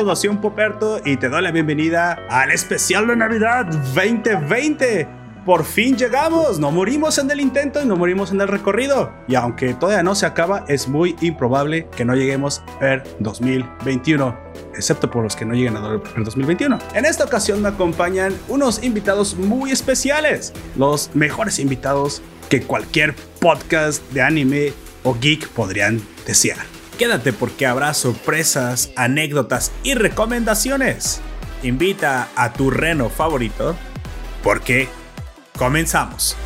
Somos Nación Poperto y te doy la bienvenida al especial de Navidad 2020. Por fin llegamos, no morimos en el intento y no morimos en el recorrido. Y aunque todavía no se acaba, es muy improbable que no lleguemos a 2021, excepto por los que no lleguen a el 2021. En esta ocasión me acompañan unos invitados muy especiales, los mejores invitados que cualquier podcast de anime o geek podrían desear. Quédate porque habrá sorpresas, anécdotas y recomendaciones. Invita a tu reno favorito porque comenzamos.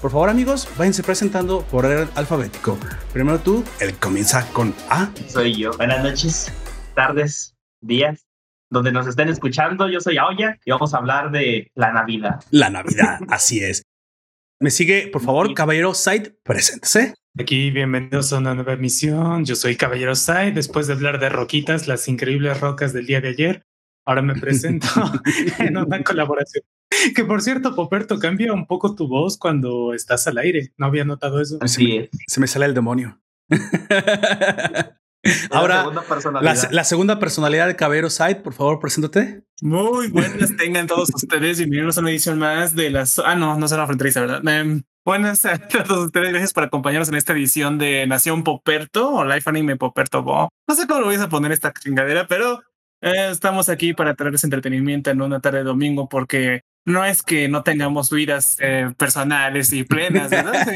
Por favor, amigos, váyanse presentando por orden alfabético. Primero tú, el comienza con A. Soy yo. Buenas noches, tardes, días, donde nos estén escuchando. Yo soy Aoya y vamos a hablar de la Navidad. La Navidad, así es. Me sigue, por favor, Caballero Side, preséntese. Aquí, bienvenidos a una nueva emisión. Yo soy Caballero Side. Después de hablar de roquitas, las increíbles rocas del día de ayer, ahora me presento en una colaboración. Que por cierto, Poperto, cambia un poco tu voz cuando estás al aire. No había notado eso. Así Se me sale el demonio. Ahora, la, segunda personalidad de Caballero Side, por favor, preséntate. Muy buenas tengan todos ustedes. Bienvenidos a una edición más de las. Ah, no, no son la fronteriza, ¿verdad? Em, buenas a todos ustedes. Gracias por acompañarnos en esta edición de Nación Poperto o Life Anime Poperto Bo. No sé cómo lo voy a poner esta chingadera, pero eh, estamos aquí para traerles entretenimiento en una tarde de domingo porque no es que no tengamos vidas eh, personales y plenas, ¿verdad?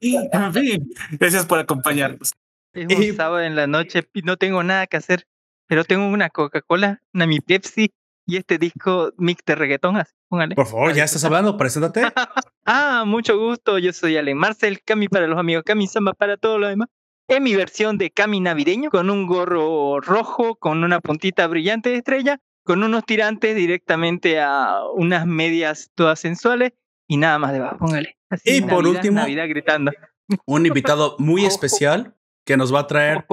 en fin, gracias por acompañarnos. Es un sábado en la noche y no tengo nada que hacer, pero tengo una Coca-Cola, una mi Pepsi y este disco mix de reggaetón, así, póngale. Por favor, ya estás hablando, preséntate. ah, mucho gusto, yo soy Allen Marcel, Cami para los amigos, Cami Samba para todo lo demás. Es mi versión de Cami navideño, con un gorro rojo, con una puntita brillante de estrella, con unos tirantes directamente a unas medias todas sensuales y nada más debajo, póngale. y por último, Navidad gritando. un invitado muy especial que nos va a traer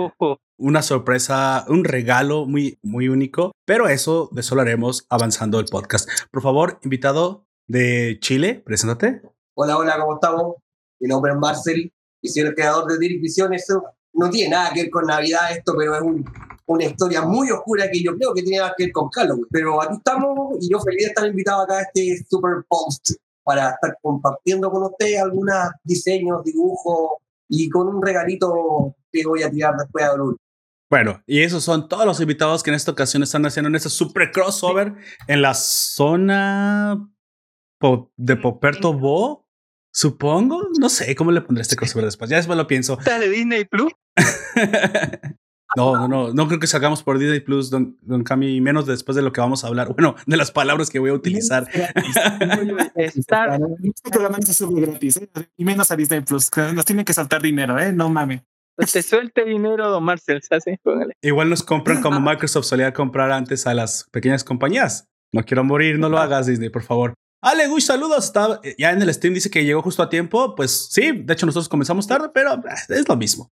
una sorpresa, un regalo muy, muy único, pero eso de eso lo haremos avanzando el podcast. Por favor, invitado de Chile, preséntate. Hola, hola, ¿cómo estamos? Mi nombre es Marcel y soy el creador de Direct Vision. Eso no tiene nada que ver con Navidad esto, pero es una historia muy oscura que yo creo que tiene que ver con Halloween. Pero aquí estamos y yo feliz de estar invitado acá a este super post para estar compartiendo con ustedes algunos diseños, dibujos, y con un regalito que voy a tirar después a. Bueno, y esos son todos los invitados que en esta ocasión están haciendo en este super crossover en la zona de Poperto Bo, supongo. No sé cómo le pondré este crossover después. Ya después lo pienso. ¿Está de Disney Plus? No, no, no, no creo que salgamos por Disney Plus, don, don Cami, menos después de lo que vamos a hablar. Bueno, de las palabras que voy a utilizar. Este es gratis, ¿eh? y menos a Disney Plus. Nos tienen que saltar dinero, ¿eh? No mames. Te suelte dinero, don Marcel, Igual nos compran como Microsoft solía comprar antes a las pequeñas compañías. No quiero morir, no lo hagas, Disney, por favor. Ale, Gush, saludos. Está, ya en el stream dice que llegó justo a tiempo. Pues sí, de hecho nosotros comenzamos tarde, pero eh, es lo mismo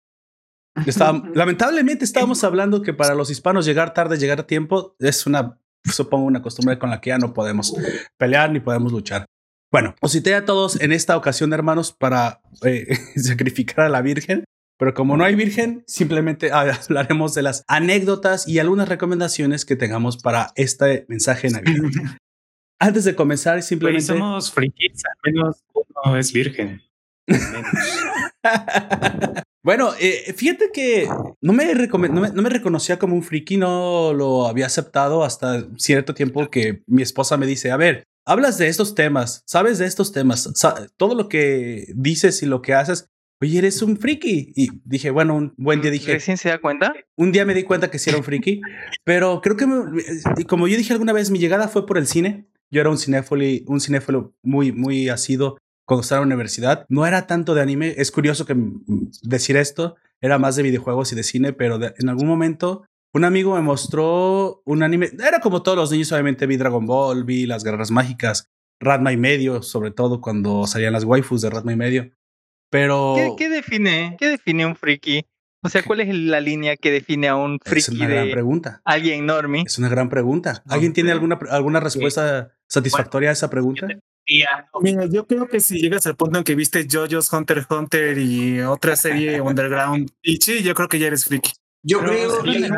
lamentablemente estábamos hablando que para los hispanos llegar tarde, llegar a tiempo es una, supongo, una costumbre con la que ya no podemos pelear ni podemos luchar. Bueno, os cité a todos en esta ocasión, hermanos, para eh, sacrificar a la Virgen. Pero como no hay virgen, simplemente hablaremos de las anécdotas y algunas recomendaciones que tengamos para este mensaje navideño. Antes de comenzar, simplemente. somos frikis, al menos uno es virgen. Bueno, eh, fíjate que no me, no me, reconocía como un friki, no lo había aceptado hasta cierto tiempo que mi esposa me dice, a ver, hablas de estos temas, sabes de estos temas, todo lo que dices y lo que haces, oye, eres un friki. Y dije, bueno, un buen día dije... ¿Recién se da cuenta? Un día me di cuenta que sí era un friki, pero creo que, como yo dije alguna vez, mi llegada fue por el cine. Yo era un cinéfilo, un cinéfilo muy, muy asido cuando estaba en la universidad. No era tanto de anime. Es curioso que decir esto. Era más de videojuegos y de cine, pero en algún momento un amigo me mostró un anime. Era como todos los niños, obviamente vi Dragon Ball, vi las guerras mágicas, Ratma y medio, sobre todo cuando salían las waifus de Ratma y medio. Pero. ¿Qué, define? ¿Qué define un friki? O sea, ¿cuál es la línea que define a un Es friki una gran de pregunta. alguien enorme? Es una gran pregunta. ¿Alguien tiene alguna, alguna respuesta satisfactoria a esa pregunta? Y, no, Mira, yo creo que si llegas al punto en que viste JoJo's Hunter x Hunter y otra serie Underground Ichi, yo creo que ya eres friki. Yo Pero creo sí, si, que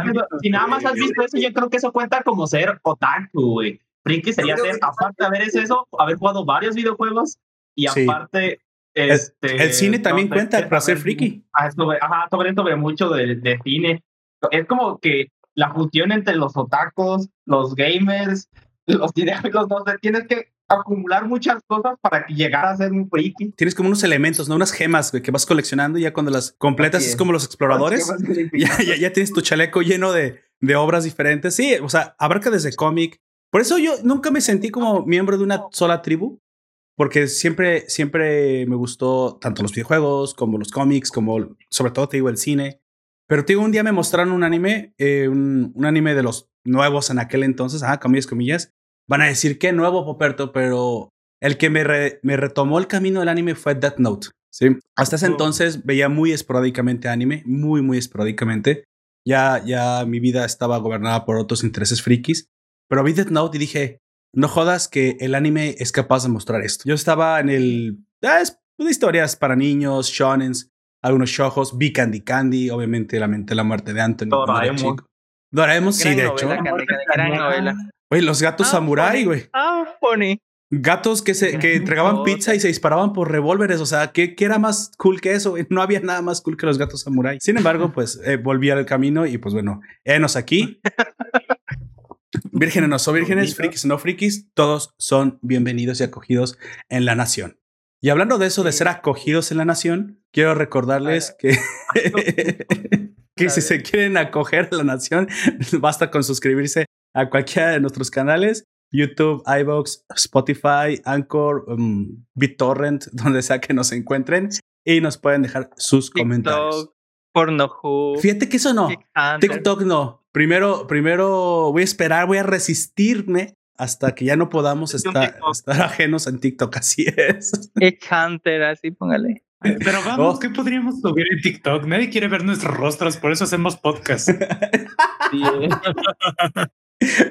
si nada más has visto eso, yo creo que eso cuenta como ser otaku, güey. Friki sería Yo creo ser, aparte de haber hecho eso, haber jugado varios videojuegos y Sí. aparte. Este, el cine también no cuenta para ser friki. Ah, sobre, ajá, sobre, sobre mucho de, de cine. Es como que la fusión entre los otakus, los gamers, los cinéfilos, no sé, tienes que acumular muchas cosas para que llegar a ser un friki. Tienes como unos elementos, ¿no? Unas gemas güey, que vas coleccionando y ya cuando las completas es. como los exploradores. ya, ya, ya tienes tu chaleco lleno de, de obras diferentes. Sí, o sea, abarca desde cómic. Por eso yo nunca me sentí como miembro de una sola tribu, porque siempre, siempre me gustó tanto los videojuegos como los cómics, como sobre todo te digo el cine. Pero te digo, un día me mostraron un anime, eh, un, un anime de los nuevos en aquel entonces, ah, comillas, comillas. Van a decir qué nuevo, Poperto, pero el que me, re- me retomó el camino del anime fue Death Note. Sí. Hasta ese entonces veía muy esporádicamente anime, muy, muy esporádicamente. Ya, ya mi vida estaba gobernada por otros intereses frikis. Pero vi Death Note y dije, no jodas que el anime es capaz de mostrar esto. Yo estaba en el... ah, es de historias para niños, shonens, algunos shojos, vi Candy Candy, obviamente lamenté la muerte de Anthony. Doraemon. Doraemon, sí, de hecho. Oye, los gatos Ah, samurai, güey. Ah, funny. Gatos que se que entregaban pizza y se disparaban por revólveres. O sea, ¿qué, qué era más cool que eso? güey? No había nada más cool que los gatos samurai. Sin embargo, pues eh, volví al camino y pues bueno, enos aquí. Vírgenes o vírgenes, frikis no frikis, todos son bienvenidos y acogidos en la nación. Y hablando de eso, de ser acogidos en la nación, quiero recordarles que, que si se quieren acoger a la nación, basta con suscribirse a cualquiera de nuestros canales. YouTube, iVoox, Spotify, Anchor, um, BitTorrent, donde sea que nos encuentren y nos pueden dejar sus comentarios. Pornhub, Fíjate que eso no. TikTok no. Primero, primero voy a esperar, voy a resistirme hasta que ya no podamos estar, estar ajenos en TikTok. Así es. Hunter, así póngale. Pero vamos, Oh. ¿qué podríamos subir en TikTok? Nadie quiere ver nuestros rostros, por eso hacemos podcast.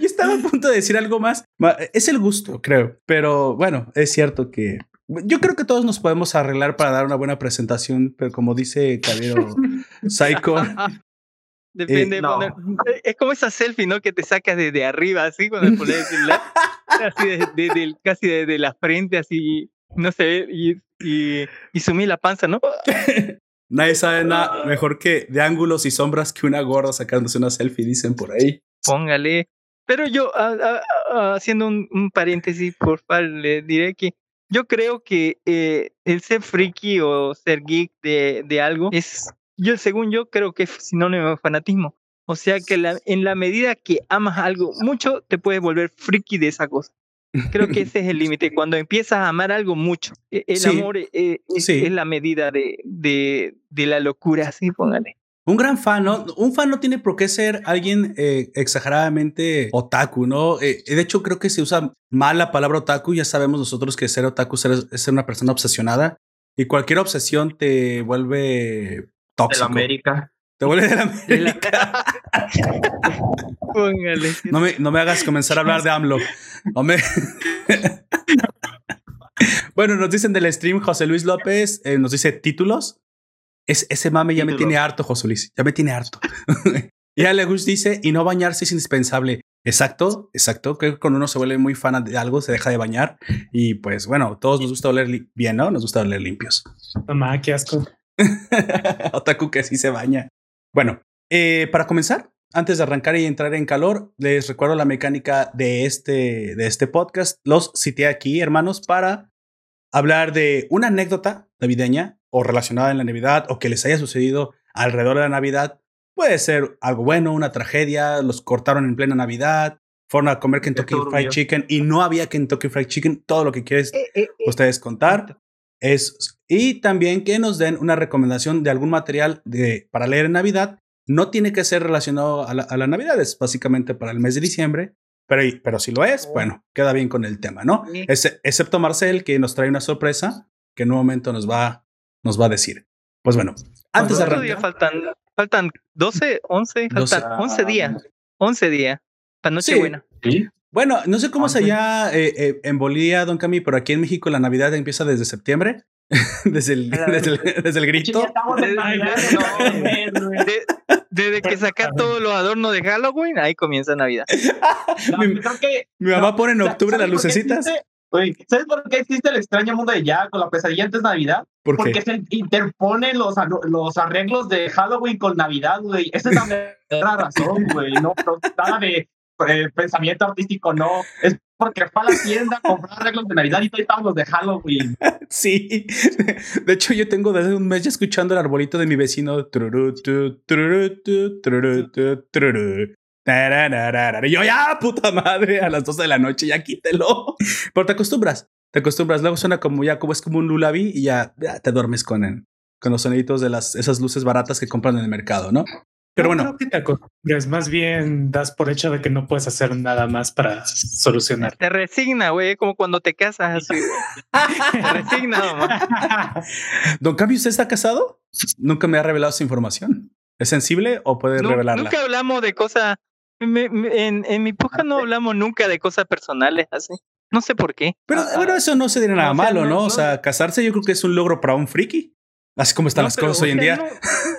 Yo estaba a punto de decir algo más. Es el gusto, creo. Pero bueno, es cierto que yo creo que todos nos podemos arreglar para dar una buena presentación, pero como dice Caballero Psycho, Depende Eh, no. poner- Es como esa selfie, ¿no? Que te sacas desde arriba, así, cuando pones el celular. así desde, desde el- casi desde la frente, así, no sé, y, y, y sumí la panza, ¿no? nadie sabe nada mejor que de ángulos y sombras que una gorda sacándose una selfie, dicen por ahí. Póngale. Pero yo, ah, ah, ah, haciendo un, un paréntesis, por favor, le diré que yo creo que eh, el ser friki o ser geek de, de algo es, yo según yo, creo que es sinónimo de fanatismo. O sea que la- en la medida que amas algo mucho, te puedes volver friki de esa cosa. Creo que ese es el límite. Cuando empiezas a amar algo mucho, e- el Sí. amor eh, es, Sí. es la medida de, de, de la locura, así póngale. Un gran fan, ¿no? Un fan no tiene por qué ser alguien eh, exageradamente otaku, ¿no? Eh, de hecho, creo que se usa mal la palabra otaku. Ya sabemos nosotros que ser otaku ser- es ser una persona obsesionada y cualquier obsesión te vuelve de tóxico. la América. Te vuelve de la De la- América. Póngale. No me, no me hagas comenzar a hablar de AMLO. No me- bueno, nos dicen del stream José Luis López, eh, nos dice títulos. Es, ese mame ya me tiene harto, José Luis. Ya me tiene harto. y Alegus dice, y no bañarse es indispensable. Exacto, exacto. Creo que cuando uno se vuelve muy fan de algo, se deja de bañar. Y pues bueno, todos nos gusta oler bien, ¿no? Nos gusta oler limpios. Mamá, qué asco. Otaku que sí se baña. Bueno, eh, para comenzar, antes de arrancar y entrar en calor, les recuerdo la mecánica de este, de este podcast. Los cité aquí, hermanos, para hablar de una anécdota navideña o relacionada en la Navidad o que les haya sucedido alrededor de la Navidad. Puede ser algo bueno, una tragedia, los cortaron en plena Navidad, fueron a comer Kentucky. Fried Chicken y no había Kentucky Fried Chicken, todo lo que quieres ustedes contar es y también que nos den una recomendación de algún material de, para leer en Navidad. No tiene que ser relacionado a la, a la Navidad, es básicamente para el mes de diciembre, pero, pero si lo es, bueno, queda bien con el tema, ¿no? Ese- excepto Marcel, que nos trae una sorpresa que en un momento nos va, nos va a decir. Pues bueno, antes de arrancar. faltan Faltan 12, 11, 12. faltan 11 días. 11 días. Para Nochebuena. Sí. Bueno, no sé cómo es Ah, ok. allá eh, eh, en Bolivia, Don Cami, pero aquí en México la Navidad empieza desde septiembre. desde, el, desde, el, desde el grito. Navidad, no. De- desde que sacas todos los adornos de Halloween, ahí comienza Navidad. No, mi, creo que mi mamá pone en ¿Sabes octubre las lucecitas. existe? ¿Sabes por qué existe el extraño mundo de Jack con la pesadilla antes de Navidad? ¿Por Porque qué? se interponen los, los arreglos de Halloween con Navidad, güey. Esa es la verdadera razón, güey. No, no, nada de eh, pensamiento artístico, no. Es porque fue a la tienda a comprar arreglos de Navidad y todavía estaban los de Halloween. Sí. De hecho, yo tengo desde un mes ya escuchando el arbolito de mi vecino. Tururú, tu, tururú, Y yo, ya, puta madre, a las 12 de la noche, ya quítelo. Pero te acostumbras, te acostumbras. Luego suena como ya, como es como un lullaby y ya, ya te duermes con, el- con los soniditos de las, esas luces baratas que compran en el mercado, ¿no? Pero No bueno, creo que te acostumbres, más bien das por hecho de que no puedes hacer nada más para solucionar. Te resigna, güey, como cuando te casas así. Te resigna, mamá. Don Cambio, ¿usted está casado? Nunca me ha revelado esa información. ¿Es sensible o puede Nu- revelarla? Nunca hablamos de cosas. Me- me- en, en mi podcast no hablamos nunca de cosas personales así. No sé por qué. Pero bueno, eso no sería nada o sea, malo, no- ¿no? O sea, casarse yo creo que es un logro para un friki. Así como están No, las cosas hoy en día. No,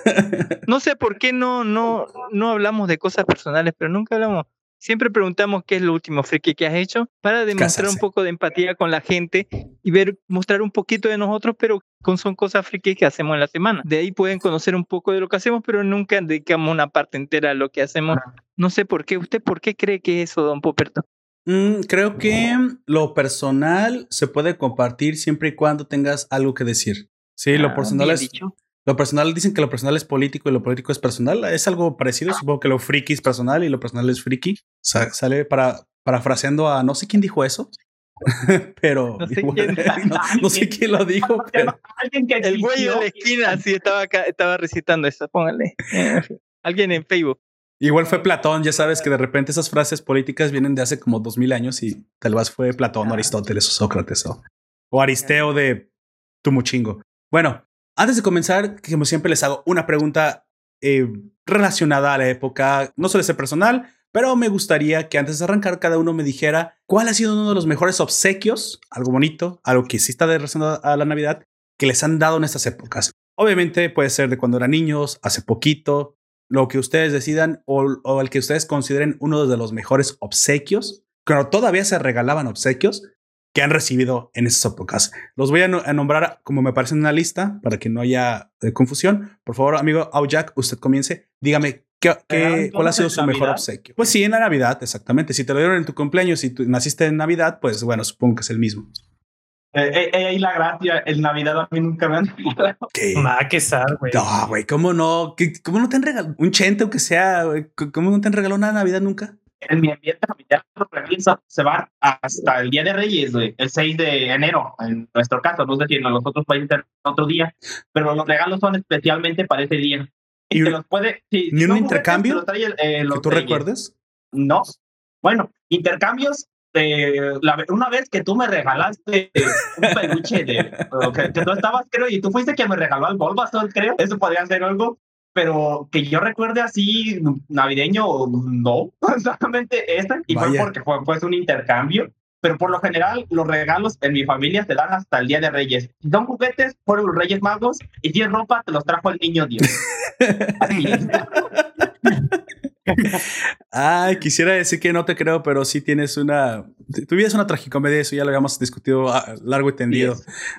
no sé por qué no, no, no hablamos de cosas personales, pero nunca hablamos. Siempre preguntamos qué es lo último friki que has hecho para demostrar un poco de empatía con la gente y ver, mostrar un poquito de nosotros, pero con son cosas friki que hacemos en la semana. De ahí pueden conocer un poco de lo que hacemos, pero nunca dedicamos una parte entera a lo que hacemos. No sé por qué. ¿Usted por qué cree que es eso, don Poperto? Mm, creo que lo personal se puede compartir siempre y cuando tengas algo que decir. Sí, lo Ah, personal bien es. Lo personal dicen que lo personal es político y lo político es personal. Es algo parecido. Supongo que lo friki es personal y lo personal es friki. Sa- sale para parafraseando a no sé quién dijo eso, pero No sé igual- quién. no, no sé quién lo dijo, pero Alguien que El güey de la esquina, así estaba acá, estaba recitando eso. Póngale. Alguien en Facebook. igual fue Platón. Ya sabes que de repente esas frases políticas vienen de hace como dos mil años y tal vez fue Platón, o Aristóteles o Sócrates o, o Aristeo de Tumuchingo. Bueno, antes de comenzar, como siempre les hago una pregunta eh, relacionada a la época, no suele ser personal, pero me gustaría que antes de arrancar cada uno me dijera cuál ha sido uno de los mejores obsequios, algo bonito, algo que sí está relacionado a la Navidad, que les han dado en estas épocas. Obviamente puede ser de cuando eran niños, hace poquito, lo que ustedes decidan o, o el que ustedes consideren uno de los mejores obsequios, pero todavía se regalaban obsequios que han recibido en esas épocas. Los voy a, no- a nombrar como me parece en una lista para que no haya eh, confusión. Por favor, amigo Aujak, usted comience. Dígame, ¿qué, qué- ¿cuál ha sido su mejor Navidad. obsequio? Pues sí, en la Navidad, exactamente. Si te lo dieron en tu cumpleaños y tú naciste en Navidad, pues bueno, supongo que es el mismo. Eh, eh, eh, la gracia, en Navidad a mí nunca me han regalado. ¿Qué? Ma, qué sad, güey. No, güey, ¿cómo no? ¿Qué- ¿Cómo no te han regalado? Un chente, aunque sea, güey. ¿Cómo no te han regalado nada de Navidad nunca? En mi ambiente familiar se van hasta el Día de Reyes, güey, el 6 de enero, en nuestro caso, no sé si en los otros países es otro día, pero los regalos son especialmente para ese día. ¿Y los puede... Si, ni si un intercambio los trae, eh, ¿Que tú Reyes. recuerdes? No. Bueno, intercambios. eh, la una vez que tú me regalaste un peluche de que, que tú estabas, creo, y tú fuiste quien me regaló al Bulbasaur, creo. Eso podría ser algo, pero que yo recuerde así navideño, no, solamente esta, y Vaya. fue porque fue pues, un intercambio. Pero por lo general, los regalos en mi familia se dan hasta el Día de Reyes. Si son juguetes, fueron los Reyes Magos, y si es ropa, te los trajo el niño Dios. Así Ay, quisiera decir que no te creo, pero sí tienes una. Tu vida es una tragicomedia, eso ya lo habíamos discutido a largo y tendido.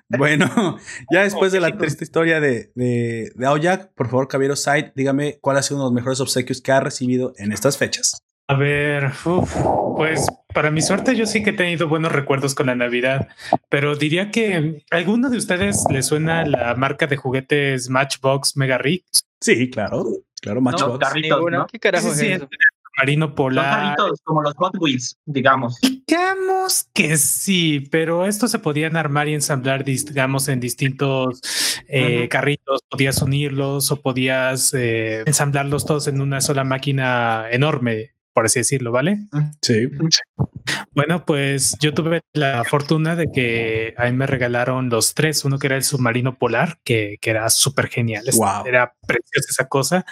Bueno, ya después de la triste historia de, de, de Aoyak, por favor, Caballero Side, dígame cuál ha sido uno de los mejores obsequios que ha recibido en estas fechas. A ver, uf, pues para mi suerte yo sí que he tenido buenos recuerdos con la Navidad, pero diría que ¿a alguno de ustedes le suena la marca de juguetes Matchbox Mega Rig? Sí, claro, claro, No, Matchbox. carritos. ¿no? ¿Qué carajo Sí, sí, es eso? Marino Son Polar. carritos como los Hot Wheels, digamos. Digamos que sí, pero estos se podían armar y ensamblar, digamos, en distintos eh, carritos. Podías unirlos o podías eh, ensamblarlos todos en una sola máquina enorme. Por así decirlo, ¿vale? Sí. Bueno, pues yo tuve la fortuna de que a mí me regalaron los tres, uno que era el submarino polar, que, que era súper genial, Wow. era preciosa esa cosa,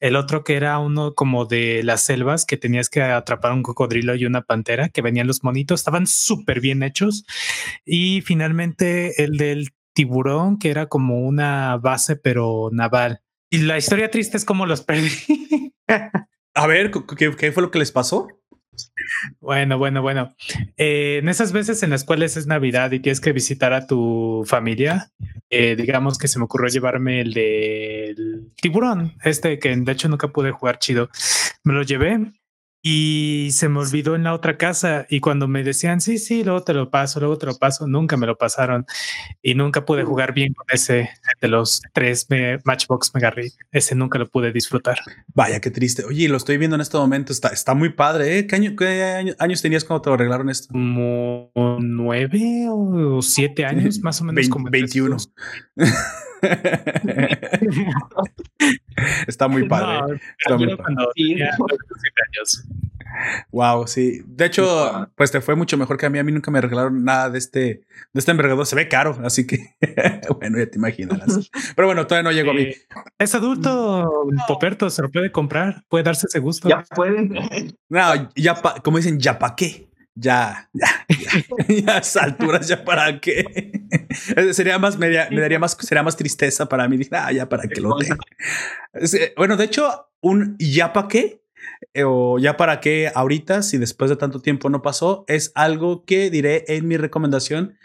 el otro que era uno como de las selvas, que tenías que atrapar un cocodrilo y una pantera, que venían los monitos, estaban súper bien hechos, y finalmente el del tiburón, que era como una base pero naval. Y la historia triste es como los perdí. A ver, ¿qué, qué- fue lo que les pasó? Bueno, bueno, bueno. Eh, en esas veces en las cuales es Navidad y tienes que visitar a tu familia, eh, digamos que se me ocurrió llevarme el del tiburón, este que de hecho nunca pude jugar chido. Me lo llevé y se me olvidó en la otra casa y cuando me decían, sí, sí, luego te lo paso, luego te lo paso, nunca me lo pasaron y nunca pude jugar bien con ese de los tres me- Matchbox Mega Rig. Ese nunca lo pude disfrutar. Vaya, qué triste. Oye, lo estoy viendo en este momento. Está, está muy padre. ¿eh? ¿Qué, año- qué año- años tenías cuando te arreglaron esto? como nueve o siete años, más o menos como 21. Está muy padre. No, Está muy yo padre. cuando Sí. tenía siete años. Wow, sí. De hecho, pues te fue mucho mejor que a mí. A mí nunca me regalaron nada de este, de este envergadura. Se ve caro, así que bueno, ya te imaginarás. Pero bueno, todavía no llegó a mí. Es adulto, Poperto, se lo puede comprar, puede darse ese gusto. Ya pueden. No, ya pa, como dicen, ya pa' qué. Ya, ya, ya, a esas alturas, ya para qué. sería más, me, da- me daría más, sería más tristeza para mí. Dije, ah, ya para qué lo tengo. Bueno, de hecho, un ya para qué eh, o ya para qué ahorita, si después de tanto tiempo no pasó, es algo que diré en mi recomendación,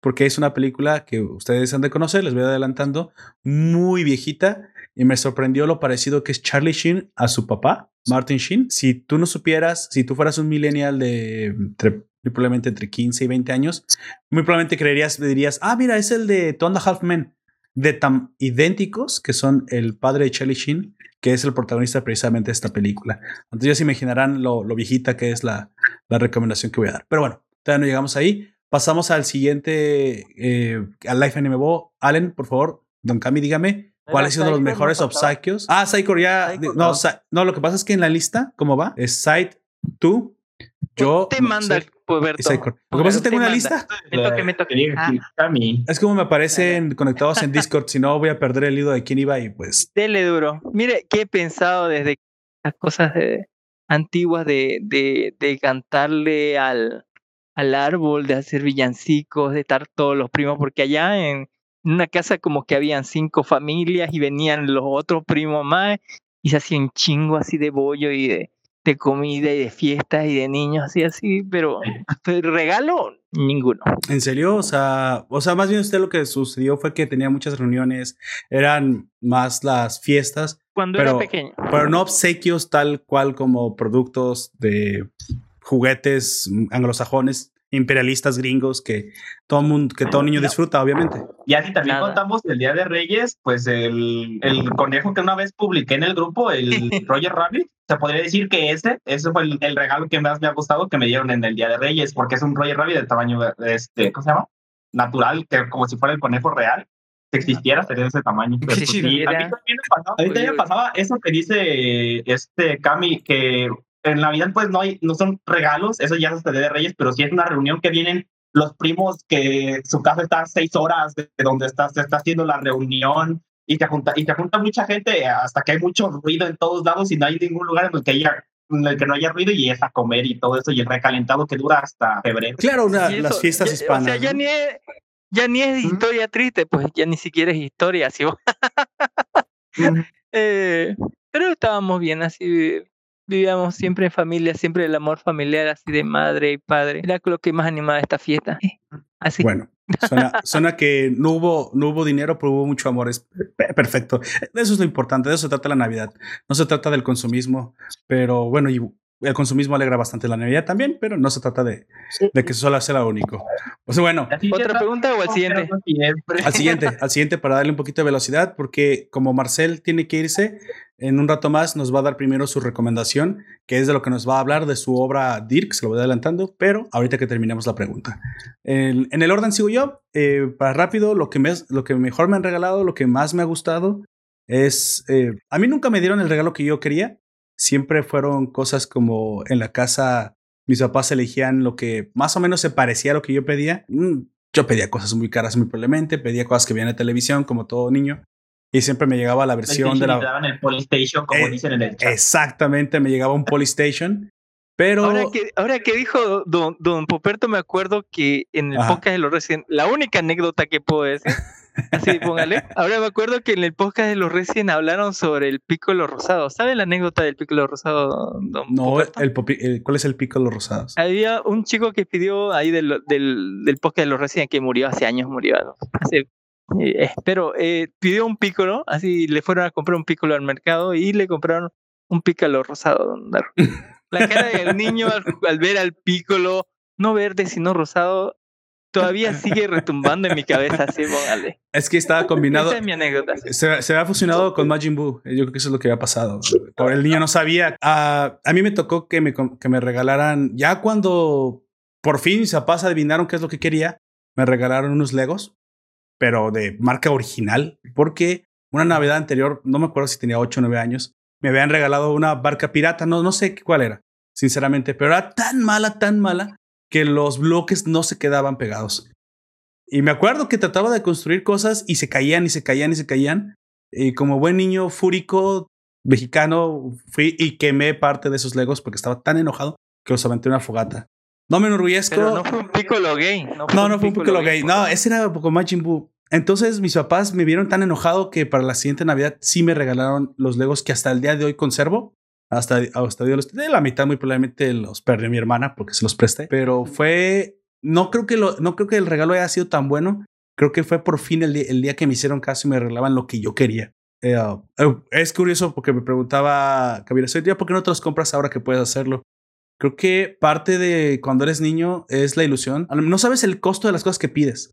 porque es una película que ustedes han de conocer, les voy adelantando, muy viejita y me sorprendió lo parecido que es Charlie Sheen a su papá, Martin Sheen. Si tú no supieras, si tú fueras un millennial de entre- probablemente entre 15 y 20 años, muy probablemente creerías, dirías, ah, mira, es el de Two and a Half Men, de tan idénticos que son el padre de Charlie Sheen, que es el protagonista precisamente de esta película. Entonces ya se imaginarán lo, lo viejita que es la, la recomendación que voy a dar. Pero bueno, todavía no llegamos ahí. Pasamos al siguiente, eh, al Life Anime Bo. Allen, por favor, Don Cami, dígame, ¿cuál ha sido uno de los Psycho, ¿no mejores obsequios? Ah, Psycho ya. Psycho, no, no. Sa- no, lo que pasa es que en la lista, ¿cómo va? Es Side 2. Yo. te manda el Puberto. Psycho. Lo que pasa es que Te tengo una manda. lista. Me toque, me toque. Ah. Es como me aparecen conectados en Discord. Si no, voy a perder el hilo de quién iba y pues. Dele duro. Mire, ¿qué he pensado desde las cosas de- antiguas de, de, de cantarle al, al árbol, de hacer villancicos, de estar todos los primos? Porque allá en una casa como que habían cinco familias y venían los otros primos más y se hacían chingo así de bollo y de, de comida y de fiestas y de niños así, así, pero, regalo, ninguno. ¿En serio? O sea, o sea, más bien usted lo que sucedió fue que tenía muchas reuniones, eran más las fiestas, Cuando Pero- era pequeño. pero no obsequios tal cual como productos de juguetes anglosajones, imperialistas gringos que todo mundo, que todo niño disfruta, obviamente. Y así también Nada. contamos el Día de Reyes, pues el, el conejo que una vez publiqué en el grupo, el Roger Rabbit, se podría decir que ese, ese fue el, el regalo que más me ha gustado que me dieron en el Día de Reyes, porque es un Roger Rabbit de tamaño, este, ¿cómo se llama? Natural, que como si fuera el conejo real. Si existiera, sería de ese tamaño. Pero, pues, sí, a mí también me pasaba, a mí también me pasaba eso que dice este Cami, que en Navidad pues no hay, no son regalos, eso ya es hasta de Reyes, pero sí es una reunión que vienen los primos que su casa está a seis horas de de donde está, se está haciendo la reunión y te junta, y te junta mucha gente hasta que hay mucho ruido en todos lados y no hay ningún lugar en el que haya en el que no haya ruido y es a comer y todo eso y el recalentado que dura hasta febrero. Claro, una- Sí, eso, las fiestas ya- hispanas. O sea, ya ¿no? ni es, ya ni es historia triste, pues ya ni siquiera es historia. Así, eh, pero estábamos bien así. Vivíamos siempre en familia, siempre el amor familiar así de madre y padre. Era lo que más animaba esta fiesta. eh, Así. Bueno, suena, suena que no hubo, no hubo dinero, pero hubo mucho amor. Es pe- perfecto. Eso es lo importante. De eso se trata la Navidad. No se trata del consumismo, pero bueno, y el consumismo alegra bastante la Navidad también, pero no se trata de, de que solo sea lo único. O sea, bueno, ¿Otra pregunta o al siguiente? al siguiente, al siguiente para darle un poquito de velocidad, porque como Marcel tiene que irse, en un rato más nos va a dar primero su recomendación, que es de lo que nos va a hablar de su obra Dirk, se lo voy adelantando, pero ahorita que terminemos la pregunta. En, en el orden sigo yo, eh, para rápido, lo que, me, lo que mejor me han regalado, lo que más me ha gustado es, eh, a mí nunca me dieron el regalo que yo quería, siempre fueron cosas como en la casa mis papás elegían lo que más o menos se parecía a lo que yo pedía. Mm, Yo pedía cosas muy caras muy probablemente, pedía cosas que veían en televisión como todo niño y siempre me llegaba la versión de la... daban el Polystation, como Eh, dicen en el chat. Exactamente, me llegaba un Polystation, pero... Ahora que, ahora que dijo don, don Poperto, me acuerdo que en el Ajá. podcast de los Resident, la única anécdota que puedo decir, así póngale. Ahora me acuerdo que en el podcast de los Resident hablaron sobre el Piccolo rosado. ¿Sabe la anécdota del Piccolo rosado, don No, el, el- ¿cuál es el los rosados? Había un chico que pidió ahí del, del, del podcast de los Resident que murió hace años, murió ¿no? hace. eh, pero eh, pidió un Piccolo, así le fueron a comprar un Piccolo al mercado y le compraron un Piccolo rosado. don. La cara del niño al, al ver al Piccolo, no verde sino rosado, todavía sigue retumbando en mi cabeza, así, póngale. Es que estaba combinado... Esa es mi anécdota. sí. Se, se había fusionado con Majin Buu. Yo creo que eso es lo que había pasado. Por el niño no sabía. Ah, a mí me tocó que me, que me regalaran, ya cuando por fin mis papás adivinaron qué es lo que quería, me regalaron unos Legos, pero de marca original, porque una Navidad anterior, no me acuerdo si tenía 8 o 9 años, me habían regalado una barca pirata, no, no sé cuál era, sinceramente, pero era tan mala, tan mala, que los bloques no se quedaban pegados. Y me acuerdo que trataba de construir cosas y se caían y se caían y se caían. Y como buen niño fúrico mexicano, fui y quemé parte de esos legos porque estaba tan enojado que los aventé en una fogata. No me enorgullezco. Pero no fue un Piccolo gay. No, No, no fue un Piccolo gay. No, ese era como Majin Buu. Entonces mis papás me vieron tan enojado que para la siguiente Navidad sí me regalaron los Legos que hasta el día de hoy conservo. Hasta, hasta hoy los de la mitad muy probablemente los perdió mi hermana porque se los presté. Pero fue, no creo que lo, no creo que el regalo haya sido tan bueno. Creo que fue por fin el, día- el día que me hicieron caso y me regalaban lo que yo quería. Eh, eh, es curioso porque me preguntaba Kabira, soy ¿por qué no te los compras ahora que puedes hacerlo? Creo que parte de cuando eres niño es la ilusión. No sabes el costo de las cosas que pides.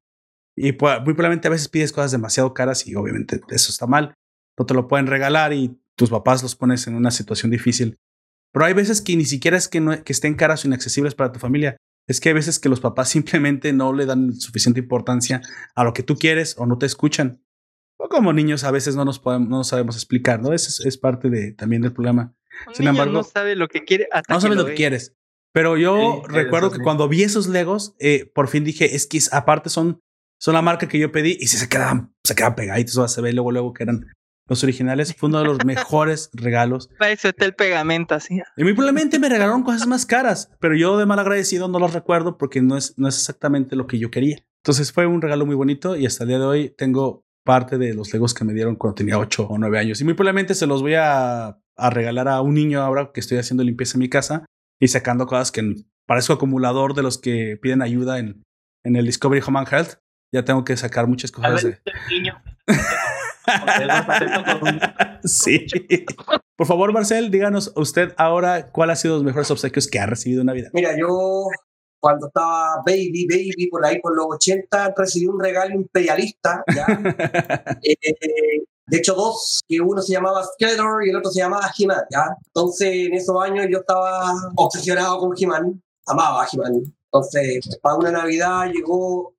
Y muy probablemente a veces pides cosas demasiado caras y obviamente eso está mal. No te lo pueden regalar y tus papás los pones en una situación difícil. Pero hay veces que ni siquiera es que, no, que estén caras o inaccesibles para tu familia. Es que hay veces que los papás simplemente no le dan suficiente importancia a lo que tú quieres o no te escuchan. O como niños a veces no nos, podemos, no nos sabemos explicar, ¿no? Ese es, es parte de, también del problema. Un Sin niño embargo- no sabe lo que quiere hasta No que sabes lo que quieres. Pero yo Sí, recuerdo eso que cuando vi esos Legos, eh, por fin dije, es que aparte son, son la marca que yo pedí y si se quedaban, se quedaban pegaditos, o sea, se ve luego, luego que eran los originales. Fue uno de los mejores regalos. Para eso está el pegamento así. Y muy probablemente me regalaron cosas más caras, pero yo de mal agradecido no los recuerdo porque no es, no es exactamente lo que yo quería. Entonces fue un regalo muy bonito y hasta el día de hoy tengo parte de los Legos que me dieron cuando tenía 8 o 9 años. Y muy probablemente se los voy a, a regalar a un niño ahora que estoy haciendo limpieza en mi casa y sacando cosas que parezco acumulador de los que piden ayuda en, en el Discovery Home and Health. Ya tengo que sacar muchas cosas. vez De... el niño. Sí. Por favor, Marcel, díganos usted ahora cuál ha sido los mejores obsequios que ha recibido en Navidad. Mira, yo cuando estaba baby, baby, por ahí por los 80, recibí un regalo imperialista, ¿ya? Eh, de hecho, dos, que uno se llamaba Skeletor y el otro se llamaba He-Man, ¿ya? Entonces, en esos años yo estaba obsesionado con He-Man, amaba a He-Man. Entonces, para una Navidad llegó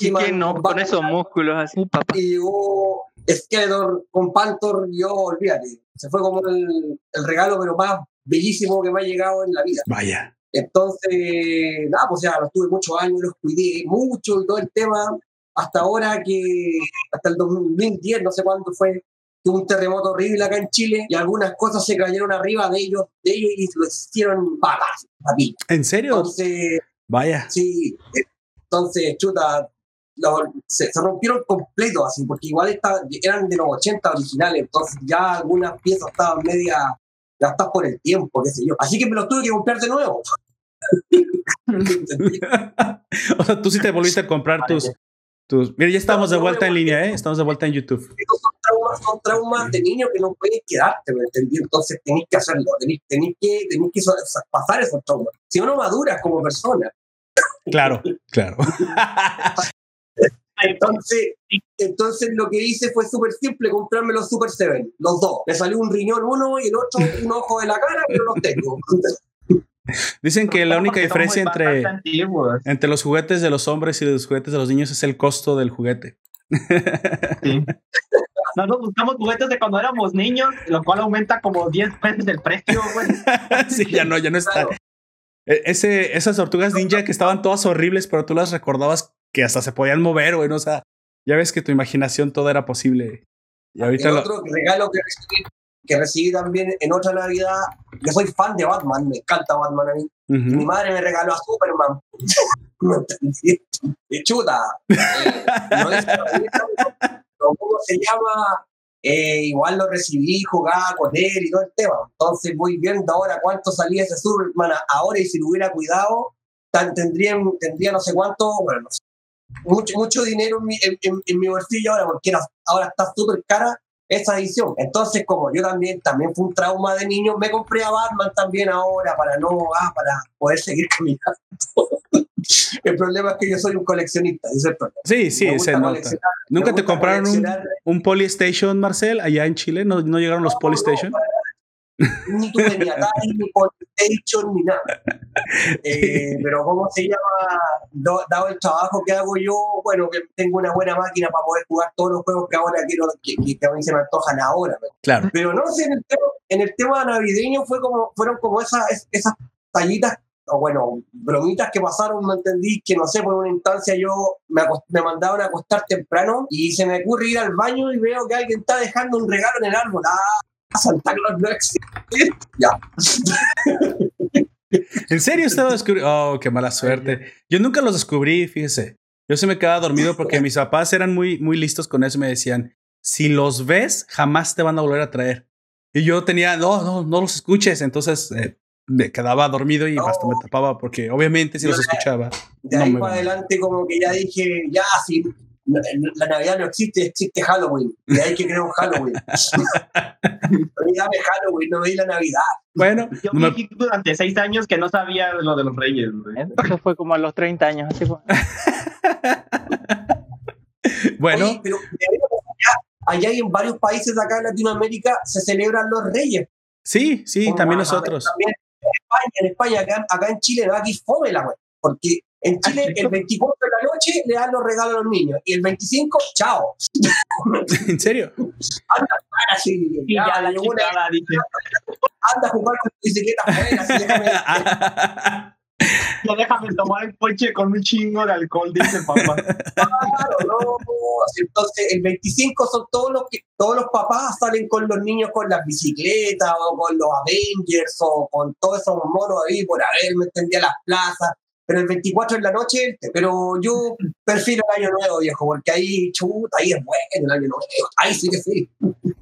¿Y He-Man qué no? con esos músculos así, papá. y llegó Skeletor con Panther, y yo, olvídate, se fue como el, el regalo, pero más bellísimo que me ha llegado en la vida. Vaya. Entonces, nada, pues ya los tuve muchos años, los cuidé mucho y todo el tema, hasta ahora que, hasta el 2010, no sé cuándo fue, tuvo un terremoto horrible acá en Chile y algunas cosas se cayeron arriba de ellos, de ellos y lo hicieron papas, papi. ¿En serio? Entonces, Vaya. sí, entonces, chuta, se, se rompieron completo así, porque igual esta- eran de los 80 originales, entonces ya algunas piezas estaban media gastadas por el tiempo, qué sé yo. Así que me los tuve que comprar de nuevo. o sea, tú sí te volviste a comprar tus, tus. Mira, ya estamos de vuelta en línea, ¿eh? Estamos de vuelta en YouTube. Son traumas, son traumas de niños que no pueden quedarte, ¿me entendí? Entonces tenéis que hacerlo, tenéis, tenéis que, tenéis que pasar esos traumas. Si no, no maduras como persona. Claro, claro. Entonces, entonces lo que hice fue súper simple, comprarme los Super Seven, los dos. Me salió un riñón uno y el otro un ojo de la cara, pero los tengo. Dicen que la única diferencia entre, entre los juguetes de los hombres y los juguetes de los niños es el costo del juguete. Sí. Nosotros buscamos juguetes de cuando éramos niños, lo cual aumenta como 10 veces el precio, güey. sí, ya no, ya no está. Claro. E- Ese, esas tortugas ninja que estaban todas horribles, pero tú las recordabas que hasta se podían mover, güey. ¿no? O sea, ya ves que tu imaginación todo era posible. Y ahorita El lo- otro regalo que recibí, que recibí también en otra Navidad, yo soy fan de Batman, me encanta Batman a mí. Mi madre me regaló a Superman. No entendí. Y chuta. eh, no es- ¿Cómo se llama? Eh, igual lo recibí, jugaba con él y todo el tema. Entonces voy viendo ahora cuánto salía ese Superman ahora y si lo hubiera cuidado, tan, tendría, tendría no sé cuánto, bueno, no sé, mucho, mucho dinero en mi, en, en- en mi bolsillo ahora porque era- ahora está súper cara esa edición. Entonces, como yo también, también fue un trauma de niño, me compré a Batman también ahora para no, ah, para poder seguir caminando. el problema es que yo soy un coleccionista, ese es el problema. Sí, sí, se nota. ¿Nunca te compraron un, un Polystation, Marcel, allá en Chile? ¿No, no llegaron los No, Polystation? no, ni tuve ni Atari, ni PlayStation, ni nada. Eh, pero ¿cómo se llama? Do- dado el trabajo que hago yo, bueno, que tengo una buena máquina para poder jugar todos los juegos que ahora quiero, que, que- que a mí se me antojan ahora. Claro. Pero no sé, en el tema, en el tema navideño fue como, fueron como esas, es- esas tallitas, o bueno, bromitas que pasaron, ¿me entendí? Que no sé, por una instancia yo me, me mandaron a acostar temprano y se me ocurre ir al baño y veo que alguien está dejando un regalo en el árbol. Ah, Claus no. Ya. ¿En serio usted lo descubrió? Oh, qué mala suerte. Yo nunca los descubrí, fíjese. Yo se me quedaba dormido porque mis papás eran muy, muy listos con eso y me decían, si los ves, jamás te van a volver a traer. Y yo tenía, no, no, no los escuches. Entonces eh, me quedaba dormido y hasta me tapaba porque obviamente si los escuchaba. De No ahí para adelante como que ya dije, ya, si la, la Navidad no existe, existe Halloween. Y ahí que creo en Halloween. Olvídame Halloween, no veí la Navidad. Bueno, Yo no me- dije durante seis años que no sabía lo de los reyes, güey. Eso fue como a los 30 años. Así fue. bueno, Oye, pero allá, allá y en varios países de acá en Latinoamérica se celebran los reyes. sí, sí, Como también nosotros. También en España, en España acá, acá en Chile, no, aquí fome la wea. Porque en Chile el 24 de la noche le dan los regalos a los niños y el 25, chao. ¿En serio? Ahora sí, Y ya, ya la anda a jugar con tu bicicleta afuera, así déjame. Ya déjame tomar el coche con un chingo de alcohol, dice el papá. Claro, no. Entonces, el 25 son todos los que todos los papás salen con los niños con las bicicletas o con los Avengers o con todos esos monos ahí por haber, me entendía las plazas. Pero el 24 en la noche, pero yo prefiero el año nuevo, viejo, porque ahí, chuta, ahí es bueno el año nuevo. Ahí sí que sí.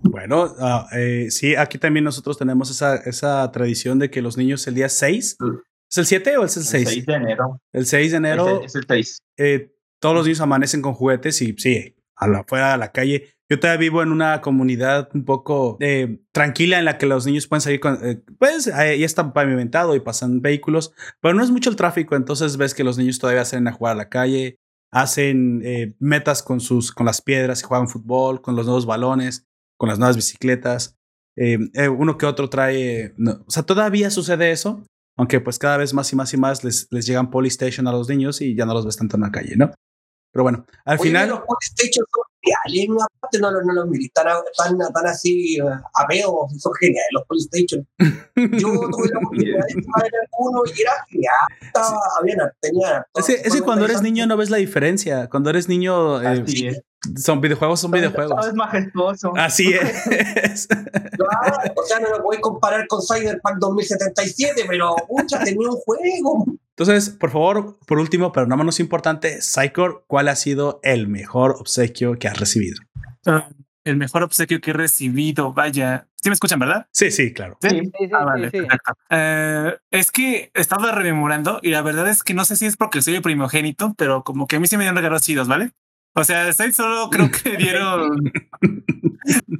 Bueno, eh, sí, aquí también nosotros tenemos esa, esa tradición de que los niños el día 6, Mm. ¿es el 7 o es el El 6? 6 de enero. El 6 de enero, Es el 6. eh, todos los niños amanecen con juguetes y sí, a la, fuera a la calle. Yo todavía vivo en una comunidad un poco eh, tranquila en la que los niños pueden salir con, eh, pues eh, ya está pavimentado y pasan vehículos, pero no es mucho el tráfico, entonces ves que los niños todavía salen a jugar a la calle, hacen eh, metas con sus, con las piedras y juegan fútbol, con los nuevos balones, con las nuevas bicicletas. Eh, uno que otro trae, o sea, todavía sucede eso, aunque pues cada vez más y más y más les, les llegan Polystation a los niños y ya no los ves tanto en la calle, ¿no? Pero bueno, al Oye, final... los PlayStation son geniales, ¿no? aparte no, los- no los miren tan, tan, así eh, apeos, son geniales los PlayStation. Yo tuve la oportunidad de jugar en alguno y era genial, estaba, habían, tenían. Es que, es que cuando eres niño no ves la diferencia. Cuando eres niño, eh, Así es. son videojuegos, son videojuegos. Es majestuoso. Así es. Claro, o sea, no lo voy a comparar con Cyberpunk 2077, pero mucha tenía un juego. Entonces, por favor, por último, pero no menos importante, Psychor, ¿cuál ha sido el mejor obsequio que has recibido? Ah, el mejor obsequio que he recibido, vaya. Sí me escuchan, ¿verdad? Sí, sí, claro. Sí. Sí, sí, Ah, sí, vale, sí. perfecto. Eh, es que estaba rememorando y la verdad es que no sé si es porque soy el primogénito, pero como que a mí sí me dieron regalos chidos, ¿vale? O sea, Said solo creo que dieron.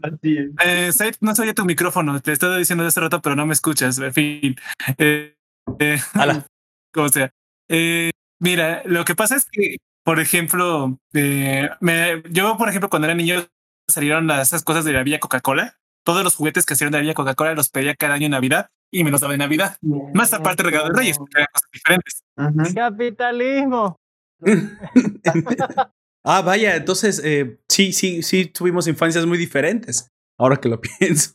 Así es. Eh, Said, no se oye tu micrófono, te estaba diciendo de hace rato, pero no me escuchas. En fin. Eh, eh, Ala. como sea. Eh, mira, lo que pasa es que, por ejemplo, eh, me- yo, por ejemplo, cuando era niño salieron las- esas cosas de la Villa Coca-Cola. Todos los juguetes que salieron de la Villa Coca-Cola los pedía cada año en Navidad y me los daba en Navidad. Más aparte regalo de Reyes, porque eran cosas diferentes. Capitalismo. Ah, vaya, entonces eh, sí, sí, sí, tuvimos infancias muy diferentes. Ahora que lo pienso.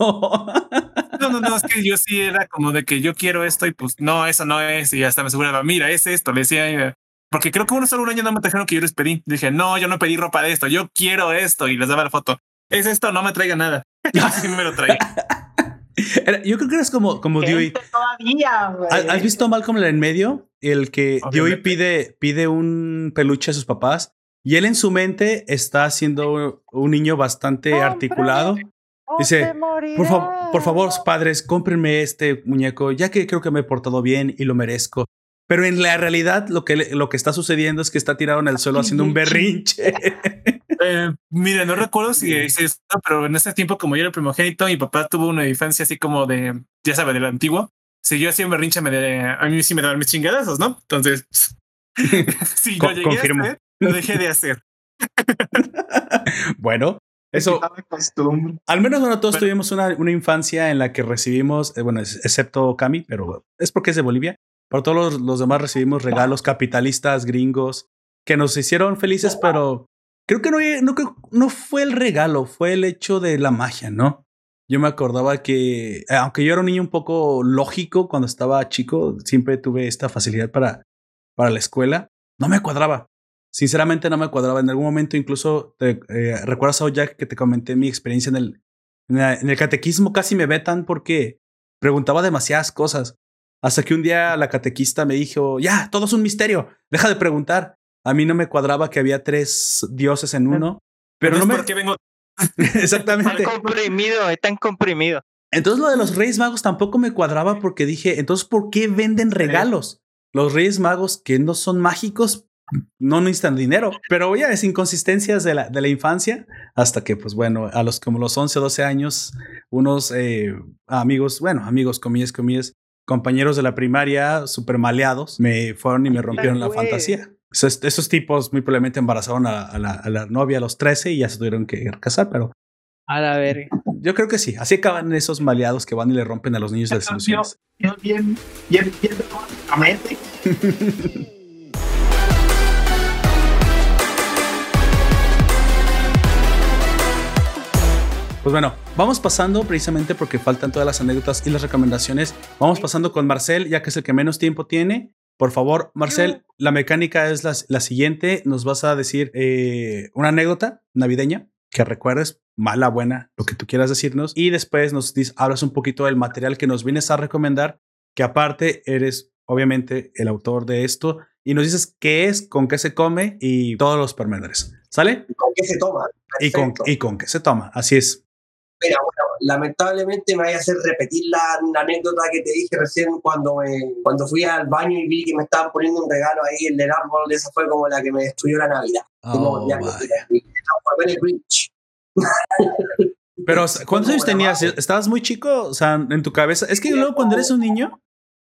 No, no, no, es que yo sí era como de que yo quiero esto y pues no, eso no es. Y hasta me aseguraba, mira, es esto. Le decía, eh, porque creo que uno solo un año no me trajeron que yo les pedí. Dije, no, yo no pedí ropa de esto, yo quiero esto. Y les daba la foto. Es esto, no me traiga nada. Y así me lo traía. Era- Yo creo que eres como, como Dewey. Todavía, güey. ¿Has visto Malcolm en el medio? El que Dewey Obviamente. pide, pide un peluche a sus papás y él en su mente está siendo un niño bastante articulado. Dice, por, fa- por favor, padres, cómprenme este muñeco, ya que creo que me he portado bien y lo merezco. Pero en la realidad lo que, lo que está sucediendo es que está tirado en el suelo haciendo un berrinche. Eh, mira, no recuerdo si es esto, pero en ese tiempo, como yo era primogénito, mi papá tuvo una infancia así como de, ya sabes, del antiguo. Si yo hacía un berrinche, me de, a mí sí me daban mis chingadazos, ¿no? Entonces, si Co- lo llegué confirmo. a hacer, lo dejé de hacer. bueno, eso, costumbre. Al menos bueno, todos tuvimos una, una infancia en la que recibimos, eh, bueno, excepto Cami, pero es porque es de Bolivia. Pero todos los, los demás recibimos regalos capitalistas gringos que nos hicieron felices, pero creo que no, no, no fue el regalo, fue el hecho de la magia, ¿no? Yo me acordaba que, eh, aunque yo era un niño un poco lógico cuando estaba chico, siempre tuve esta facilidad para, para la escuela, no me cuadraba. Sinceramente no me cuadraba. En algún momento incluso, te, eh, ¿recuerdas, Jack, que te comenté mi experiencia en el, en, la- en el catequismo? Casi me vetan porque preguntaba demasiadas cosas. Hasta que un día la catequista me dijo, ya, todo es un misterio, deja de preguntar. A mí no me cuadraba que había tres dioses en uno, pero no es me... porque vengo Tan Exactamente. comprimido, es tan comprimido. Entonces lo de los Reyes Magos tampoco me cuadraba porque dije, entonces, ¿por qué venden regalos? Los Reyes Magos que no son mágicos no necesitan dinero. Pero ya es inconsistencias de la, de la infancia hasta que, pues bueno, a los como los 11, 12 años, unos eh, amigos, bueno, amigos, comillas, comillas, compañeros de la primaria, super maleados, me fueron y me rompieron la fantasía. Esos, esos tipos muy probablemente embarazaron a, a la, a la novia a los 13 y ya se tuvieron que casar, pero A la verga. yo creo que sí. Así acaban esos maleados que van y le rompen a los niños las ilusiones. Bien, bien, bien, bien Pues bueno, vamos pasando precisamente porque faltan todas las anécdotas y las recomendaciones. Vamos pasando con Marcel, ya que es el que menos tiempo tiene. Por favor, Marcel, la mecánica es la, la siguiente. Nos vas a decir eh, una anécdota navideña que recuerdes, mala, buena, lo que tú quieras decirnos. Y después nos hablas un poquito del material que nos vienes a recomendar, que aparte eres obviamente el autor de esto. Y nos dices qué es, con qué se come y todos los pormenores. ¿Sale? ¿Con qué se toma? Y con, y con qué se toma. Así es. Mira, bueno, lamentablemente me vaya a hacer repetir la, la anécdota que te dije recién cuando, me- cuando fui al baño y vi que me estaban poniendo un regalo ahí en el árbol. Esa fue como la que me destruyó la Navidad. Oh, ya. Pero, ¿cuántos años tenías? ¿Estabas muy chico? O sea, en tu cabeza. Es que luego cuando eres un niño,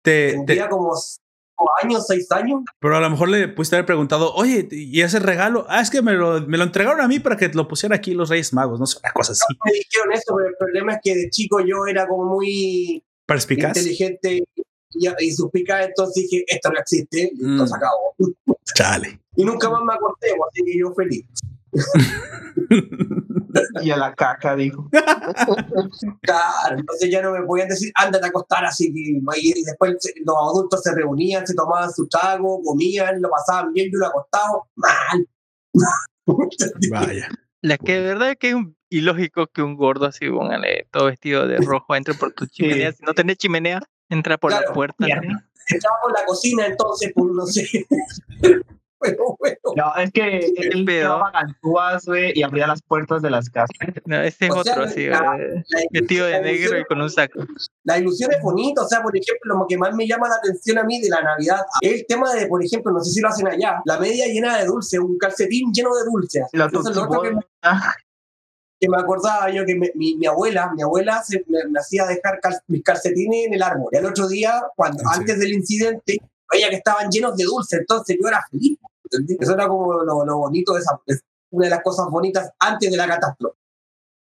te, te- Tendría como años, seis años. pero a lo mejor le pudiste haber preguntado, oye, ¿y ese regalo? Ah, es que me lo, me lo entregaron a mí para que lo pusiera aquí los Reyes Magos, no sé, una cosa así. Me dijeron eso, pero el problema es que de chico yo era como muy Perspicaz. inteligente y, y suspicaz, entonces dije, esto no existe, y Mm. esto se acabó. Chale. Y nunca más me acordé, así que yo feliz. Y a la caca, dijo. Claro, entonces ya no me podían decir, ándate a acostar así. que- Y después se- los adultos se reunían, se tomaban su trago, comían, lo pasaban bien, yo lo acostado, mal. Vaya. La que de verdad que es un- ilógico que un gordo así, póngale todo vestido de rojo, entre por tu chimenea. Si no tenés chimenea, entra por la puerta. Estaba por la cocina, entonces, pues no sé. Pero bueno, No, es que él pedo? llevaba ganzúas, güey, y abría las puertas de las casas. No, ese es O sea, otro güey, la vestido de negro y con un saco. La ilusión es bonita, o sea, por ejemplo, lo que más me llama la atención a mí de la Navidad es el tema de, por ejemplo, no sé si lo hacen allá, la media llena de dulce, un calcetín lleno de dulce. La Eso es lo otro que me, que me acordaba yo que me- mi, mi abuela, mi abuela se, me, me hacía dejar cal- mis calcetines en el árbol. Y al otro día, cuando Ah, sí. antes del incidente, veía que estaban llenos de dulce, entonces yo era feliz. ¿Entendí? Eso era como lo, lo bonito de esa, es una de las cosas bonitas antes de la catástrofe.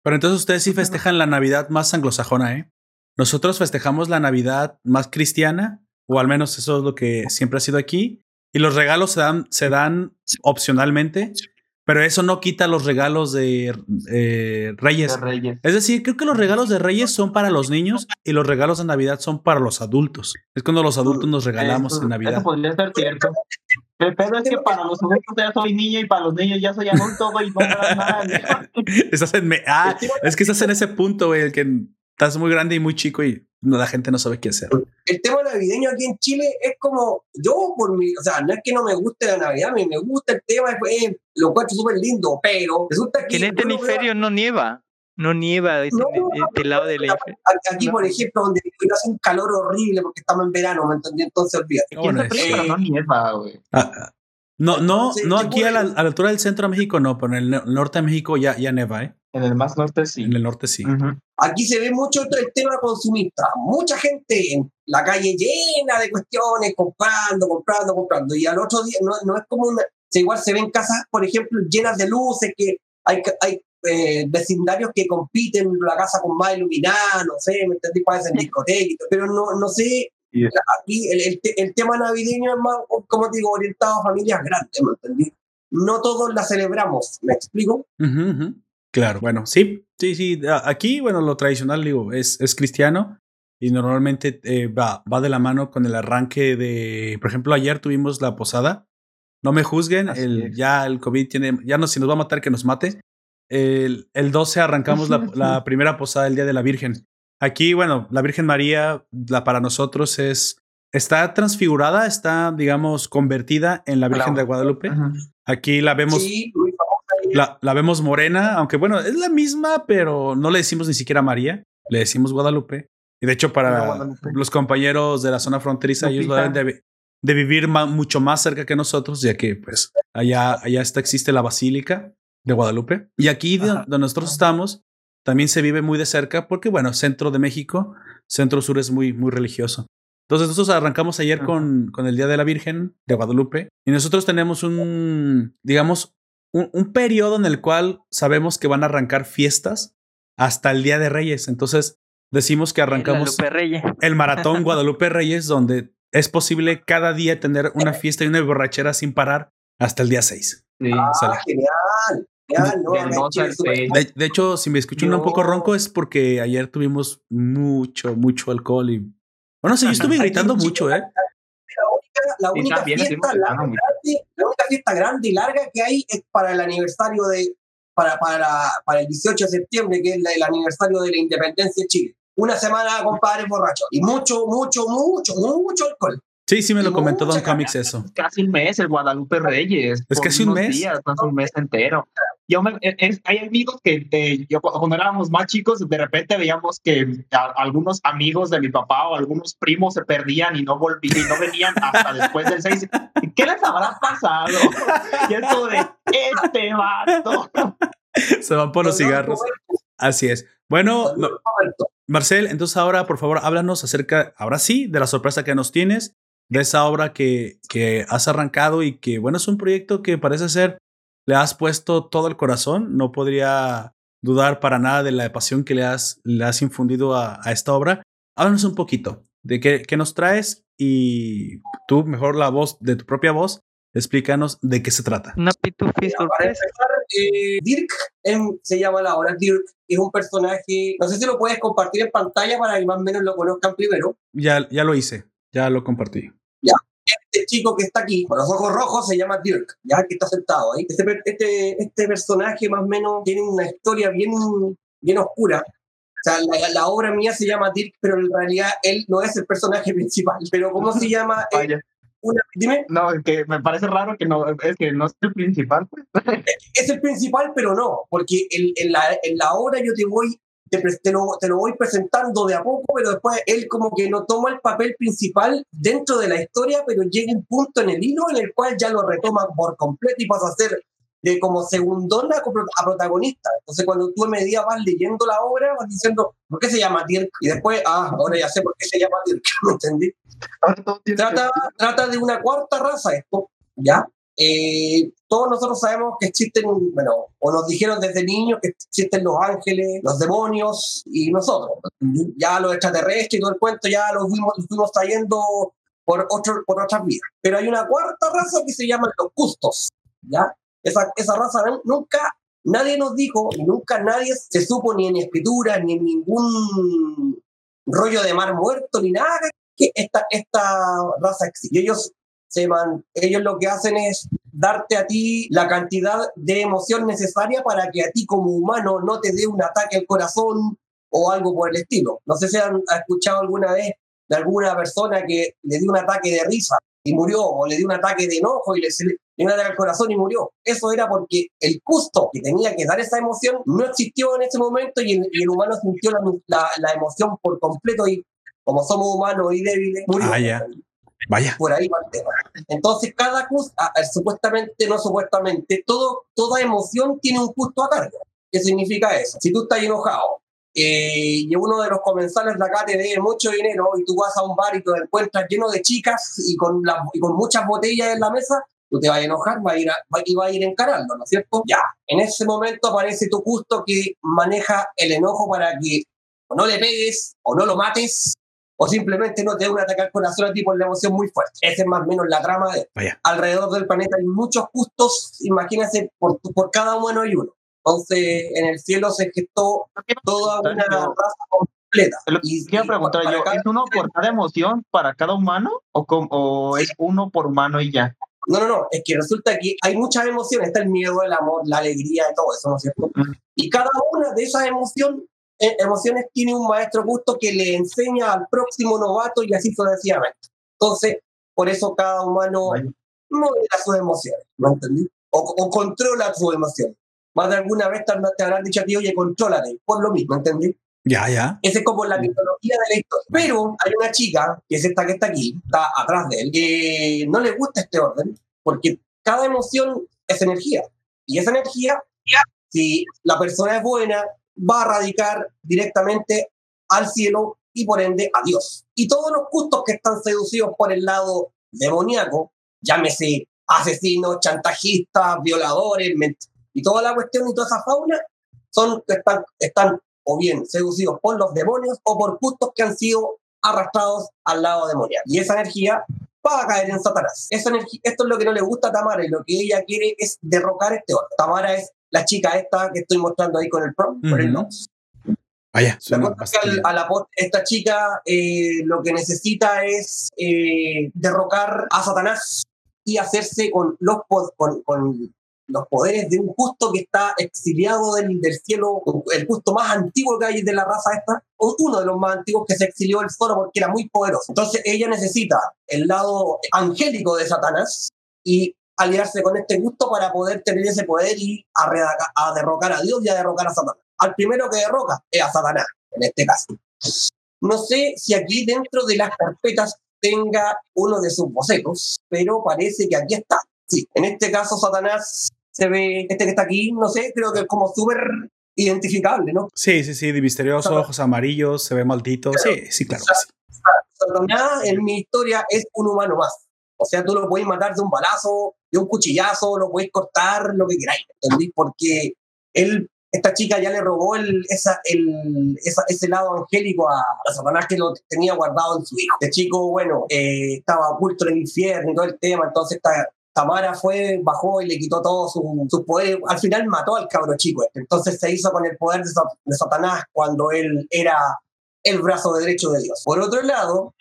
Pero entonces ustedes sí festejan la Navidad más anglosajona, ¿eh? Nosotros festejamos la Navidad más cristiana, o al menos eso es lo que siempre ha sido aquí. Y los regalos se dan, se dan opcionalmente. Pero eso no quita los regalos de eh, Reyes. De Reyes. Es decir, creo que los regalos de Reyes son para los niños y los regalos de Navidad son para los adultos. Es cuando los adultos nos regalamos Eso- en Navidad. Eso podría ser cierto. El pedo es que para los adultos ya soy niño y para los niños ya soy adulto, güey, no nada. Estás en me- ah, es que estás en ese punto, güey, el que estás muy grande y muy chico y no, la gente no sabe qué hacer. el tema navideño aquí en Chile es como, yo por mi, o sea, no es que no me guste la Navidad, me, me gusta el tema, eh, lo encuentro súper lindo, pero resulta Que en este hemisferio no nieva. No nieva de este, No, de este lado del hemisferio. a- Aquí, por ejemplo, donde hace un calor horrible porque estamos en verano, ¿me entendí? Entonces, olvídate. Bueno, eh, no nieva, güey. Ah, no, no, no aquí a la, a la altura del centro de México, no, pero en el no- norte de México ya, ya neva, ¿eh? En el más norte sí. En el norte sí. Aquí se ve mucho el tema consumista. Mucha gente en la calle llena de cuestiones, comprando, comprando, comprando. Y al otro día, no, no es como una. se- igual se ven casas, por ejemplo, llenas de luces, que hay, hay eh, vecindarios que compiten la casa con más iluminada, no sé, ¿me entendí? Parecen discotecas, pero no, no sé. Aquí el, el te- el tema navideño es más, como digo, orientado a familias grandes, ¿me entendí? No todos la celebramos, ¿me explico? Ujú, ujú. Claro, bueno, sí, sí, sí. Aquí, bueno, lo tradicional, digo, es, es cristiano y normalmente eh, va, va de la mano con el arranque de, por ejemplo, ayer tuvimos la posada. No me juzguen, el, ya el COVID tiene, ya no, si nos va a matar, que nos mate. El, el 12 arrancamos la, la primera posada del Día de la Virgen. Aquí, bueno, la Virgen María, la para nosotros es, está transfigurada, está, digamos, convertida en la Virgen de Guadalupe. Aquí la vemos Sí, la, la vemos morena, aunque bueno, es la misma, pero no le decimos ni siquiera María, le decimos Guadalupe. Y de hecho, para los compañeros de la zona fronteriza, ellos lo deben de, de vivir mucho más cerca que nosotros, ya que pues allá, allá está, existe la Basílica de Guadalupe. Y aquí Ajá. donde nosotros estamos, también se vive muy de cerca, porque bueno, centro de México, centro sur es muy, muy religioso. Entonces nosotros arrancamos ayer con, con el Día de la Virgen de Guadalupe y nosotros tenemos un, digamos, un, un periodo en el cual sabemos que van a arrancar fiestas hasta el Día de Reyes. Entonces decimos que arrancamos el maratón Guadalupe Reyes, donde es posible cada día tener una fiesta y una borrachera sin parar hasta el día 6. Sí. Ah, genial. Genial, no, Del acá en 12 Chile al es súper- 6. De, de hecho, si me escuchan un poco ronco es porque ayer tuvimos mucho, mucho alcohol y... Bueno, sí, yo estuve gritando mucho, ¿eh? La única, la fiesta larga, grande- la única fiesta grande y larga que hay es para el aniversario de, para, para, para el 18 de septiembre, que es el aniversario de la independencia de Chile. Una semana, compadres borrachos. Y mucho, mucho, mucho, mucho alcohol. Sí, sí me lo comentó Don Comics eso. Casi un mes el Guadalupe Reyes. Es casi un mes. Días, no es un mes entero. Yo me- es- es- hay amigos que eh, yo, cuando éramos más chicos, de repente veíamos que a- algunos amigos de mi papá o algunos primos se perdían y no volvían y no venían hasta después del 6. ¿Qué les habrá pasado? Y esto de este vato. Se van por los Don cigarros. Roberto, Así es. Bueno, Roberto. Marcel, entonces ahora, por favor, háblanos acerca, ahora sí, de la sorpresa que nos tienes, de esa obra que, que has arrancado y que, bueno, es un proyecto que parece ser, le has puesto todo el corazón. No podría dudar para nada de la pasión que le has, le has infundido a, a esta obra. Háblanos un poquito de qué, qué nos traes y tú, mejor la voz, de tu propia voz, explícanos de qué se trata. Una pitufi sorpresa. eh, Dirk se llama la obra. Dirk es un personaje, no sé si lo puedes compartir en pantalla para que más o menos lo conozcan primero. Ya, ya lo hice, ya lo compartí. Este chico que está aquí, con los ojos rojos, se llama Dirk, ya que está sentado ahí. Este, este, este personaje más o menos tiene una historia bien, bien oscura. O sea, la, la obra mía se llama Dirk, pero en realidad él no es el personaje principal. Pero ¿cómo se llama? Eh, Vaya. una- dime, No, es que me parece raro que no, es que no es el principal. Pues. es el principal, pero no, porque en, en la, en la obra yo te voy, te, te lo, te lo voy presentando de a poco, pero después él como que no toma el papel principal dentro de la historia, pero llega un punto en el hilo en el cual ya lo retoma por completo y pasa a ser de como segundona a pro- a protagonista. Entonces cuando tú a medida vas leyendo la obra, vas diciendo, ¿por qué se llama Dirk? Y después, ah, ahora ya sé por qué se llama Dirk, ¿me entendí? Trata, trata de una cuarta raza esto, ¿ya? Eh, todos nosotros sabemos que existen, bueno, o nos dijeron desde niños que existen los ángeles, los demonios y nosotros. Ya los extraterrestres y todo el cuento ya los fuimos, los fuimos trayendo por, otro, por otras vías. Pero hay una cuarta raza que se llama los custos, ¿ya? Esa, esa raza nu- nunca, nadie nos dijo, nunca nadie se supo ni en escritura, ni en ningún rollo de mar muerto, ni nada, que esta, esta raza existe. Y ellos, ellos lo que hacen es darte a ti la cantidad de emoción necesaria para que a ti como humano no te dé un ataque al corazón o algo por el estilo. No sé si han ha escuchado alguna vez de alguna persona que le dio un ataque de risa y murió, o le dio un ataque de enojo y le, le dio un ataque al corazón y murió. Eso era porque el gusto que tenía que dar esa emoción no existió en ese momento y el, y el humano sintió la, la- la emoción por completo y como somos humanos y débiles, murió. Ah, ya. Vaya. Por ahí va el tema. Entonces, cada gusto, ah, ah, supuestamente, no supuestamente, todo, toda emoción tiene un gusto a cargo. ¿Qué significa eso? Si tú estás enojado eh, y uno de los comensales de acá te debe mucho dinero y tú vas a un bar y te encuentras lleno de chicas y con, la- y con muchas botellas en la mesa, tú te vas a enojar va a ir a- va- y vas a ir encarando, ¿no es cierto? Ya, en ese momento aparece tu gusto que maneja el enojo para que o no le pegues o no lo mates o simplemente no te dé un ataque al corazón a ti por la emoción muy fuerte. Esa es más o menos la trama de Vaya. alrededor del planeta hay muchos gustos, imagínense, por, por cada uno hay uno. Entonces, en el cielo se gestó toda una raza completa. Lo Y- Quiero y preguntar yo, cada- ¿es uno por cada emoción para cada humano o, com- o es uno por humano y ya? No, no, no, es que resulta que hay muchas emociones, está el miedo, el amor, la alegría, y todo eso, ¿no es cierto? Ujú. Y cada una de esas emoción, eh, emociones tiene un maestro gusto que le enseña al próximo novato y así sucesivamente. Entonces, por eso cada humano modera sus emociones, ¿me entendí? O, o controla sus emociones. Más de alguna vez te, te habrán dicho a ti, oye, contrólate, por lo mismo, ¿entendí? Ya, ya. Esa es como la mitología de la historia. Pero hay una chica, que es esta que está aquí, está atrás de él, que no le gusta este orden, porque cada emoción es energía. Y esa energía, si la persona es buena, va a radicar directamente al cielo y por ende a Dios. Y todos los gustos que están seducidos por el lado demoníaco, llámese asesinos, chantajistas, violadores, y toda la cuestión y toda esa fauna, son, están, están o bien seducidos por los demonios o por gustos que han sido arrastrados al lado demoníaco. Y esa energía va a caer en Satanás. Esa energía, esto es lo que no le gusta a Tamara y lo que ella quiere es derrocar este orden. Tamara es la chica esta que estoy mostrando ahí con el pro, con el Ujú. mouse. Vaya. A la esta chica eh, lo que necesita es eh, derrocar a Satanás y hacerse con los, con, con los poderes de un justo que está exiliado del, del cielo, el justo más antiguo que hay de la raza esta, o uno de los más antiguos que se exilió del solo porque era muy poderoso. Entonces ella necesita el lado angélico de Satanás y aliarse con este gusto para poder tener ese poder y a, redaca- a derrocar a Dios y a derrocar a Satanás. Al primero que derroca es a Satanás, en este caso. No sé si aquí dentro de las carpetas tenga uno de sus bocetos, pero parece que aquí está. Sí, en este caso Satanás se ve, este que está aquí, no sé, creo que es como súper identificable, ¿no? Sí, sí, sí, de misterioso, Satanás. ojos amarillos, se ve maldito. Sí, sí, claro que sí. Satanás en mi historia es un humano más. O sea, tú lo puedes matar de un balazo, de un cuchillazo, lo puedes cortar, lo que queráis, ¿entendí? Porque él, esta chica ya le robó el, esa, el, esa- ese lado angélico a, Satanás que lo tenía guardado en su hijo. Este chico, bueno, eh, estaba oculto en el infierno y todo el tema, entonces esta, Tamara fue, bajó y le quitó todos sus su poderes. Al final mató al cabro chico. este. Entonces se hizo con el poder de, de Satanás cuando él era el brazo derecho de Dios. Por otro lado,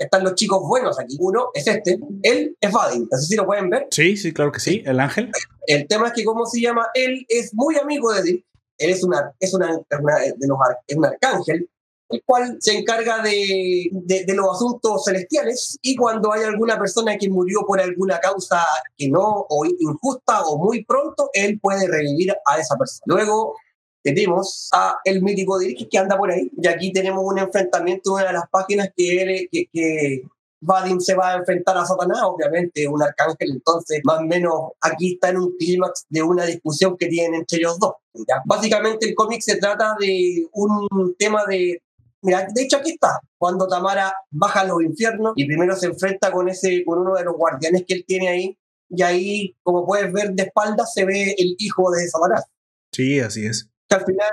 están los chicos buenos aquí. Uno es este, él es Vadim, no sé si lo pueden ver. Sí, sí, claro que sí. El ángel. El tema es que, ¿cómo se llama? Él es muy amigo de Dick. Él es, una, es, una, es una de los, es un arcángel, el cual se encarga de, de, de los asuntos celestiales. Y cuando hay alguna persona que murió por alguna causa que no, o injusta, o muy pronto, él puede revivir a esa persona. Luego tenemos a el mítico Dirk que anda por ahí. Y aquí tenemos un enfrentamiento, una de las páginas que, él, que, que Vadim se va a enfrentar a Satanás, obviamente un arcángel, entonces más o menos aquí está en un clímax de una discusión que tienen entre ellos dos. ¿ya? Básicamente el cómic se trata de un tema de... Mira, de hecho aquí está, cuando Tamara baja a los infiernos y primero se enfrenta con, ese, con uno de los guardianes que él tiene ahí, y ahí, como puedes ver de espaldas, se ve el hijo de Satanás Sí, así es. Que al final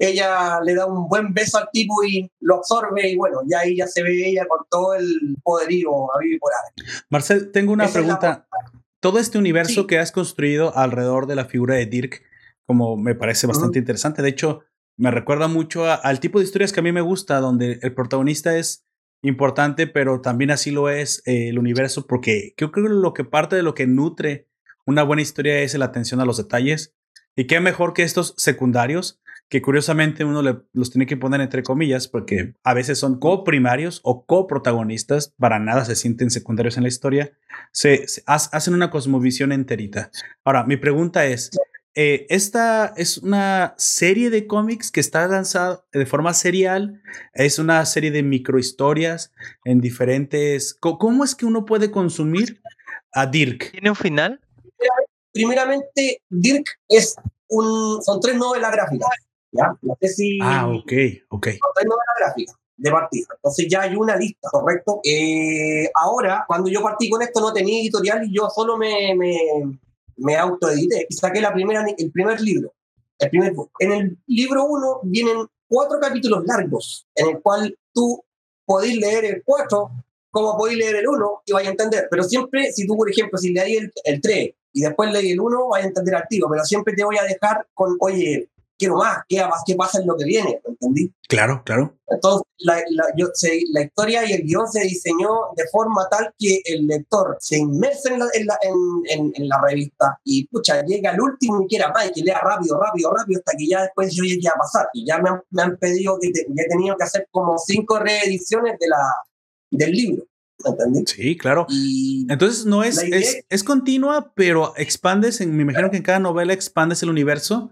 ella le da un buen beso al tipo y lo absorbe y bueno, ya ahí ya se ve ella con todo el poderío a vivir por ahí. Marcel, tengo una Esa pregunta. todo este universo Sí. que has construido alrededor de la figura de Dirk, como me parece bastante interesante. De hecho, me recuerda mucho a- al tipo de historias que a mí me gusta, donde el protagonista es importante, pero también así lo es eh, el universo, porque yo creo que lo que parte de lo que nutre una buena historia es la atención a los detalles. Y qué mejor que estos secundarios, que curiosamente uno los tiene que poner entre comillas, porque a veces son coprimarios o coprotagonistas, para nada se sienten secundarios en la historia, se, se ha- hacen una cosmovisión enterita. Ahora, mi pregunta es, eh, ¿esta es una serie de cómics que está lanzada de forma serial? ¿Es una serie de microhistorias en diferentes... ¿Cómo es que uno puede consumir a Dirk? ¿Tiene un final? Primeramente, Dirk es un, son tres novelas gráficas. ¿ya? Sé si Ah, ok, ok. son tres novelas gráficas de partida. Entonces ya hay una lista, ¿correcto? Eh, ahora, cuando yo partí con esto, no tenía editorial y yo solo me, me, me autoedité y saqué la primera, el primer libro. El primer book. En el libro uno vienen cuatro capítulos largos, en el cual tú podés leer el cuatro como podéis leer el uno y vais a entender. Pero siempre, si tú, por ejemplo, si leí el, el 3 y después leí el 1, vais a entender al tiro. Pero siempre te voy a dejar con, oye, quiero más, ¿qué, qué pasa en lo que viene? ¿Entendí? Claro, claro. Entonces, la, la, yo, se, la, historia y el guion se diseñó de forma tal que el lector se inmerse en la, en la, en, en, la revista y, pucha, llega al último y quiera más y que lea rápido, rápido, rápido, hasta que ya después yo llegue a pasar. Y ya me han, me han pedido que te, he tenido que hacer como cinco reediciones de la, del libro. ¿Entendí? Sí, claro. Y Entonces no es, es, es continua, pero expandes, en, me imagino que en cada novela expandes el universo.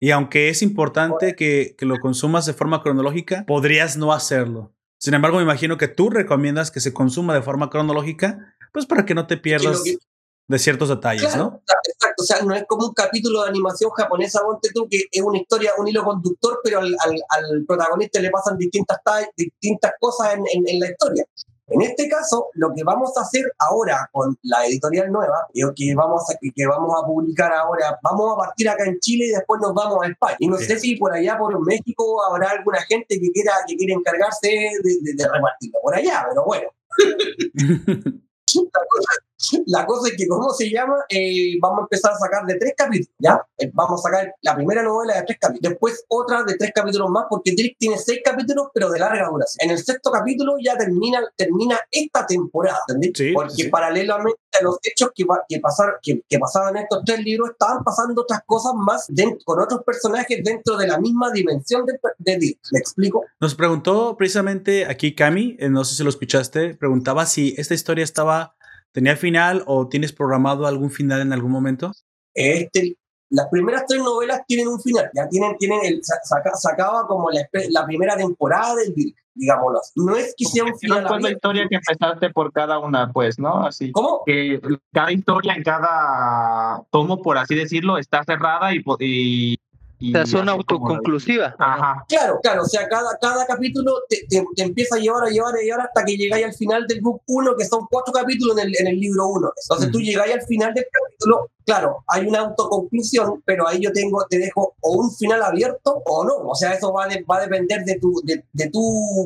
Y aunque es importante que, que lo consumas de forma cronológica, podrías no hacerlo. Sin embargo, me imagino que tú recomiendas que se consuma de forma cronológica, pues para que no te pierdas que- de ciertos detalles, Claro, ¿no? Exacto, o sea, no es como un capítulo de animación japonesa, ponte tú, que es una historia, un hilo conductor, pero al, al, al protagonista le pasan distintas, ta- distintas cosas en, en, en la historia. En este caso, lo que vamos a hacer ahora con la editorial nueva, que vamos a, que vamos a publicar ahora, vamos a partir acá en Chile y después nos vamos a España. Y no Sí. sé si por allá, por México, habrá alguna gente que quiera, que quiera encargarse de, de, de repartirlo por allá, pero bueno. La cosa, es que, ¿cómo se llama? Eh, vamos a empezar a sacar de tres capítulos, ¿ya? Eh, vamos a sacar la primera novela de tres capítulos, después otra de tres capítulos más, porque Drake tiene seis capítulos, pero de larga duración. En el sexto capítulo ya termina, termina esta temporada, ¿entendés? Sí, porque sí, paralelamente a los hechos que, que, pasaron, que, que pasaban en estos tres libros, estaban pasando otras cosas más dentro- con otros personajes dentro de la misma dimensión de, de Drake. ¿Me explico? Nos preguntó precisamente aquí Cami, eh, no sé si lo escuchaste, preguntaba si esta historia estaba, tenía final o tienes programado algún final en algún momento. Este, las primeras tres novelas tienen un final, ya tienen, tienen el, sa- saca- sacaba como la, la primera temporada del Dirk, digámoslo así. No es que sea un No final fue la historia que empezaste por cada una, pues, ¿no? Así. ¿Cómo? Que cada historia en cada tomo, por así decirlo, está cerrada y. y, y O sea, son autoconclusivas. Ajá. Claro, claro, o sea, cada, cada capítulo te, te- te empieza a llevar, a llevar, a llevar hasta que llegáis al final del book 1, que son cuatro capítulos en el, en el libro 1. Entonces tú Ujú. llegáis al final del capítulo, claro, hay una autoconclusión, pero ahí yo tengo, te dejo o un final abierto o no. O sea, eso va, a de- va a depender de tu, de, de tu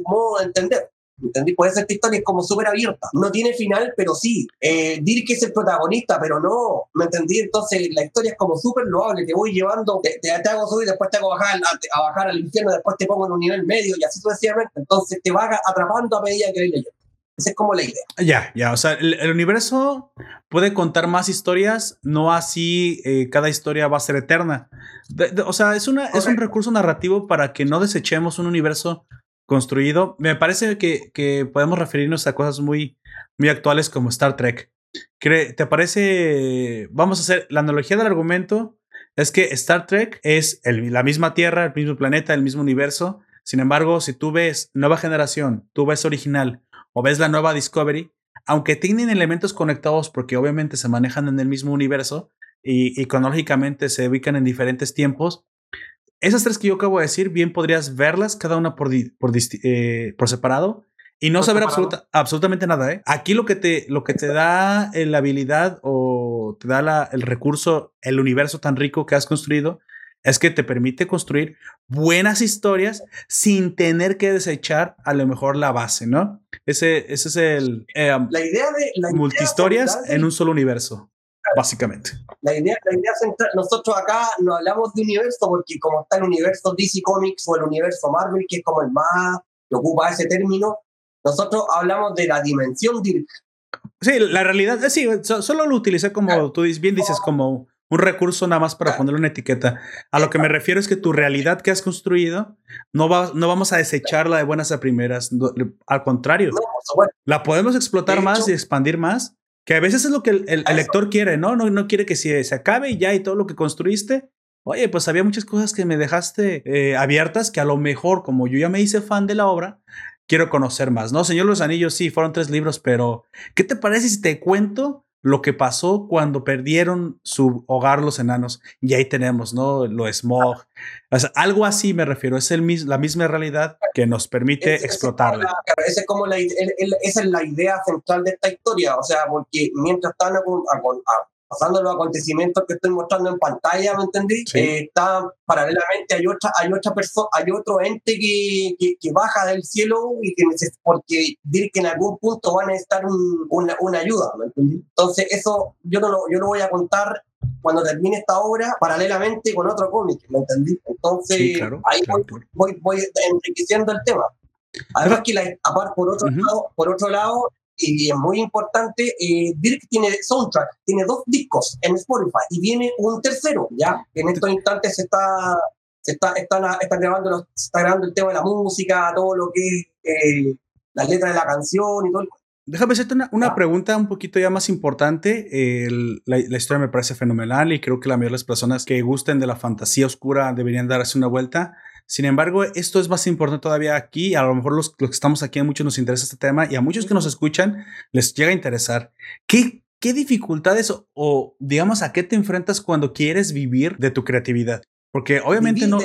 modo de entender. ¿Entendí? Puede ser que esta historia es como súper abierta. No tiene final, pero sí. Eh, Dirk es el protagonista, pero no. ¿Me entendí? Entonces la historia es como súper loable. Te voy llevando, te, te- te hago subir, después te hago bajar, a, a bajar al infierno, después te pongo en un nivel medio y así sucesivamente. Entonces te vas atrapando a medida que vais leyendo. Esa es como la idea. Ya, ya, o sea, el, el universo puede contar más historias, no así eh, cada historia va a ser eterna. De- de- o sea, es, una, es un recurso narrativo para que no desechemos un universo construido. Me parece que, que podemos referirnos a cosas muy, muy actuales como Star Trek. ¿Te parece? Vamos a hacer la analogía del argumento. Es que Star Trek es el- la misma Tierra, el mismo planeta, el mismo universo. Sin embargo, si tú ves nueva generación, tú ves original o ves la nueva Discovery, aunque tienen elementos conectados porque obviamente se manejan en el mismo universo y, y cronológicamente se ubican en diferentes tiempos, esas tres que yo acabo de decir, bien podrías verlas cada una por, di- por, eh, por separado y no Por saber absoluta- absolutamente nada. ¿eh? Aquí lo que, te, lo que te da eh, la habilidad o te da la- el recurso, el universo tan rico que has construido, es que te permite construir buenas historias sin tener que desechar a lo mejor la base, ¿no? Ese, ese es el eh, La idea de. La multihistorias en un solo universo. Básicamente. La idea, la idea central, nosotros acá no hablamos de universo porque como está el universo DC Comics o el universo Marvel, que es como el más que ocupa ese término, nosotros hablamos de la dimensión Dirk. Sí, la realidad, eh, sí, so- solo lo utilicé como tú dis- bien dices, como un recurso nada más para ponerle una etiqueta. A lo que me refiero es que tu realidad que has construido, no, va, no vamos a desecharla de buenas a primeras. no, al contrario, No, la podemos explotar más y expandir más. Que a veces es lo que el, el- lector quiere, ¿no? ¿no? No quiere que se, se acabe y ya y todo lo que construiste. Oye, pues había muchas cosas que me dejaste eh, abiertas que a lo mejor, como yo ya me hice fan de la obra, quiero conocer más, ¿no? Señor Los Anillos, sí, fueron tres libros, pero ¿qué te parece si te cuento lo que pasó cuando perdieron su hogar los enanos? Y ahí tenemos, ¿no? Lo smog. O sea, algo así me refiero, es el, la misma realidad que nos permite es explotarla. esa es como la, esa es la idea central de esta historia. O sea, porque mientras están acon- acon- a- pasando los acontecimientos que estoy mostrando en pantalla, ¿me entendí? Sí. Eh, está paralelamente hay otra, hay otra persona, hay otro ente que, que, que baja del cielo y que neces- porque diré que en algún punto van a necesitar un- una, una ayuda, ¿me entendí? Entonces, eso yo no lo, yo lo voy a contar cuando termine esta obra paralelamente con otro cómic, ¿me entendí? Entonces, Sí, claro. ahí claro, voy voy, voy enriqueciendo el tema. Además que la, aparte, por otro lado, por otro lado, y es muy importante, eh, Dirk tiene soundtrack, tiene dos discos en Spotify y viene un tercero, ya. En estos instantes se está, se está, están, están grabando, los- se está grabando el tema de la música, todo lo que es eh, las letras de la canción y todo. el- Déjame hacerte una, una Ah. pregunta un poquito ya más importante. El- la, la historia me parece fenomenal y creo que la mayoría de las personas que gusten de la fantasía oscura deberían darse una vuelta. Sin embargo, esto es más importante todavía aquí. A lo mejor los, los que estamos aquí, a muchos nos interesa este tema y a muchos que nos escuchan les llega a interesar. ¿Qué, qué dificultades o, o, digamos a qué te enfrentas cuando quieres vivir de tu creatividad? Porque obviamente no,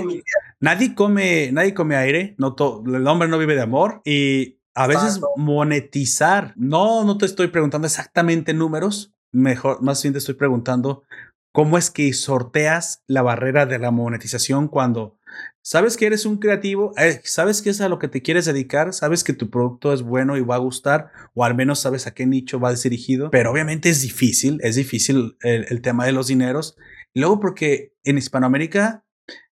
nadie come, nadie come aire, no to- el hombre no vive de amor y a veces monetizar. No, no te estoy preguntando exactamente números, mejor, más bien te estoy preguntando cómo es que sorteas la barrera de la monetización cuando sabes que eres un creativo, eh, sabes que es a lo que te quieres dedicar, sabes que tu producto es bueno y va a gustar, o al menos sabes a qué nicho va dirigido, pero obviamente es difícil, es difícil el, el tema de los dineros. Y luego porque en Hispanoamérica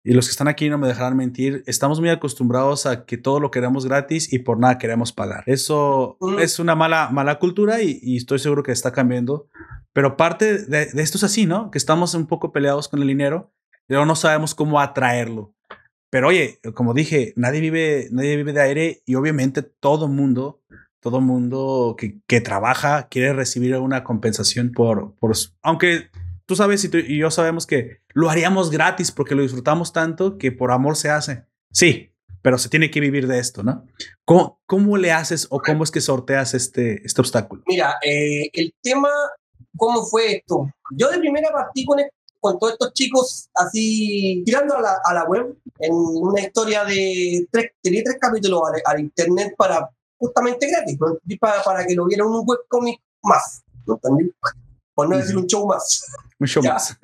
y los que están aquí no me dejarán mentir, estamos muy acostumbrados a que todo lo queremos gratis y por nada queremos pagar. Eso es una mala, mala cultura y, y estoy seguro que está cambiando. Pero parte de, de esto es así, ¿no? Que estamos un poco peleados con el dinero, pero no sabemos cómo atraerlo. Pero oye, como dije, nadie vive, nadie vive de aire y obviamente todo mundo, todo mundo que, que trabaja quiere recibir una compensación por, por, aunque tú sabes y, tú y yo sabemos que lo haríamos gratis porque lo disfrutamos tanto que por amor se hace. Sí, pero se tiene que vivir de esto, ¿no? ¿Cómo, cómo le haces o cómo es que sorteas este, este obstáculo? Mira, eh, el tema, ¿cómo fue esto? Yo de primera partí con, con todos estos chicos así tirando a la, a la web en una historia de tres, tenía tres capítulos al, al internet para justamente gratis, ¿no? Y para, para que lo vieran un webcomic más, ¿no entendí? Por no decir un show más. Mucho Ya. más.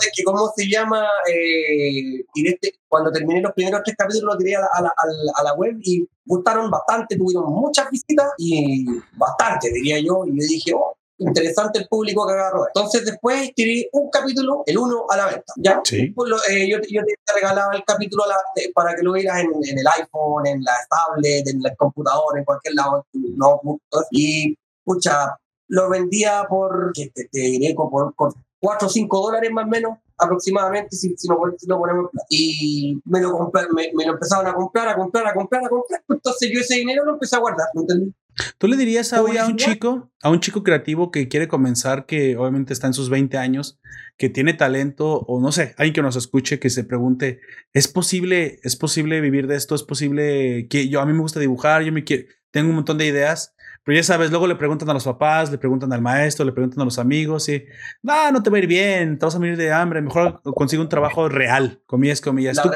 Es que, ¿cómo se llama? Eh, tiré este- cuando terminé los primeros tres capítulos, lo tiré a la, a la- a la- a la web y gustaron bastante, tuvieron muchas visitas y bastante, diría yo. Y yo dije, oh, interesante el público que agarró. Entonces, después tiré un capítulo, el uno a la venta. ¿ya? Sí. Pues lo- eh, yo, yo te regalaba el capítulo a la- de- para que lo vieras en, en el iPhone, en la tablet, en el computador, en cualquier lado, en notebook. Y, pucha, lo vendía por, te, te diré, por, por 4 o 5 dólares más o menos aproximadamente si, si, pon- si lo ponemos plata. y me lo, me, me lo empezaban a comprar, a comprar, a comprar, a comprar entonces yo ese dinero lo empecé a guardar ¿me entendí? ¿Tú le dirías a, hoy a un chico, a un chico creativo que quiere comenzar, que obviamente está en sus 20 años, que tiene talento, o no sé, alguien que nos escuche, que se pregunte, ¿es posible, es posible vivir de esto? ¿Es posible que yo, a mí me gusta dibujar, yo me quiero, tengo un montón de ideas, pero ya sabes, luego le preguntan a los papás, le preguntan al maestro, le preguntan a los amigos y, no, no te va a ir bien, te vas a morir de hambre, mejor consigue un trabajo real, comillas, comillas. La, ¿Tú,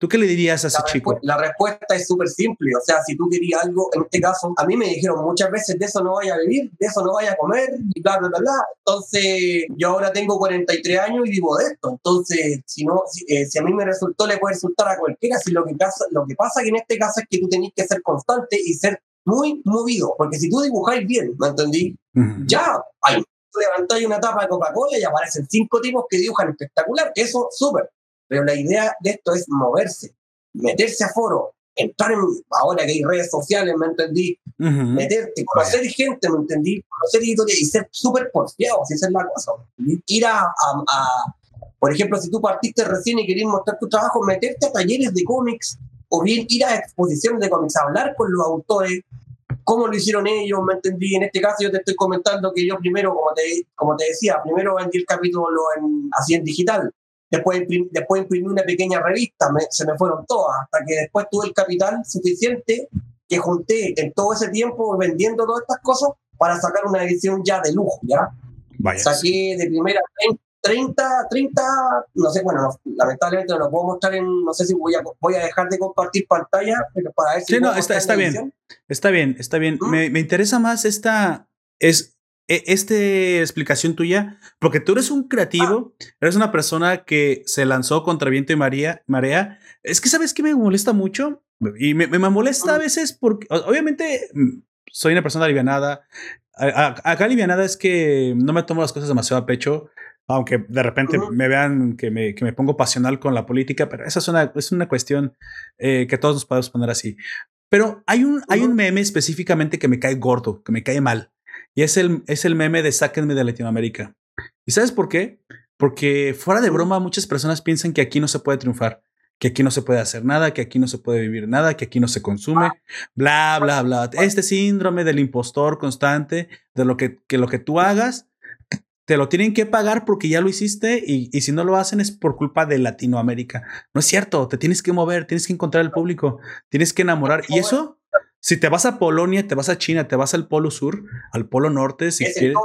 tú qué le dirías a ese la, chico? la respuesta es súper simple o sea si tú querías algo en este caso a mí me dijeron muchas veces de eso no vaya a vivir de eso no vaya a comer y bla bla bla bla entonces yo ahora tengo 43 años y vivo de esto entonces si no si, eh, si a mí me resultó le puede resultar a cualquiera si lo que pasa lo que pasa que en este caso es que tú tenés que ser constante y ser muy movido porque si tú dibujáis bien ¿me entendí? Ujú. ya hay levantáis una tapa de Coca-Cola y aparecen cinco tipos que dibujan espectacular. Eso, súper. Pero la idea de esto es moverse, meterse a foro, entrar en, ahora que hay redes sociales, ¿me entendí? Ujú. Meterte, conocer gente, ¿me entendí? Conocer editoriales y ser súper porfiado, si esa es la cosa. Ir a, a- a- por ejemplo, si tú partiste recién y querías mostrar tu trabajo, meterte a talleres de cómics o bien ir a exposiciones de cómics, hablar con los autores, cómo lo hicieron ellos, ¿me entendí? En este caso yo te estoy comentando que yo primero, como te, como te decía, primero vendí el capítulo en, así en digital, después, imprim- después imprimí una pequeña revista, me- se me fueron todas, hasta que después tuve el capital suficiente que junté en todo ese tiempo vendiendo todas estas cosas para sacar una edición ya de lujo, ¿ya? Vaya. Saqué de primera 30, 30, no sé, bueno, no, lamentablemente no lo puedo mostrar en, no sé si voy a, voy a dejar de compartir pantalla, pero para ver si Sí, no, está- está bien. Está bien, está bien. ¿Mm? Me, me interesa más esta, es, e- este explicación tuya, porque tú eres un creativo, eres una persona que se lanzó contra viento y María, marea. Es que, ¿sabes qué me molesta mucho? Y me, me molesta a ¿Mm? veces porque, obviamente, mm, soy una persona alivianada. A- a- Acá alivianada es que no me tomo las cosas demasiado a pecho, aunque de repente Ujú. me vean que me, que me pongo pasional con la política, pero esa es una, es una cuestión eh, que todos nos podemos poner así. Pero hay un, hay un meme específicamente que me cae gordo, que me cae mal. Y es el, es el meme de Sáquenme de Latinoamérica. ¿Y sabes por qué? Porque fuera de broma, muchas personas piensan que aquí no se puede triunfar, que aquí no se puede hacer nada, que aquí no se puede vivir nada, que aquí no se consume, bla, bla, bla. Este síndrome del impostor constante, de lo que, que lo que tú hagas, te lo tienen que pagar porque ya lo hiciste y, y si no lo hacen es por culpa de Latinoamérica. No es cierto, te tienes que mover, tienes que encontrar el público, tienes que enamorar. Y eso, si te vas a Polonia, te vas a China, te vas al Polo Sur, al Polo Norte, si quieres.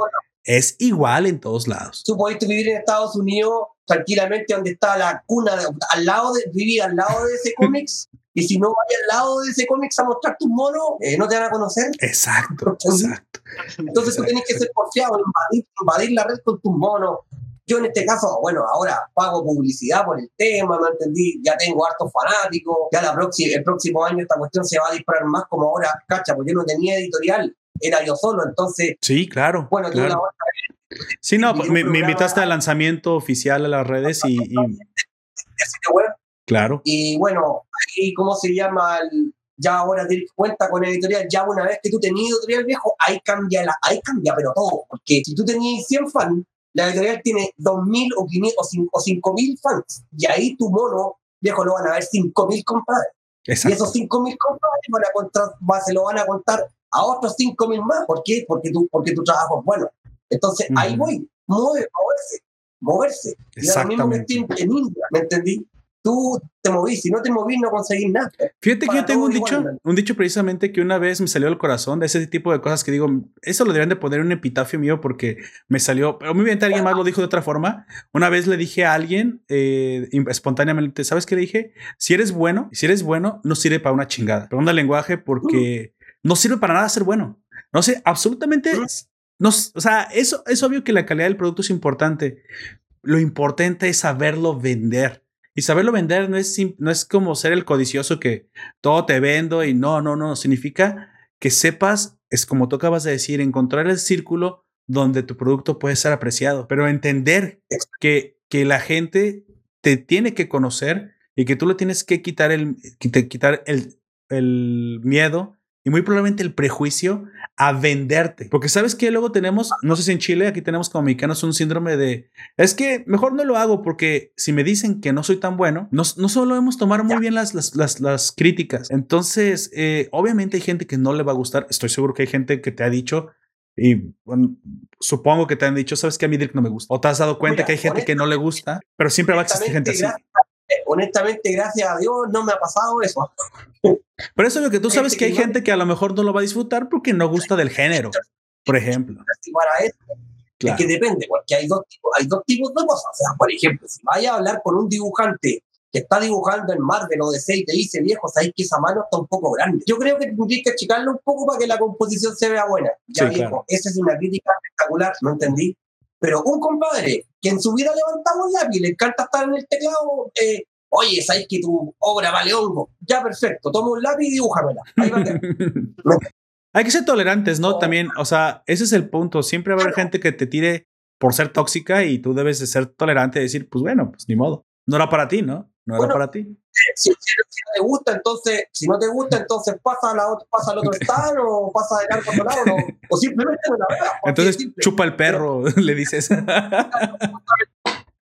Es igual en todos lados. Tú podés vivir en Estados Unidos tranquilamente donde está la cuna, de- al lado de, vivir al lado de ese cómics, y si no vayas al lado de ese cómics a mostrar tus monos, eh, no te van a conocer. Exacto, exacto. Entonces tú tienes que ser porfiado, invadir, invadir la red con tus monos. Yo en este caso, bueno, ahora pago publicidad por el tema, ¿me entendí? Ya tengo hartos fanáticos, ya la próxima, el próximo año esta cuestión se va a disparar más como ahora, cacha, porque yo no tenía editorial, era yo solo, entonces, Sí, claro. bueno, claro. otra Sí, no, y un me, invitaste al lanzamiento oficial a las redes y, y sitio web, claro. y bueno, ahí, ¿cómo se llama? El- ya ahora te cuenta con editorial, ya una vez que tú tenías editorial viejo, ahí cambia, la, ahí cambia, pero todo, porque si tú tenías 100 fans, la editorial tiene 2.000 o 5.000 o cin- o 5.000 fans, y ahí tu mono, viejo, lo van a ver 5.000 compadres. Y Exacto. esos 5.000 compadres van a contar, va- se lo van a contar a otros 5.000 más. ¿Por qué? Porque tu, porque tu trabajo es bueno. Entonces, ahí Ujú. voy. Mueve, moverse, moverse. Y ahora mismo que estoy en India, ¿me entendí? Tú te movís, si no te movís no conseguís nada. Fíjate que Para yo tengo un dicho, igual. un dicho precisamente que una vez me salió del corazón de ese tipo de cosas que digo, eso lo deberían de poner en un epitafio mío porque me salió, pero muy bien, alguien más lo dijo de otra forma. Una vez le dije a alguien eh, espontáneamente, ¿sabes qué le dije? Si eres bueno, si eres bueno, no sirve para una chingada. Perdón el lenguaje porque no sirve para nada ser bueno. No sé, absolutamente, no, o sea, eso es obvio que la calidad del producto es importante. Lo importante es saberlo vender. Y saberlo vender no es, no es como ser el codicioso que todo te vendo y no, no, no. Significa que sepas, es como tú acabas de decir, encontrar el círculo donde tu producto puede ser apreciado, pero entender que, que la gente te tiene que conocer y que tú le tienes que quitar el, quitar el, el miedo y muy probablemente el prejuicio a venderte. Porque sabes que luego tenemos, no sé si en Chile, aquí tenemos como mexicanos un síndrome de, es que mejor no lo hago porque si me dicen que no soy tan bueno, no, no solemos tomar muy bien las, las, las, las críticas. Entonces, eh, obviamente hay gente que no le va a gustar. Estoy seguro que hay gente que te ha dicho, y bueno, supongo que te han dicho, sabes que a mí Dirk no me gusta. O te has dado cuenta Mira, que hay gente que no le gusta, pero siempre va a existir gente así. Honestamente, gracias- eh, honestamente, gracias a Dios, no me ha pasado eso. Pero eso es lo que tú sabes que hay que no- gente que a lo mejor no lo va a disfrutar porque no gusta del género, por ejemplo. Para Claro. Es que depende, porque hay dos, tipos, hay dos tipos de cosas. O sea, por ejemplo, si vaya a hablar con un dibujante que está dibujando en Marvel o DC y te dice, viejo, sabes que esa mano está un poco grande. Yo creo que tendrías que achicarlo un poco para que la composición se vea buena. Ya Sí, viejo, claro. esa es una crítica espectacular, ¿no entendí? Pero un compadre que en su vida levantaba un lápiz, le encanta estar en el teclado, eh, oye, sabes que tu obra vale hongo. Ya, perfecto, toma un lápiz y dibújamela. Ahí va. Hay que ser tolerantes, ¿no? También, o sea, ese es el punto. Siempre va a haber gente que te tire por ser tóxica y tú debes de ser tolerante y decir, pues bueno, pues ni modo. No era para ti, ¿no? No era Bueno, para ti. Si, si- no te gusta, entonces, si no te gusta, entonces pasa, la, pasa al otro stand o pasa de largo a otro lado, ¿no? o simplemente no la veas. Entonces chupa el perro, le dices.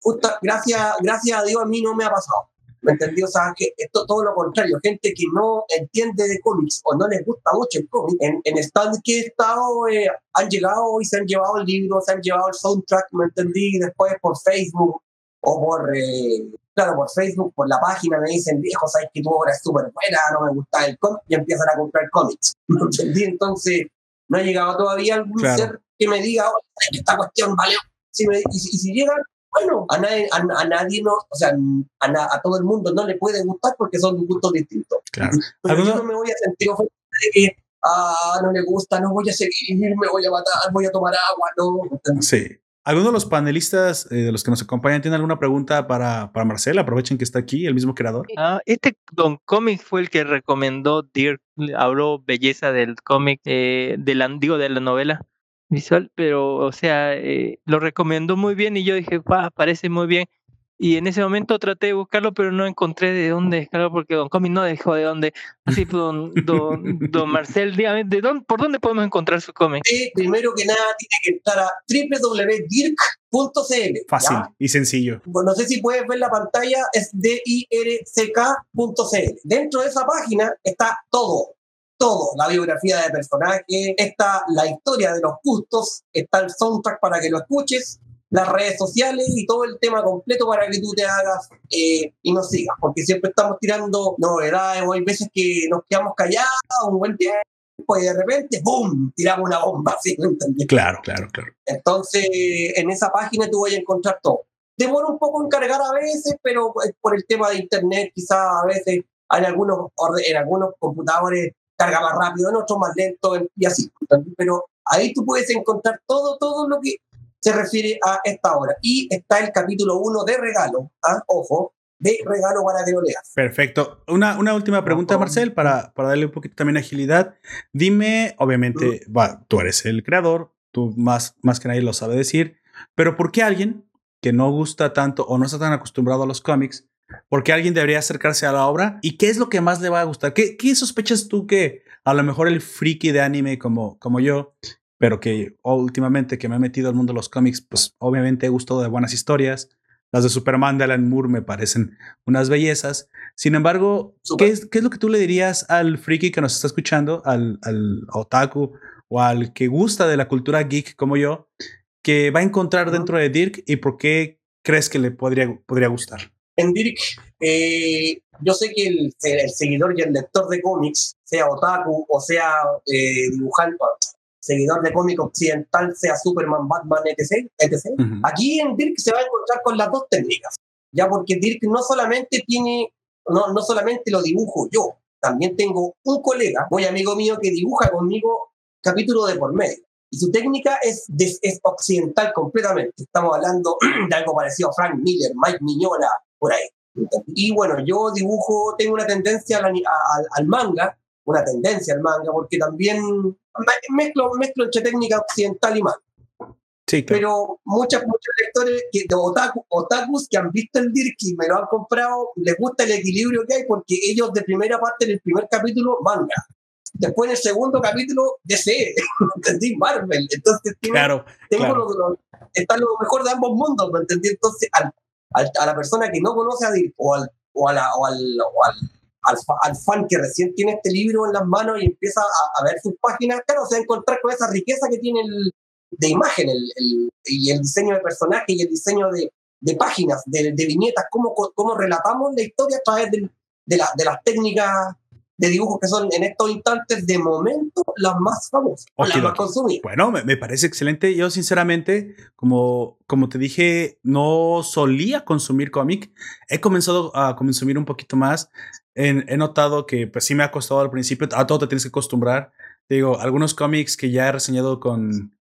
Justa- gracias, gracias a Dios a mí no me ha pasado. ¿Me entendí? O sea, que esto todo lo contrario. Gente que no entiende de cómics o no les gusta mucho el cómic, en, en stands que he estado, eh, han llegado y se han llevado el libro, se han llevado el soundtrack, ¿me entendí? Después por Facebook o por, eh, claro, por Facebook, por la página, me dicen, viejo, sabes que tu obra es súper buena, no me gusta el cómic, y empiezan a comprar cómics. ¿Me entendí? Entonces, no ha llegado todavía algún Claro. ser que me diga, "Oye, esta cuestión vale. Si me- y, si- y si llegan, bueno, a nadie, a, a nadie no, o sea, a, na- a todo el mundo no le puede gustar porque son gustos distintos. Claro. Pero yo ¿Alguno- no me voy a sentir ofendido de que, ah, no le gusta, no voy a seguir, me voy a matar, voy a tomar agua, no. Sí. ¿Alguno de los panelistas eh, de los que nos acompañan tiene alguna pregunta para, para Marcel? Aprovechen que está aquí, el mismo creador. Ah, este Don Comics fue el que recomendó Dirk, habló belleza del cómic, eh, de la, digo, de la novela visual, pero, o sea, eh, lo recomendó muy bien y yo dije, parece muy bien. Y en ese momento traté de buscarlo, pero no encontré de dónde descargarlo, porque Don Comics no dejó de dónde. Así, don, don, don Marcel, dígame, ¿de dónde, ¿por dónde podemos encontrar su cómic? Eh, primero que nada, tiene que entrar a www.dirk.cl. Fácil ¿ya? y sencillo. Bueno, no sé si puedes ver la pantalla, es dirck.cl. Dentro de esa página está todo, todo, la biografía de personaje, está la historia de los gustos, está el soundtrack para que lo escuches, las redes sociales y todo el tema completo para que tú te hagas eh, y nos sigas, porque siempre estamos tirando novedades o hay veces que nos quedamos callados un buen tiempo y de repente, ¡boom!, tiramos una bomba, ¿sí? ¿Me entendés? Claro, claro, claro. Entonces, en esa página tú vas a encontrar todo. Demora un poco en cargar a veces, pero es por el tema de internet, quizás a veces en algunos, en algunos computadores carga más rápido, en otros más lento en- y así. Pero ahí tú puedes encontrar todo, todo lo que se refiere a esta obra. Y está el capítulo 1 de regalo, ¿ah? ojo, de regalo para que. Perfecto. Una, una última pregunta. Marcel, para, para darle un poquito también agilidad. Dime, obviamente, va, tú eres el creador, tú más, más que nadie lo sabe decir, pero ¿por qué alguien que no gusta tanto o no está tan acostumbrado a los cómics, por qué alguien debería acercarse a la obra? ¿Y qué es lo que más le va a gustar? ¿Qué, qué sospechas tú que a lo mejor el friki de anime como, como yo, pero que últimamente que me he metido al mundo de los cómics, pues obviamente he gustado de buenas historias? Las de Superman de Alan Moore me parecen unas bellezas. Sin embargo. ¿qué es, qué es lo que tú le dirías al friki que nos está escuchando, al, al otaku o al que gusta de la cultura geek como yo, que va a encontrar dentro de Dirk y por qué crees que le podría, podría gustar? En Dirk, eh, yo sé que el, el seguidor y el lector de cómics, sea otaku o sea eh, dibujante, seguidor de cómic occidental, sea Superman, Batman, etc., etc., Ujú. Aquí en Dirk se va a encontrar con las dos técnicas, ya porque Dirk no solamente tiene, no, no solamente lo dibujo yo, también tengo un colega, muy amigo mío, que dibuja conmigo capítulo de por medio. Y su técnica es, des- es occidental completamente. Estamos hablando de algo parecido a Frank Miller, Mike Miñola, por ahí. Y bueno, yo dibujo, tengo una tendencia al, al- al manga, una tendencia al manga, porque también me- mezclo, mezclo entre técnica occidental y manga Sí, claro. pero muchas, muchos lectores que, de otaku, otakus que han visto el Dirk y me lo han comprado, les gusta el equilibrio que hay porque ellos de primera parte en el primer capítulo manga. Después en el segundo capítulo DC, ¿entendí? Marvel. Entonces tiene- claro, tengo claro. lo, lo- está lo mejor de ambos mundos, ¿me entendí? Entonces al- al- a la persona que no conoce a Dirk o al, o a la- o al, o al, al al fan que recién tiene este libro en las manos y empieza a, a ver sus páginas, claro, se va a encontrar con esa riqueza que tiene el, de imagen el, el- y el diseño de personaje y el diseño de, de páginas, de, de viñetas, cómo, cómo relatamos la historia a través del- de, la- de las técnicas de dibujos que son en estos instantes de momento las más famosas, o las más consumidas. Bueno, me, me parece excelente. Yo, sinceramente, como, como te dije, no solía consumir cómic. He comenzado a consumir un poquito más. En- he notado que pues sí me ha costado al principio. A todo te tienes que acostumbrar. Te digo, algunos cómics que ya he reseñado con,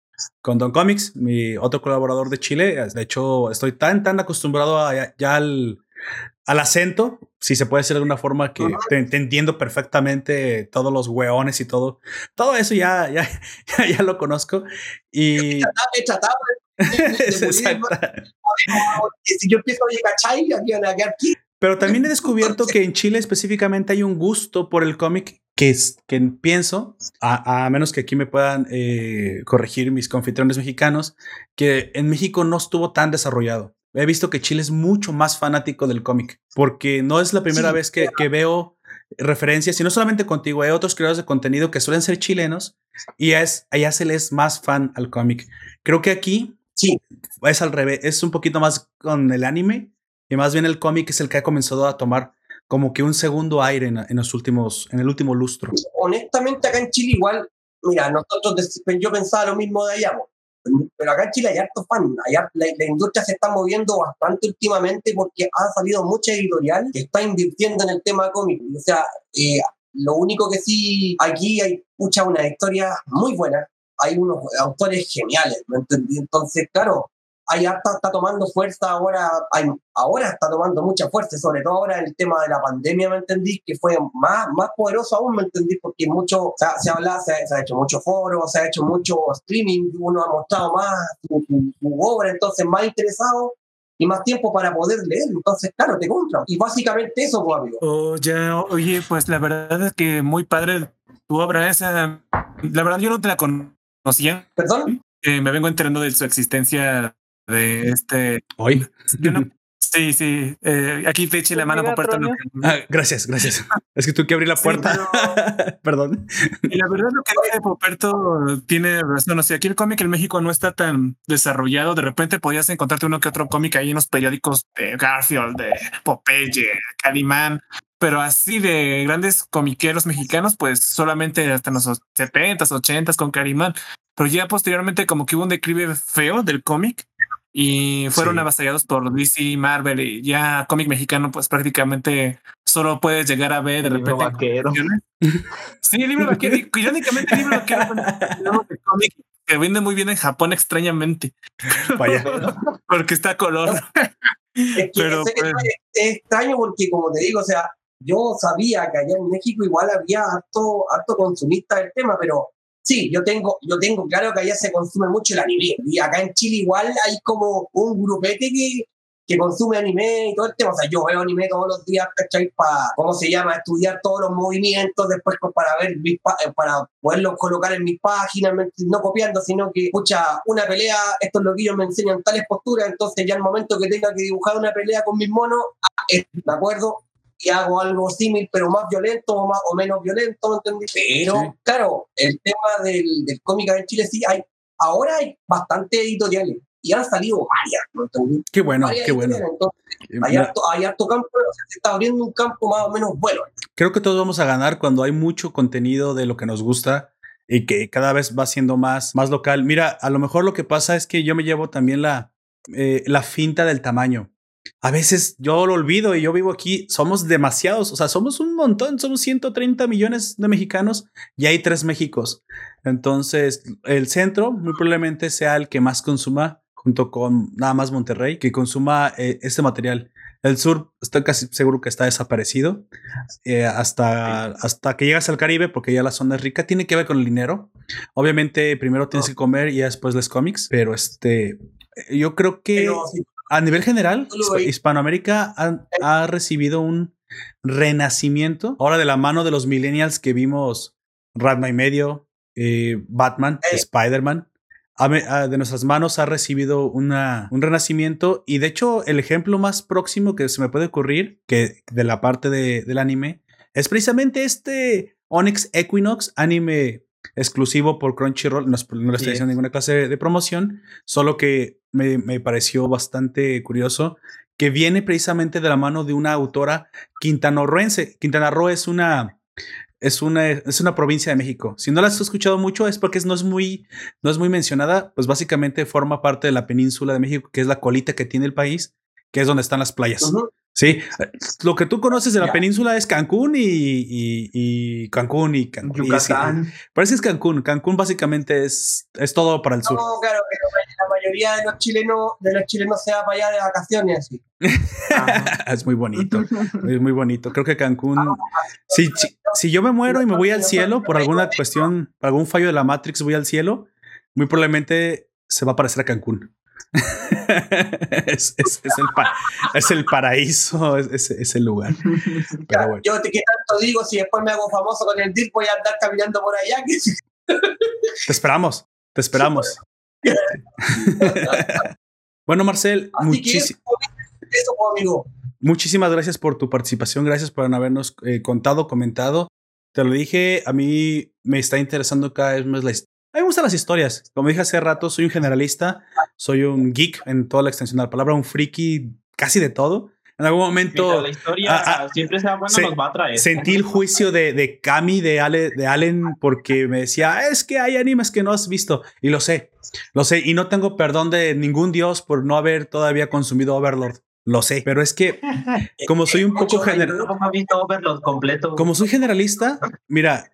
con Don Comics, mi otro colaborador de Chile. De hecho, estoy tan, tan acostumbrado a, ya al, al acento, si se puede decir de alguna forma que te, te entiendo perfectamente todos los hueones y todo. Todo eso ya, ya, ya, ya lo conozco. Y exacto. si yo empiezo a van a quedar aquí. Pero también he descubierto que en Chile específicamente hay un gusto por el cómic que, es, que pienso, a, a menos que aquí me puedan eh, corregir mis confitriones mexicanos, que en México no estuvo tan desarrollado. He visto que Chile es mucho más fanático del cómic, porque no es la primera Sí, vez que, que veo referencias, y no solamente contigo, hay otros creadores de contenido que suelen ser chilenos y es, allá se les más fan al cómic. Creo que aquí Sí, es al revés, es un poquito más con el anime y más bien el cómic es el que ha comenzado a tomar como que un segundo aire en, en los últimos, en el último lustro. honestamente acá en Chile igual, mira, nosotros, des- yo pensaba lo mismo de allá, pero acá en Chile hay harto fan, hay la, la industria se está moviendo bastante últimamente porque ha salido mucha editorial que está invirtiendo en el tema cómic, o sea, eh, lo único que sí, aquí hay mucha una historia muy buena, hay unos autores geniales, ¿me entendí? Entonces, claro, hay harta, está tomando fuerza ahora, hay, ahora está tomando mucha fuerza, sobre todo ahora el tema de la pandemia, ¿me entendí? Que fue más, más poderoso aún, ¿me entendí? Porque mucho, se, ha- se habla, se, ha- se ha hecho mucho foro, se ha hecho mucho streaming, uno ha mostrado más su, su- su obra, entonces más interesado y más tiempo para poder leer, entonces, claro, te compran. Y básicamente eso, pues, amigo. Oh, ya, oye, pues la verdad es que muy padre tu obra esa. La verdad yo no te la conocía. Perdón, eh, me vengo enterando de su existencia de este. Hoy. Yo no- sí, sí. eh, aquí te eché la mano lo que- Ah, gracias, gracias. Es que tuve que abrir la Sí, puerta. Perdón. Y la verdad lo que dice Poperto tiene razón. O sea, aquí el cómic en México no está tan desarrollado. De repente podías encontrarte uno que otro cómic ahí en los periódicos de Garfield, de Popeye, Calimán. Pero así de grandes comiqueros mexicanos, pues solamente hasta en los 70s, 80s con Calimán. Pero ya posteriormente como que hubo un declive feo del cómic y fueron Sí. avasallados por DC, Marvel y ya cómic mexicano pues prácticamente solo puedes llegar a ver de El libro repente vaquero. Sí, el libro vaquero. Irónicamente, el libro vaquero es de cómic que vende muy bien en Japón extrañamente, Vaya. porque está a color. Es que Pero, ese- pues- es, es extraño porque, como te digo, o sea, yo sabía que allá en México igual había harto, harto consumista del tema, pero sí, yo tengo, yo tengo claro que allá se consume mucho el anime. Y acá en Chile igual hay como un grupete que, consume anime y todo el tema. O sea, yo veo anime todos los días, ¿cachai? Para, ¿cómo se llama? Estudiar todos los movimientos, después para ver, mis eh, para poderlos colocar en mis páginas, no copiando, sino que, escucha, una pelea, estos loquillos me enseñan tales posturas, entonces ya el momento que tenga que dibujar una pelea con mis monos, ah, ¿de acuerdo? Y hago algo similar, pero más violento o, más, o menos violento, ¿me entendí? Pero, Sí. claro, el tema del, del cómic en Chile sí hay, ahora hay bastante editoriales y han salido varias, ¿me entendí? Qué bueno, Varias qué bueno. entonces, hay, Mira, harto, hay harto campo, se está abriendo un campo más o menos bueno. Creo que todos vamos a ganar cuando hay mucho contenido de lo que nos gusta y que cada vez va siendo más, más local. Mira, a lo mejor lo que pasa es que yo me llevo también la, eh, la finta del tamaño. A veces yo lo olvido y yo vivo aquí, somos demasiados, o sea, somos un montón, somos 130 millones de mexicanos y hay tres Méxicos. Entonces, el centro muy probablemente sea el que más consuma, junto con nada más Monterrey, que consuma eh, este material. El sur estoy casi seguro que está desaparecido eh, hasta, hasta que llegas al Caribe, porque ya la zona es rica, tiene que ver con el dinero. Obviamente, primero tienes que comer y ya después les cómics, pero este, yo creo que Pero a nivel general. Hispanoamérica ha, ha recibido un renacimiento. Ahora de la mano de los millennials que vimos Ratma y medio, eh, Batman, Eh. Spider-Man. de nuestras manos ha recibido una, un renacimiento y de hecho el ejemplo más próximo que se me puede ocurrir que de la parte de- del anime es precisamente este Onyx Equinox anime exclusivo por Crunchyroll no, no le estoy Sí. haciendo ninguna clase de, promoción solo que me, me pareció bastante curioso que viene precisamente de la mano de una autora quintanarroense Quintana Roo es una es una, es una provincia de México. Si no la has escuchado mucho es porque no es muy, no es muy mencionada, pues básicamente forma parte de la península de México, que es la colita que tiene el país, que es donde están las playas. Sí, lo que tú conoces de la península es Cancún y, y, y Cancún y Cancún. Yucatán. parece que es Cancún. Cancún básicamente es, es todo para el sur. No, claro, pero la mayoría de los chilenos, de los chilenos se va para allá de vacaciones así. Es muy bonito, es muy bonito. Creo que Cancún. Si, si, si yo me muero y me voy al cielo por alguna cuestión, por algún fallo de la Matrix, voy al cielo, muy probablemente se va a parecer a Cancún. es, es- es el, es el paraíso, es, el lugar. Pero bueno. Yo te que tanto digo, si después me hago famoso con el DIR, voy a andar caminando por allá. Te esperamos, te esperamos. bueno, Marcel, muchísimas. Muchísimas gracias por tu participación, gracias por habernos eh, contado, comentado. Te lo dije, a mí me está interesando cada vez más la historia. A mí me gustan las historias. Como dije hace rato, soy un generalista, soy un geek en toda la extensión de la palabra, un friki casi de todo. En algún momento la historia Ah, ah, siempre sea buena, se- nos va a traer. sentí el juicio de, de Cami, de, Ale, de Allen, porque me decía, "Ah, es que hay animes que no has visto. Y lo sé, lo sé. Y no tengo perdón de ningún dios por no haber todavía consumido Overlord. Lo sé, pero es que como soy un poco Mucho general... No hemos visto Overlord completo. Como soy generalista, mira,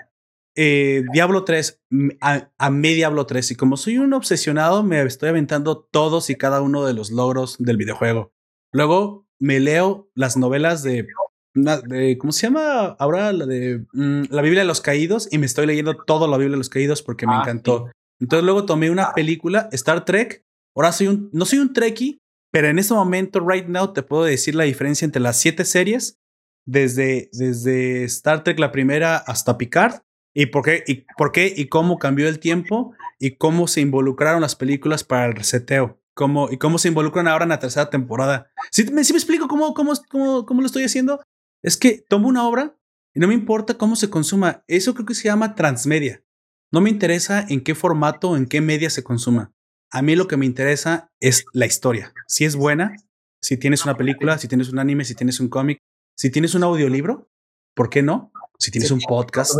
eh, Diablo 3, m- a, amé Diablo 3 y como soy un obsesionado, me estoy aventando todos y cada uno de los logros del videojuego. Luego me leo las novelas de, de- ¿cómo se llama? Ahora la de mm, la Biblia de los Caídos y me estoy leyendo todo la Biblia de los Caídos porque me Ah, encantó. Entonces luego tomé una película, Star Trek. Ahora soy un, no soy un Trekkie, pero en este momento, right now, te puedo decir la diferencia entre las siete series desde, desde Star Trek la primera hasta Picard y por qué y por qué y cómo cambió el tiempo y cómo se involucraron las películas para el reseteo. Cómo, y cómo se involucran ahora en la tercera temporada. ¿Sí, me, sí me explico cómo, cómo, cómo, cómo lo estoy haciendo? Es que tomo una obra y no me importa cómo se consuma. Eso creo que se llama transmedia. No me interesa en qué formato o en qué media se consuma. A mí lo que me interesa es la historia. Si es buena, si tienes una película, si tienes un anime, si tienes un cómic, si tienes un audiolibro, ¿por qué no? Si tienes un podcast,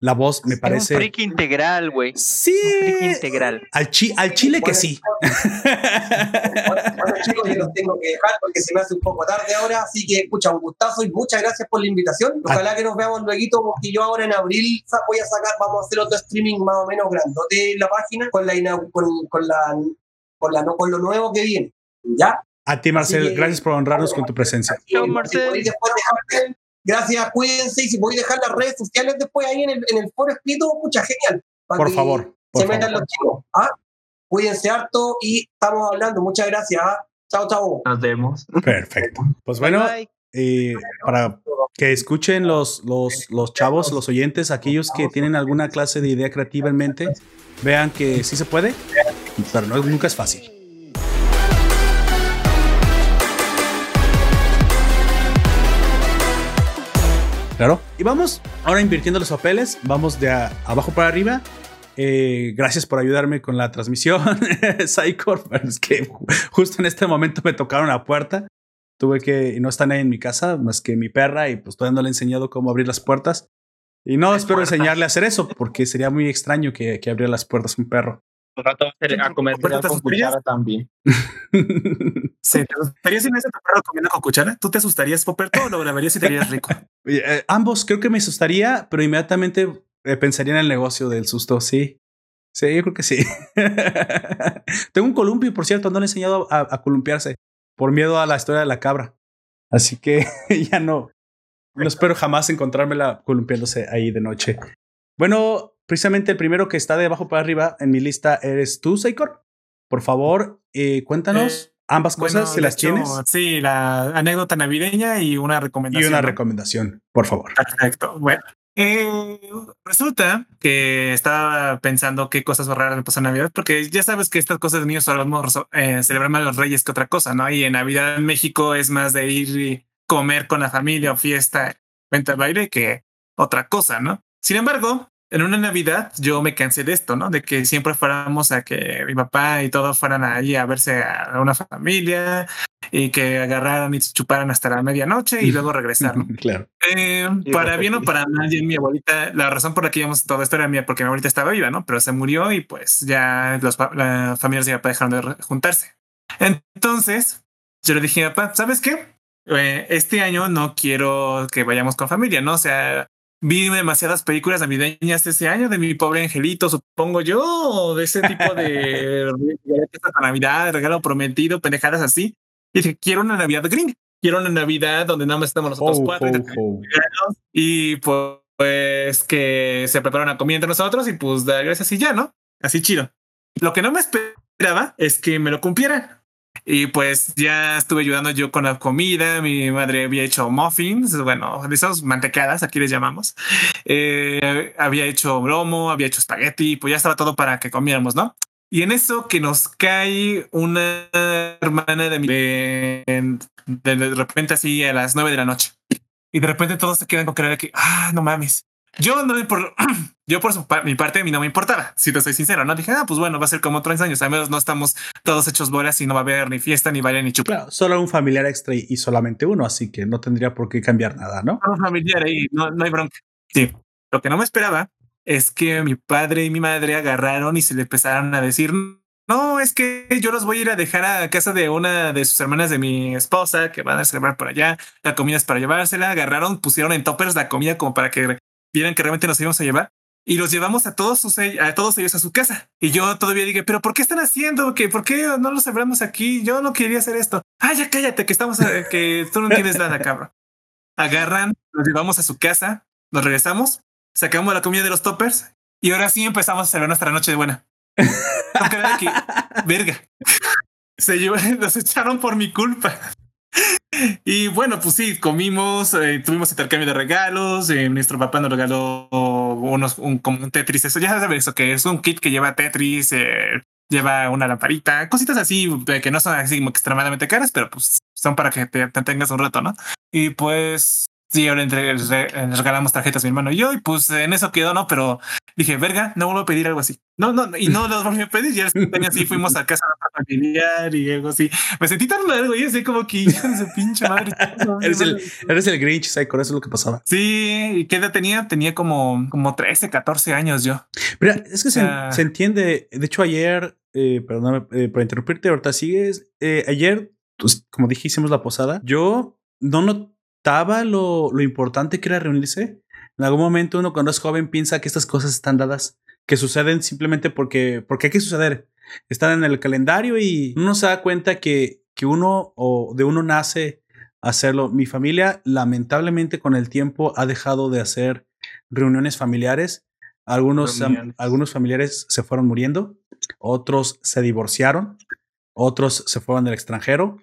la voz me Es un parece. freak integral, güey. Sí. Freak integral. Al, chi- al chile que sí. Bueno, chicos, yo los tengo que dejar porque se me hace un poco tarde ahora, así que escucha, un gustazo y muchas gracias por la invitación. Ojalá que nos veamos luego, porque yo ahora en abril voy a sacar, vamos a hacer otro streaming más o menos grandote en la página con la, con, con la, con la, no, con lo nuevo que viene. ¿Ya? A ti, Marcel, que- gracias por honrarnos con tu presencia. Chao, Y Marcel. podéis después dejar- gracias, cuídense y si podéis dejar las redes sociales después ahí en el, en el foro escrito, mucha genial. para Por que favor, por se metan favor. los chicos. ¿ah? Cuídense harto y estamos hablando. Muchas gracias. ¿ah? Chao, chao. Nos vemos. Perfecto. Pues bueno, Bye. eh, para que escuchen los, los, los chavos, los oyentes, aquellos que tienen alguna clase de idea creativa en mente, vean que sí se puede, pero no, nunca es fácil. Claro. Y vamos ahora invirtiendo los papeles, vamos de a- abajo para arriba. Eh, gracias por ayudarme con la transmisión, Psychor. pero Es que ju- justo en este momento me tocaron la puerta. Tuve que, y no está nadie en mi casa más que mi perra, y pues todavía no le he enseñado cómo abrir las puertas. Y no espero puertas? enseñarle a hacer eso, porque sería muy extraño que, que abriera las puertas un perro. Un rato a hacer- a comer ¿Puertas cereal con cuchara también. Sí, ¿Te gustaría si me hace tu perro comiendo con cuchara? ¿Tú te asustarías, Poperto, o lo grabarías y te harías rico? Eh, ambos creo que me asustaría, pero inmediatamente eh, pensaría en el negocio del susto. Sí, sí, yo creo que sí. Tengo un columpio, por cierto, no le he enseñado a, a columpiarse por miedo a la historia de la cabra. Así que ya no, no espero jamás encontrármela columpiándose ahí de noche. Bueno, precisamente el primero que está de abajo para arriba en mi lista eres tú, Seikor. Por favor, eh, cuéntanos ambas cosas Bueno, si de las hecho, tienes Sí, la anécdota navideña y una y recomendación. una ¿no? recomendación, por favor. Perfecto. Bueno, eh, resulta que estaba pensando qué cosas raras me pasan en Navidad, porque ya sabes que estas cosas de niños solemos eh, celebrar más los reyes que otra cosa, ¿no? Y en Navidad en México es más de ir y comer con la familia o fiesta, venta baile que otra cosa, ¿no? Sin embargo, en una Navidad yo me cansé de esto, ¿no? De que siempre fuéramos a que mi papá y todos fueran allí a verse a una familia y que agarraran y chuparan hasta la medianoche y luego regresar, ¿no? claro. Eh, para bien o para mal, mi abuelita, la razón por la que íbamos todo esto era mía, porque mi abuelita estaba viva, ¿no? Pero se murió y pues ya los las familias de mi papá dejaron de juntarse. Entonces, yo le dije a mi papá, ¿sabes qué? eh, este año no quiero que vayamos con familia, ¿no? O sea, vi demasiadas películas navideñas ese año de mi pobre angelito, supongo yo, de ese tipo de para Navidad, regalo prometido, pendejadas así. Y dije, quiero una Navidad green, quiero una Navidad donde nada más estamos nosotros Oh, cuatro. y oh, oh. Y pues, pues que se prepara una comida entre nosotros y pues dar gracias y ya, ¿no? Así chido. Lo que no me esperaba es que me lo cumplieran. Y pues ya estuve ayudando yo con la comida. Mi madre había hecho muffins, bueno, de esos mantecadas, aquí les llamamos. Eh, había hecho bromo, había hecho espagueti, pues ya estaba todo para que comiéramos, ¿no? Y en eso que nos cae una hermana de mi de, de, de repente así a las nueve de la noche. Y de repente todos se quedan con cara de que, ah, no mames. Yo no por, yo por su pa- mi parte a mí no me importaba, si te soy sincero, ¿no? Dije, ah, pues bueno, va a ser como tres años, al menos no estamos todos hechos bolas y no va a haber ni fiesta, ni baile, ni chupa. Claro, solo un familiar extra y, y solamente uno, así que no tendría por qué cambiar nada, ¿no? Somos familiar ahí, no, no hay bronca. Sí, lo que no me esperaba es que mi padre y mi madre agarraron y se le empezaron a decir, no, es que yo los voy a ir a dejar a casa de una de sus hermanas de mi esposa que van a celebrar por allá, la comida es para llevársela, agarraron, pusieron en toppers la comida como para que vieran que realmente nos íbamos a llevar. Y los llevamos a todos, sus, a todos ellos a su casa. Y yo todavía dije, pero ¿por qué están haciendo? ¿Que ¿Por qué no lo celebramos aquí? Yo no quería hacer esto. Ah, ya cállate, que estamos, eh, que tú no entiendes nada, cabrón agarran, nos llevamos a su casa, nos regresamos, sacamos la comida de los toppers y ahora sí empezamos a celebrar nuestra noche de buena. Verga, se llevaron, nos echaron por mi culpa. Y bueno, pues sí, comimos, eh, tuvimos intercambio de regalos. eh, nuestro papá nos regaló unos, un, como un Tetris. Eso ya sabes, eso que es un kit que lleva Tetris, eh, lleva una lamparita, cositas así que no son así como extremadamente caras, pero pues son para que te, te tengas un rato, ¿no? Y pues sí, ahora entre, re- les regalamos tarjetas mi hermano y yo, y pues en eso quedó, ¿no? Pero dije, verga, no vuelvo a pedir algo así. No, no, y no los volví a pedir. Ya así fuimos a casa familiar y algo así. Me sentí tan largo y así como que hija de su pinche madre. Eres el, eres el Grinch, Psycho, eso es lo que pasaba. Sí, ¿y qué edad tenía? Tenía como, como 13, 14 años yo. Mira, es que se, Ah. se entiende. De hecho, ayer, eh, perdóname eh, por interrumpirte, ahorita sigues. Eh, ayer, pues, como dije, hicimos la posada. Yo no notaba lo, lo importante que era reunirse. En algún momento uno cuando es joven piensa que estas cosas están dadas, que suceden simplemente porque, porque hay que suceder. Están en el calendario y uno se da cuenta que, que uno o de uno nace hacerlo. Mi familia, lamentablemente, con el tiempo ha dejado de hacer reuniones familiares. Algunos, am- Reuniones. algunos familiares se fueron muriendo, otros se divorciaron, otros se fueron al extranjero.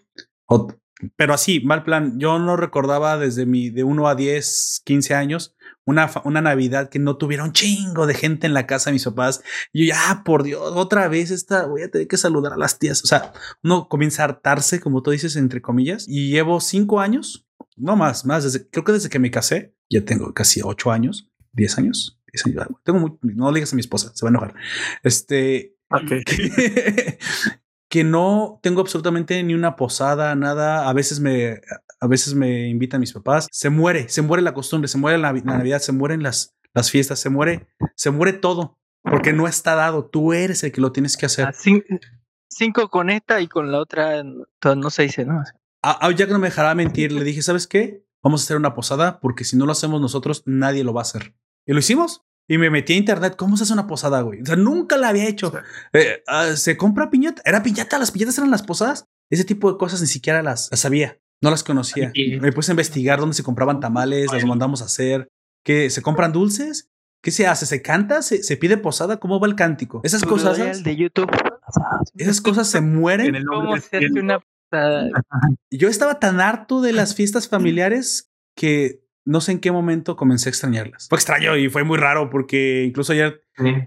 ot- pero así, mal plan. Yo no recordaba desde mi de 1 a 10, 15 años una, una Navidad que no tuviera un chingo de gente en la casa de mis papás. Y yo, ya, por Dios, otra vez esta, voy a tener que saludar a las tías. O sea, uno comienza a hartarse, como tú dices, entre comillas. Y llevo cinco años, no más, más, desde, creo que desde que me casé, ya tengo casi ocho años, 10 años. 10 años, tengo muy- no le digas a mi esposa, se va a enojar. Este, Ok. que no tengo absolutamente ni una posada, nada. A veces me, a veces me invitan mis papás. Se muere, se muere la costumbre, se muere la, Navi- la Navidad, se mueren las, las fiestas, se muere, se muere todo porque no está dado. Tú eres el que lo tienes que hacer. Ah, cin- cinco con esta y con la otra no, no se dice, ¿no? A, a Jack no me dejará mentir. Le dije, ¿sabes qué? Vamos a hacer una posada porque si no lo hacemos nosotros, nadie lo va a hacer. Y lo hicimos. Y me metí a internet. ¿Cómo se hace una posada, güey? O sea, nunca la había hecho. Eh, ah, se compra piñata. Era piñata. Las piñatas eran las posadas. Ese tipo de cosas ni siquiera las, las sabía. No las conocía. Sí. Me puse a investigar dónde se compraban tamales, las mandamos a hacer. ¿Qué? ¿Se compran dulces? ¿Qué se hace? ¿Se canta? ¿Se, se pide posada? ¿Cómo va el cántico? Esas cosas, Tutorial de YouTube. esas cosas se mueren. ¿Cómo se hace una pasada? Yo estaba tan harto de las fiestas familiares que no sé en qué momento comencé a extrañarlas. Fue extraño y fue muy raro porque incluso ayer,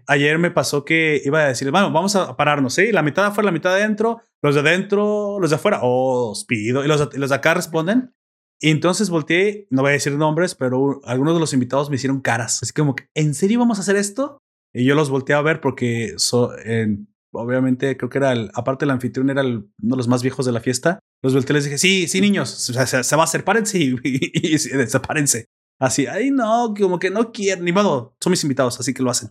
ayer me pasó que iba a decir, bueno, vamos a pararnos, ¿sí? La mitad de afuera, la mitad de adentro, los de adentro, los de afuera, oh, os pido. Y los, los de acá responden. Y entonces volteé, no voy a decir nombres, pero algunos de los invitados me hicieron caras. Así como que, ¿en serio vamos a hacer esto? Y yo los volteé a ver porque so- en- obviamente creo que era el, aparte el anfitrión era el- uno de los más viejos de la fiesta. Los volteé les dije, sí, sí, niños, o sea, se, se va a hacer, párense y, y, y sepárense. Así, ay, no, como que no quieren, ni modo, son mis invitados, así que lo hacen.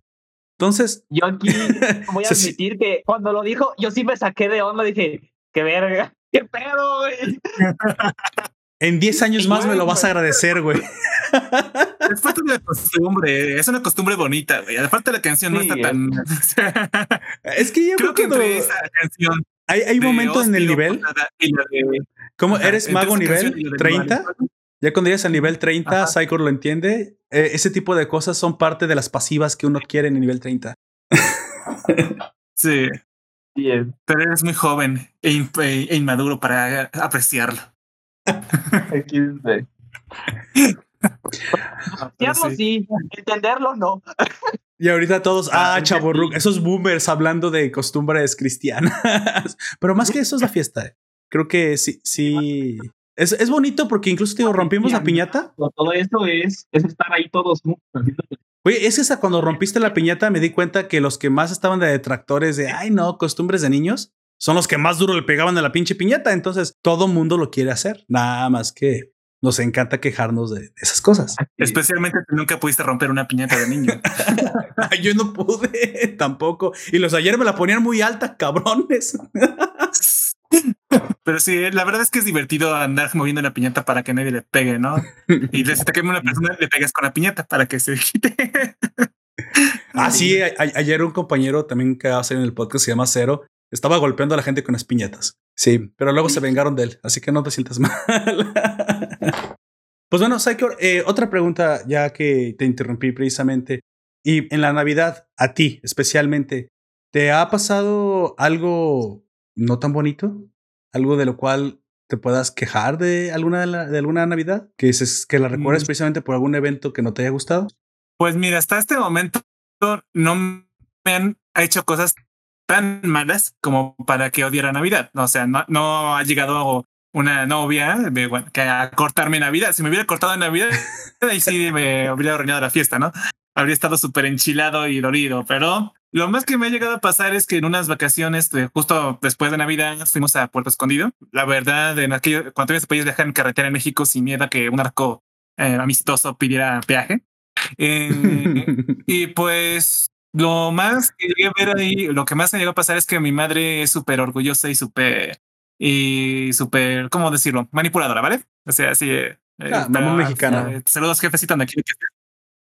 Entonces, Yo aquí voy a admitir que cuando lo dijo, yo sí me saqué de onda. Dije, qué verga, qué pedo, güey. En 10 años más me lo vas a agradecer, güey. Es parte de la costumbre, es una costumbre bonita, güey. Aparte la canción no está tan. Es que yo Creo creo que entre no- esa canción. hay, momentos en el nivel. De- ¿Cómo ajá, eres mago nivel canción y la de 30? Mario. Ya cuando llegas al nivel 30, Ajá. Psycho lo entiende. eh, ese tipo de cosas son parte de las pasivas que uno quiere en el nivel 30. Sí, es. pero eres muy joven e, in- e inmaduro para apreciarlo. Apreciarlo sí, entenderlo no. Y ahorita todos, Ah, ah, sí. chavorruc, esos boomers hablando de costumbres cristianas. Pero más que eso es la fiesta. eh. Creo que sí, sí. Es, es bonito porque incluso digo, rompimos la piñata. Todo eso es, es estar ahí todos juntos. Oye, es esa cuando rompiste la piñata me di cuenta que los que más estaban de detractores de, ay no, costumbres de niños, son los que más duro le pegaban a la pinche piñata. Entonces todo mundo lo quiere hacer. Nada más que nos encanta quejarnos de esas cosas. Especialmente si nunca pudiste romper una piñata de niño. Yo no pude tampoco. Y los ayer me la ponían muy alta, cabrones. Pero sí, la verdad es que es divertido andar moviendo la piñata para que nadie le pegue, ¿no? Y si te quema una persona, le pegas con la piñata para que se quite. Ah, sí, a- a- ayer un compañero también que va a salir en el podcast se llama Cero. Estaba golpeando a la gente con las piñatas. Sí, pero luego se vengaron de él, así que no te sientas mal. pues bueno, Psycho, eh, otra pregunta, ya que te interrumpí precisamente. Y en la Navidad, a ti especialmente, ¿te ha pasado algo no tan bonito? ¿Algo de lo cual te puedas quejar de alguna, de, la- de alguna Navidad? Que, es, que la recuerdes Mm. precisamente por algún evento que no te haya gustado. Pues mira, hasta este momento no me han hecho cosas tan malas como para que odiara Navidad. O sea, no, no ha llegado una novia de, bueno, que a cortarme Navidad. Si me hubiera cortado en Navidad, ahí sí me hubiera arruinado la fiesta, ¿no? Habría estado súper enchilado y dolido, pero lo más que me ha llegado a pasar es que en unas vacaciones, de- justo después de Navidad, fuimos a Puerto Escondido. La verdad, en aquello, cuando todavía se podía viajar en carretera en México sin miedo a que un arco eh, amistoso pidiera peaje. Eh, y pues lo más que llegué a ver ahí, lo que más me llegó a pasar es que mi madre es súper orgullosa y súper, y súper, ¿cómo decirlo? Manipuladora, ¿vale? O sea, así. eh, Ah, mexicana. eh, saludos, jefecita, donde quiera que.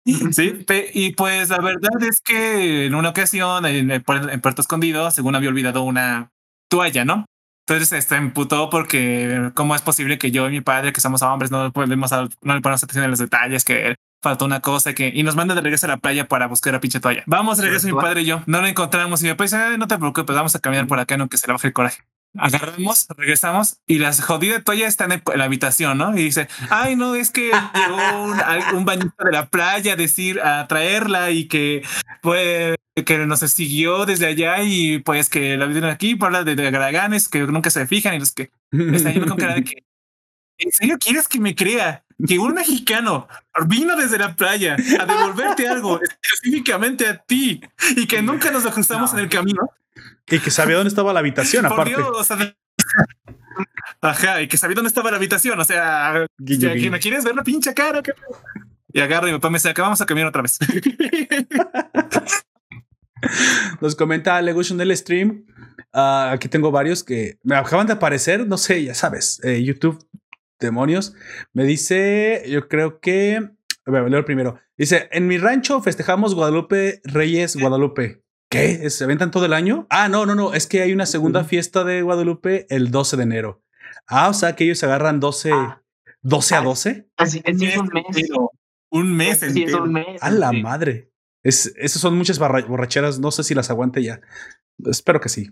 Sí, y pues la verdad es que en una ocasión en, en Puerto Escondido, según había olvidado una toalla, ¿no? Entonces este emputó porque cómo es posible que yo y mi padre, que somos hombres, no podemos no le ponemos atención a los detalles, que faltó una cosa que y nos manda de regreso a la playa para buscar la pinche toalla. Vamos de regreso mi padre y yo, no la encontramos y mi papá dice, "Ay, no te preocupes, vamos a caminar por acá, no que se le baje el coraje. Agarramos, regresamos y las jodidas toallas están en, la habitación, ¿no? Y dice, ay, no, es que llegó un, un bañista de la playa a decir, a traerla y que pues que nos siguió desde allá y pues que la vieron aquí, por hablar de, de garaganes que nunca se fijan y los que están yendo con cara de que ¿En serio quieres que me crea que un mexicano vino desde la playa a devolverte algo específicamente a ti y que nunca nos lo cruzamos en el camino? y que sabía dónde estaba la habitación, Por aparte. Dios, o sea, Ajá, y que sabía dónde estaba la habitación. O sea, Guiño, guiño. ¿no quieres ver la pinche cara? Y agarro y mi papá me saca, vamos a caminar otra vez. Nos comenta Legution del stream. Ah, aquí tengo varios que me acaban de aparecer. No sé, ya sabes, eh, YouTube, demonios. Me dice, yo creo que. A ver, leo el primero. Dice: En mi rancho festejamos Guadalupe Reyes Guadalupe. ¿Qué? ¿Se aventan todo el año? Ah, no, no, no. Es que hay una segunda fiesta de Guadalupe el 12 de enero. Ah, o sea que ellos se agarran 12, Ah. 12 a 12. Así es un mes. entero. Un mes Sí, es entero. un mes. A la sí. madre. Es, esas son muchas borracheras. No sé si las aguante ya. Espero que sí.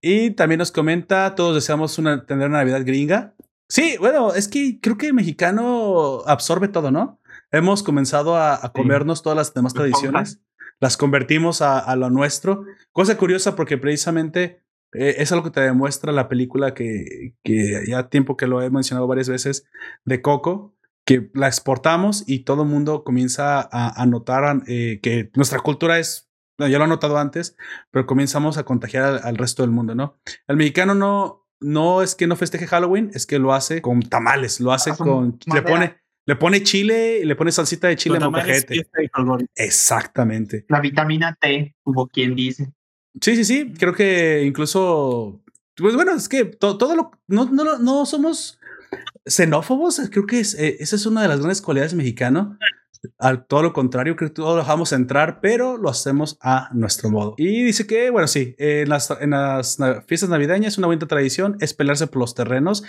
Y también nos comenta: todos deseamos una, tener una Navidad gringa. Sí, bueno, es que creo que el mexicano absorbe todo, ¿no? Hemos comenzado a, a comernos todas las demás tradiciones, las convertimos a, a lo nuestro. Cosa curiosa porque precisamente eh, es algo que te demuestra la película que, que ya tiempo que lo he mencionado varias veces de Coco, que la exportamos y todo el mundo comienza a, a notar eh, que nuestra cultura es, bueno, ya lo he notado antes, pero comenzamos a contagiar al, al resto del mundo, ¿no? El mexicano no, no es que no festeje Halloween, es que lo hace con tamales, lo hace Ah, con, le pone, le pone chile, le pone salsita de chile Con en. Exactamente. La vitamina T, como quien dice. Sí, sí, sí. Creo que incluso, pues bueno, es que to- todo lo, no, no, no somos xenófobos. Creo que es, eh, esa es una de las grandes cualidades mexicanos. Al todo lo contrario, creo que todo lo dejamos entrar, pero lo hacemos a nuestro modo. Y dice que, bueno, sí, en las, fiestas navideñas, una buena tradición es pelearse por los terrenos.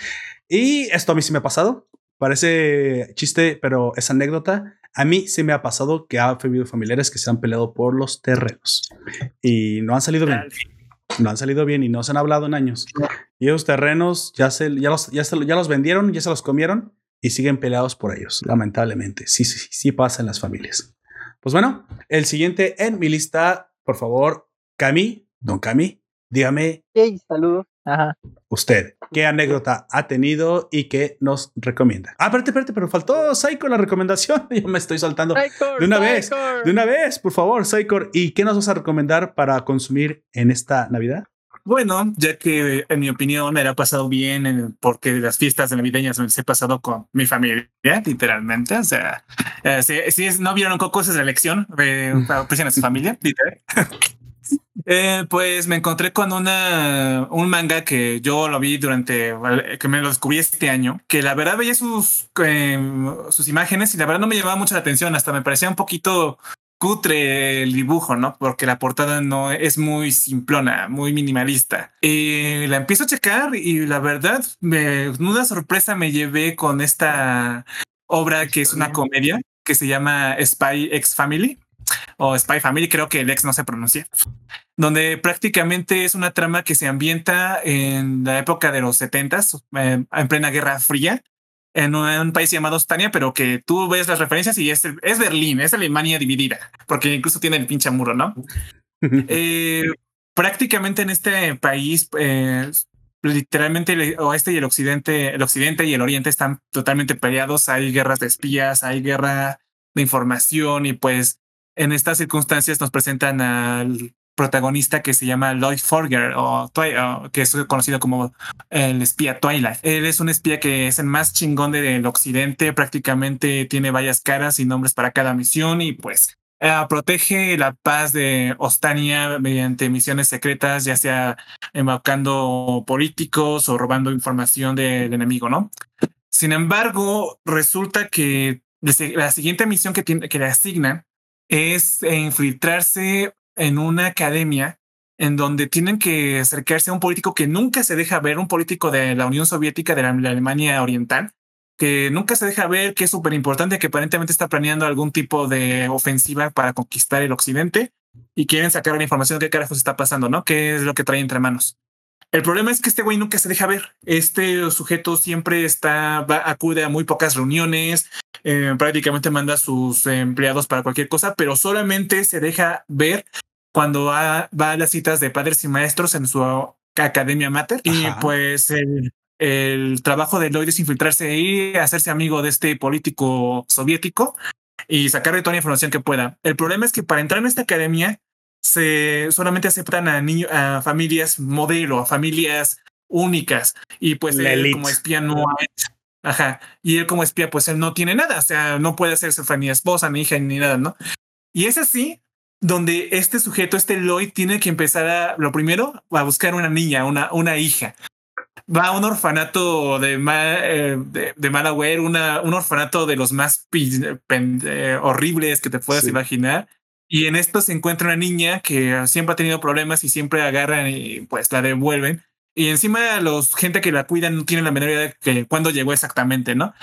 Y esto a mí sí me ha pasado. Parece chiste, pero es anécdota. A mí sí me ha pasado que ha habido familiares que se han peleado por los terrenos y no han salido bien. No han salido bien y no se han hablado en años. Y esos terrenos ya, se, ya, los, ya, se- ya los vendieron, ya se los comieron y siguen peleados por ellos. Lamentablemente, sí, sí, sí pasa en las familias. Pues bueno, el siguiente en mi lista, por favor, Cami, don Cami, dígame Hey, saludos. Ajá. usted qué anécdota ha tenido y qué nos recomienda. Ah, espérate, espérate, pero faltó Psycho la recomendación. Yo me estoy saltando. Psychor, De una vez. De una vez, por favor, Psychor. ¿Y qué nos vas a recomendar para consumir en esta Navidad? Bueno, ya que en mi opinión me la pasado bien en- porque las fiestas navideñas me las he pasado con mi familia, literalmente. O sea, eh, si, si es- no vieron Coco, esa es la elección, eh, aprecian a su familia, literal. Eh, pues me encontré con una un manga que yo lo vi durante que me lo descubrí este año, que la verdad veía sus eh, sus imágenes y la verdad no me llamaba mucho la atención, hasta me parecía un poquito cutre el dibujo, ¿no? Porque la portada no es muy simplona, muy minimalista. Y la empiezo a checar y la verdad, me, una sorpresa me llevé con esta obra que es una comedia que se llama Spy X Family o Spy Family, creo que el ex no se pronuncia, donde prácticamente es una trama que se ambienta en la época de los 70 en plena Guerra Fría, en un, país llamado Ostania, pero que tú ves las referencias y es, es Berlín, es Alemania dividida, porque incluso tiene el pinche muro, ¿no? Eh, prácticamente en este país, eh, literalmente el oeste y el occidente, el occidente y el oriente están totalmente peleados. Hay guerras de espías, hay guerra de información y pues en estas circunstancias nos presentan al protagonista que se llama Lloyd Forger o, que es conocido como el espía Twilight. Él es un espía que es el más chingón del occidente, prácticamente tiene varias caras y nombres para cada misión y pues eh, protege la paz de Ostania mediante misiones secretas, ya sea embaucando políticos o robando información del enemigo, ¿no? Sin embargo, resulta que la siguiente misión que, tiene, que le asignan es infiltrarse en una academia en donde tienen que acercarse a un político que nunca se deja ver, un político de la Unión Soviética, de la, Alemania Oriental, que nunca se deja ver, que es súper importante, que aparentemente está planeando algún tipo de ofensiva para conquistar el occidente y quieren sacar la información de qué carajos está pasando, ¿no? ¿Qué es lo que trae entre manos? El problema es que este güey nunca se deja ver. Este sujeto siempre está, va, acude a muy pocas reuniones, eh, prácticamente manda a sus empleados para cualquier cosa, pero solamente se deja ver cuando va, va a las citas de padres y maestros en su academia mater. Y pues el, el trabajo de Lloyd es infiltrarse y hacerse amigo de este político soviético y sacarle toda la información que pueda. El problema es que para entrar en esta academia se solamente aceptan a niños, a familias modelo, a familias únicas y pues La él elite. como espía no. Ajá. Y él como espía, pues él no tiene nada. O sea, no puede hacerse ni esposa, ni hija, ni nada, ¿no? Y es así donde este sujeto, este Lloyd, tiene que empezar a, lo primero, a buscar una niña, una, una hija. Va a un orfanato de, ma, eh, de, de Malaware, una, un orfanato de los más pen, eh, horribles que te puedas Sí. imaginar. Y en esto se encuentra una niña que siempre ha tenido problemas y siempre agarran y pues la devuelven. Y encima los gente que la cuida no tienen la menor idea de que cuándo llegó exactamente, ¿no?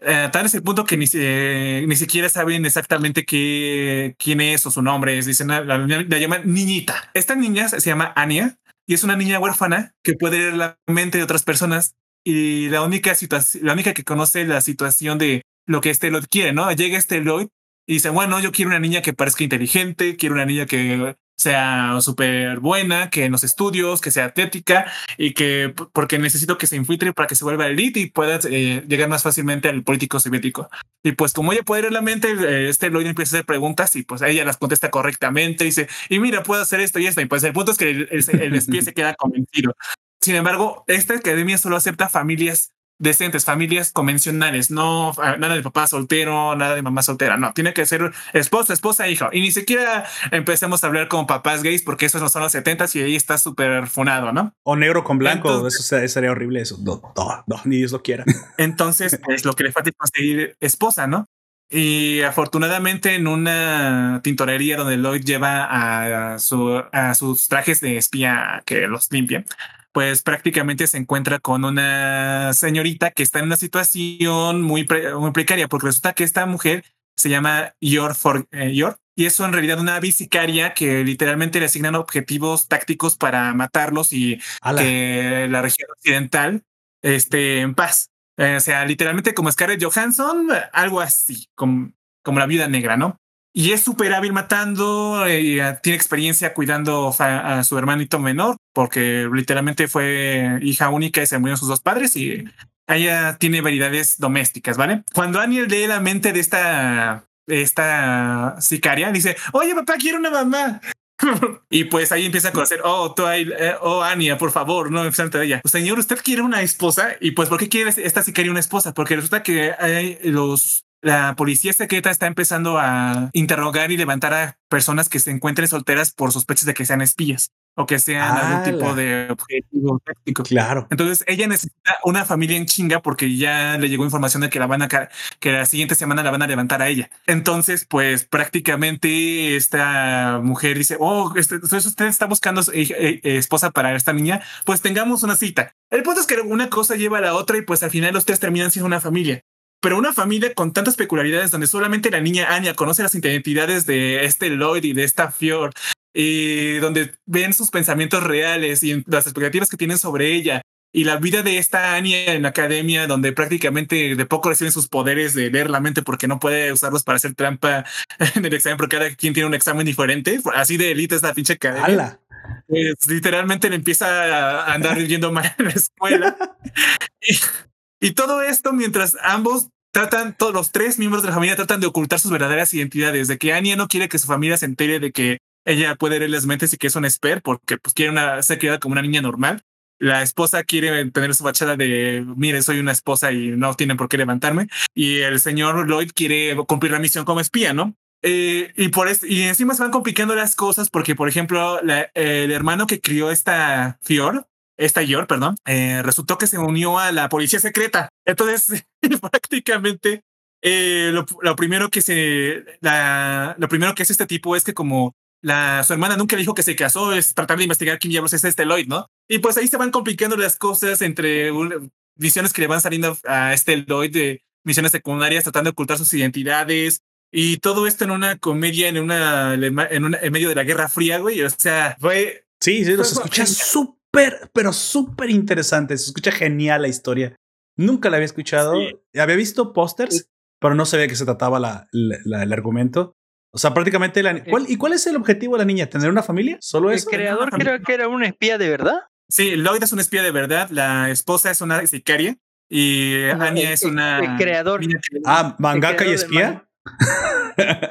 Eh, tal es el punto que ni, eh, ni siquiera saben exactamente qué, quién es o su nombre. Es, dicen, la, la, la llaman niñita. Esta niña se llama Anya y es una niña huérfana que puede leer la mente de otras personas y la única situación, la única que conoce la situación de lo que este Lloyd quiere, ¿no? Llega este Lloyd y dice, bueno, yo quiero una niña que parezca inteligente, quiero una niña que sea súper buena, que en los estudios, que sea atlética y que porque necesito que se infiltre para que se vuelva elite y pueda eh, llegar más fácilmente al político soviético. Y pues como ella puede leer la mente, eh, este Lloyd empieza a hacer preguntas y pues ella las contesta correctamente y dice, y mira, puedo hacer esto y esto. Y pues el punto es que el, el, el espía se queda convencido. Sin embargo, esta academia solo acepta familias decentes, familias convencionales, no ah, nada de papá soltero, nada de mamá soltera, no, tiene que ser esposa, esposa, hijo. Y ni siquiera empecemos a hablar como papás gays porque esos no son los 70 y ahí está súper funado, ¿no? O negro con blanco, Entonces- eso sería, horrible eso. No, no, no, ni Dios lo quiera. Entonces, pues lo que le falta es conseguir esposa, ¿no? Y afortunadamente en una tintorería donde Lloyd lleva a, su- a sus trajes de espía que los limpia, pues prácticamente se encuentra con una señorita que está en una situación muy, pre- muy precaria, porque resulta que esta mujer se llama Yor, For- eh, Yor, y es en realidad una bicicaria que literalmente le asignan objetivos tácticos para matarlos y Ala. que la región occidental esté en paz. Eh, o sea, literalmente como Scarlett Johansson, algo así, como, como la vida negra, ¿no? Y es súper hábil matando, eh, tiene experiencia cuidando a su hermanito menor, porque literalmente fue hija única y se murieron sus dos padres y ella tiene variedades domésticas, ¿vale? Cuando Annie lee la mente de esta, esta sicaria, dice, oye papá, quiero una mamá. y pues ahí empieza a conocer, oh, tú, ahí, eh, oh, Ania, por favor, no enfrente de ella. Señor, ¿usted quiere una esposa? Y pues, ¿por qué quiere esta sicaria una esposa? Porque resulta que hay los, la policía secreta está empezando a interrogar y levantar a personas que se encuentren solteras por sospechas de que sean espías o que sean algún ¡Hala! tipo de objetivo táctico. Claro. Entonces ella necesita una familia en chinga porque ya le llegó información de que la van a que la siguiente semana la van a levantar a ella. Entonces, pues prácticamente esta mujer dice, oh, este, usted está buscando eh, eh, esposa para esta niña, pues tengamos una cita. El punto es que una cosa lleva a la otra y pues al final los tres terminan siendo una familia. Pero una familia con tantas peculiaridades donde solamente la niña Anya conoce las identidades de este Lloyd y de esta Fjord y donde ven sus pensamientos reales y las expectativas que tienen sobre ella y la vida de esta Anya en la academia donde prácticamente de poco reciben sus poderes de leer la mente porque no puede usarlos para hacer trampa en el examen porque cada quien tiene un examen diferente así de élite es la pinche academia Ala. pues, literalmente le empieza a andar yendo mal en la escuela. y, y todo esto mientras ambos tratan, todos los tres miembros de la familia tratan de ocultar sus verdaderas identidades, de que Anya no quiere que su familia se entere de que ella puede leer las mentes y que es un esper porque pues quiere una, ser criada como una niña normal. La esposa quiere tener su fachada de, mire, soy una esposa y no tienen por qué levantarme. Y el señor Lloyd quiere cumplir la misión como espía, ¿no? Eh, y por es- y encima se van complicando las cosas porque, por ejemplo, la- el hermano que crió esta Fior, esta Yor, perdón, eh, resultó que se unió a la policía secreta. Entonces, prácticamente eh, lo, lo primero que se, la, lo primero que hace este tipo es que como la, su hermana nunca dijo que se casó, es tratar de investigar quién diablos es este Lloyd, ¿no? Y pues ahí se van complicando las cosas entre un- visiones que le van saliendo a este Lloyd de misiones secundarias tratando de ocultar sus identidades y todo esto en una comedia, en una, en, una- en medio de la Guerra Fría, güey. O sea, fue Sí, sí, se escucha súper, pero súper interesante. Se escucha genial la historia. Nunca la había escuchado. Sí. Había visto pósters, pero no sabía que se trataba la, la- la- el argumento. O sea, prácticamente la, ¿cuál, ¿Y cuál es el objetivo de la niña? ¿Tener una familia? ¿Solo El eso? creador creo que era un espía de verdad. Sí, Lloyd es un espía de verdad, la esposa es una sicaria y Anya el- es una... el creador. Ah, mangaka y El creador espía.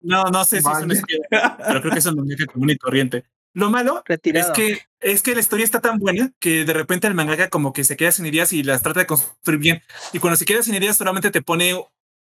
No, no sé si es un espía, pero creo que es un muñeco común y corriente. Lo malo Retirado. es que, es que la historia está tan buena que de repente el mangaka como que se queda sin ideas y las trata de construir bien. Y cuando se queda sin ideas solamente te pone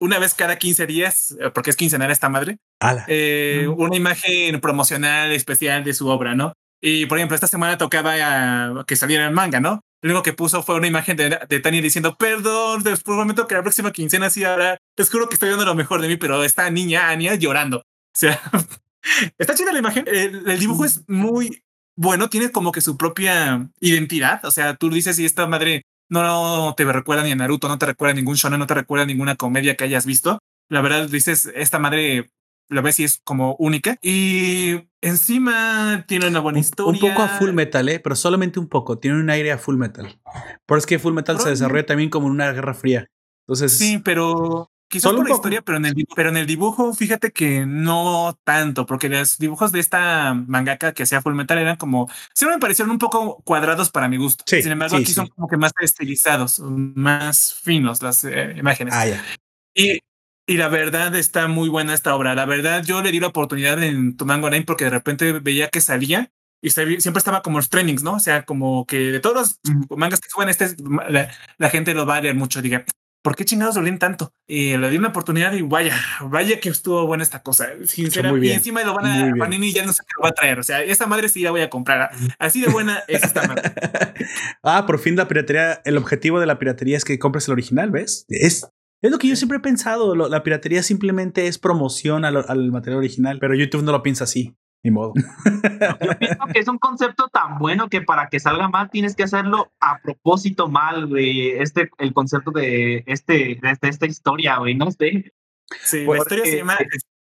una vez cada 15 días, eh, porque es quincenal esta madre, Ala. eh, una imagen promocional especial de su obra, ¿no? Y por ejemplo, esta semana tocaba ah, que saliera el manga, ¿no? Lo único que puso fue una imagen de, de Tania diciendo, perdón, les prometo que la próxima quincena sí habrá, les juro que estoy dando lo mejor de mí, pero esta niña, Anya, llorando. O sea, está chida la imagen. El, el dibujo es muy bueno, tiene como que su propia identidad. O sea, tú dices, si esta madre no te recuerda ni a Naruto, no te recuerda a ningún shonen, no te recuerda a ninguna comedia que hayas visto. La verdad, dices, esta madre la ves y es como única. Y encima tiene una buena Un, historia. un poco a full metal, ¿eh? pero solamente un poco. Tiene un aire a full metal. Pero es que full metal se desarrolla también como en una guerra fría. Entonces, Sí, pero quizás Solo por la historia, pero en, el, pero en el dibujo, fíjate que no tanto, porque los dibujos de esta mangaka que hacía Full Metal eran como, siempre me parecieron un poco cuadrados para mi gusto. Sí, Sin embargo, sí, aquí sí. son como que más estilizados, más finos las eh, imágenes. ah, ya. Y, y la verdad está muy buena esta obra. La verdad, yo le di la oportunidad en Tumango Nine porque de repente veía que salía y siempre estaba como los trainings, ¿no? O sea, como que de todos los mangas que suben, este, es- la, la gente lo va a leer mucho. Diga, ¿por qué chingados lo leen tanto? Y le di una oportunidad y vaya, vaya que estuvo buena esta cosa. Sinceramente, muy bien, y encima lo van a. Panini ya no sé qué lo va a traer. O sea, esta madre sí la voy a comprar. Así de buena es esta madre. ah, por fin la piratería, el objetivo de la piratería es que compres el original, ¿ves? Es, es lo que yo siempre he pensado. lo- la piratería simplemente es promoción al, al material original, pero YouTube no lo piensa así. Ni modo. Yo pienso que es un concepto tan bueno que para que salga mal tienes que hacerlo a propósito mal, güey. Este, el concepto de este, de este- esta historia, güey, no sé. Sí, la historia se llama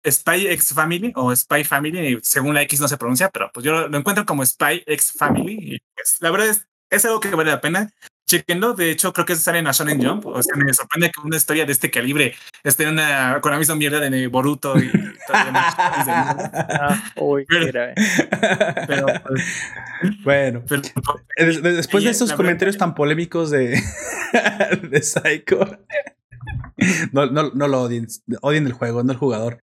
Spy X Family o Spy Family, según la X no se pronuncia, pero pues yo lo, lo encuentro como Spy X Family. Y pues, la verdad es, es algo que vale la pena. Chequenlo, de hecho, creo que sale en la Shonen Jump. O sea, me sorprende que una historia de este calibre esté en una, con la misma mierda de Boruto y todavía más. Ah, uy, Pero- mira, eh. Pero, pues, bueno, pero- eh, des- después de esos comentarios verdad- tan polémicos de, de Psycho, no, no, no lo odien, odien el juego, no el jugador.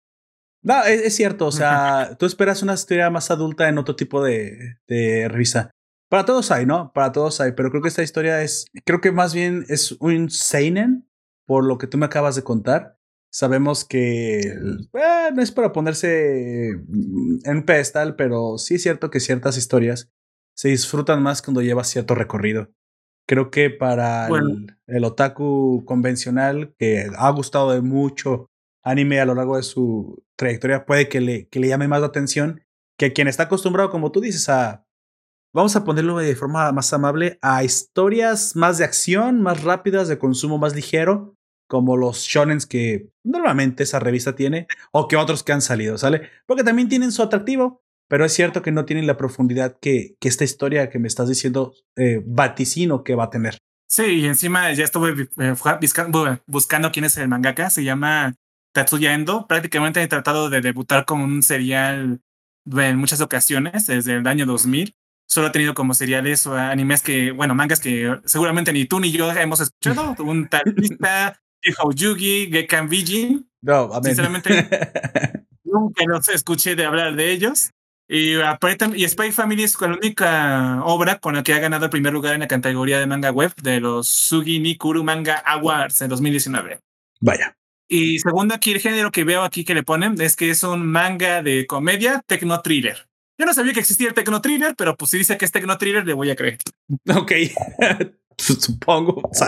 No, es, es cierto, o sea, tú esperas una historia más adulta en otro tipo de, de revista. Para todos hay, ¿no? Para todos hay, pero creo que esta historia es, creo que más bien es un seinen, por lo que tú me acabas de contar. Sabemos que eh, no es para ponerse en pedestal, pero sí es cierto que ciertas historias se disfrutan más cuando llevas cierto recorrido. Creo que para Bueno. el, el otaku convencional que ha gustado de mucho anime a lo largo de su trayectoria, puede que le, que le llame más la atención que quien está acostumbrado, como tú dices, a, vamos a ponerlo de forma más amable, a historias más de acción, más rápidas, de consumo más ligero, como los shonens que normalmente esa revista tiene, o que otros que han salido, ¿sale? Porque también tienen su atractivo, pero es cierto que no tienen la profundidad que, que esta historia que me estás diciendo eh, vaticino que va a tener. Sí, y encima ya estuve eh, busca- buscando quién es el mangaka. Se llama Tatsuya Endo. Prácticamente he tratado de debutar como un serial en muchas ocasiones desde el año 2000. Solo he tenido como seriales o animes que, bueno, mangas que seguramente ni tú ni yo hemos escuchado. Un Talista, Yugi, Gekan Bijin. No, a ver. Sinceramente, Nunca los escuché de hablar de ellos. Y, aparte, y Spy Family es la única obra con la que ha ganado el primer lugar en la categoría de manga web de los Sugi Nikuru Manga Awards en 2019. Vaya. Y segundo, aquí el género que veo aquí que le ponen es que es un manga de comedia techno thriller. Yo no sabía que existía el techno thriller, pero pues si dice que es techno thriller, le voy a creer. Ok. Supongo. O sea,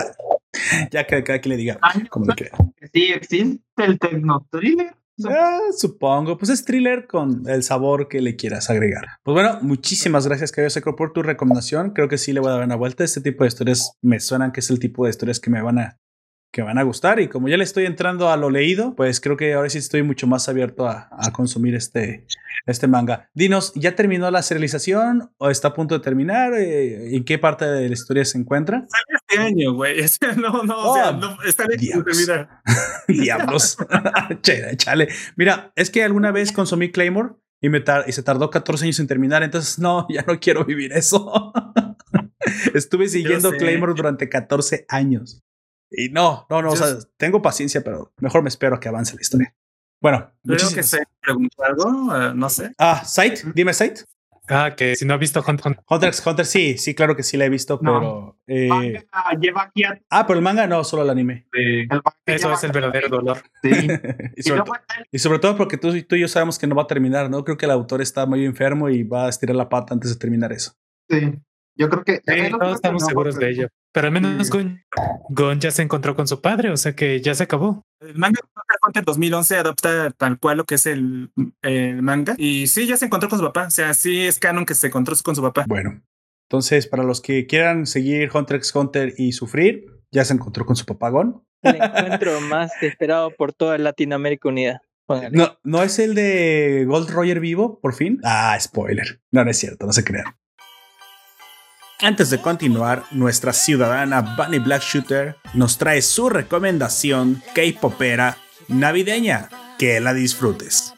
ya que cada quien le diga como le crea. Sí, existe el Tecno Thriller. Ah, supongo. Pues es thriller con el sabor que le quieras agregar. Pues bueno, muchísimas gracias, Cayo Seco, por tu recomendación. Creo que sí le voy a dar una vuelta. Este tipo de historias me suenan que es el tipo de historias que me van a que van a gustar y como ya le estoy entrando a lo leído, pues creo que ahora sí estoy mucho más abierto a, a consumir este, este manga. Dinos, ¿ya terminó la serialización o está a punto de terminar? Eh, ¿En qué parte de la historia se encuentra? Salió este año, güey. O sea, no, no, o sea, Oh, no, está diablos. terminar. Diablos. chale, chale. Mira, es que alguna vez consumí Claymore y, me y se tardó 14 años en terminar, entonces no, ya no quiero vivir eso. Estuve siguiendo. Claymore durante 14 años. Y no, no, no, o sea, tengo paciencia, pero mejor me espero a que avance la historia. Bueno, Creo que se preguntó algo, eh, no sé. Ah, Sight, dime Sight. Ah, que si no ha visto Hunt, Hunt- Hunter x Hunter, sí, sí, claro que sí la he visto, No. pero. eh, Manga lleva aquí a- ah, pero el manga no, solo el anime. el manga Eso es el verdadero dolor. Sí. y, Y sobre y sobre todo porque tú, tú y yo sabemos que no va a terminar, ¿no? Creo que el autor está muy enfermo y va a estirar la pata antes de terminar eso. sí. Yo creo que. Sí, todos que estamos no, seguros de ello. Pero al menos Sí. Gon, Gon ya se encontró con su padre, o sea que ya se acabó. El manga de Hunter x Hunter 2011 adopta tal cual lo que es el, el manga. Y sí, ya se encontró con su papá. O sea, sí es canon que se encontró con su papá. Bueno, entonces para los que quieran seguir Hunter x Hunter y sufrir, ya se encontró con su papagón. El encuentro más esperado por toda Latinoamérica Unida. No, no es el de Gold Roger vivo, por fin. Ah, spoiler. No, no es cierto, no se crean. Antes de continuar, nuestra ciudadana Bunny Black Shooter nos trae su recomendación K-popera navideña. Que la disfrutes.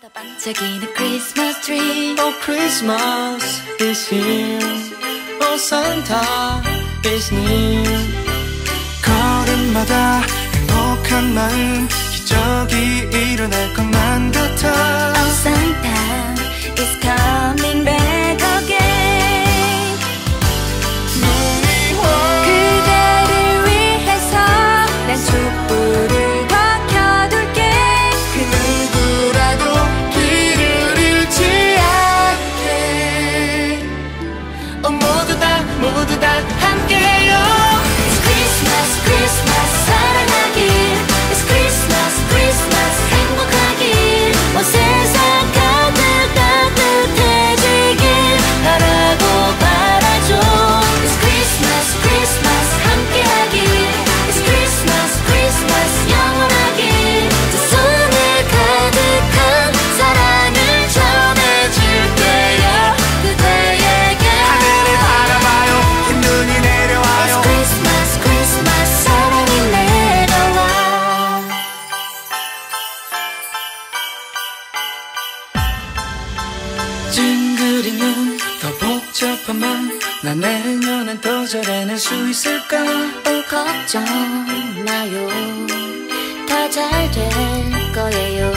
나 내년엔 더 잘해낼 수 있을까? 또 걱정 마요. 다 잘 될 거예요.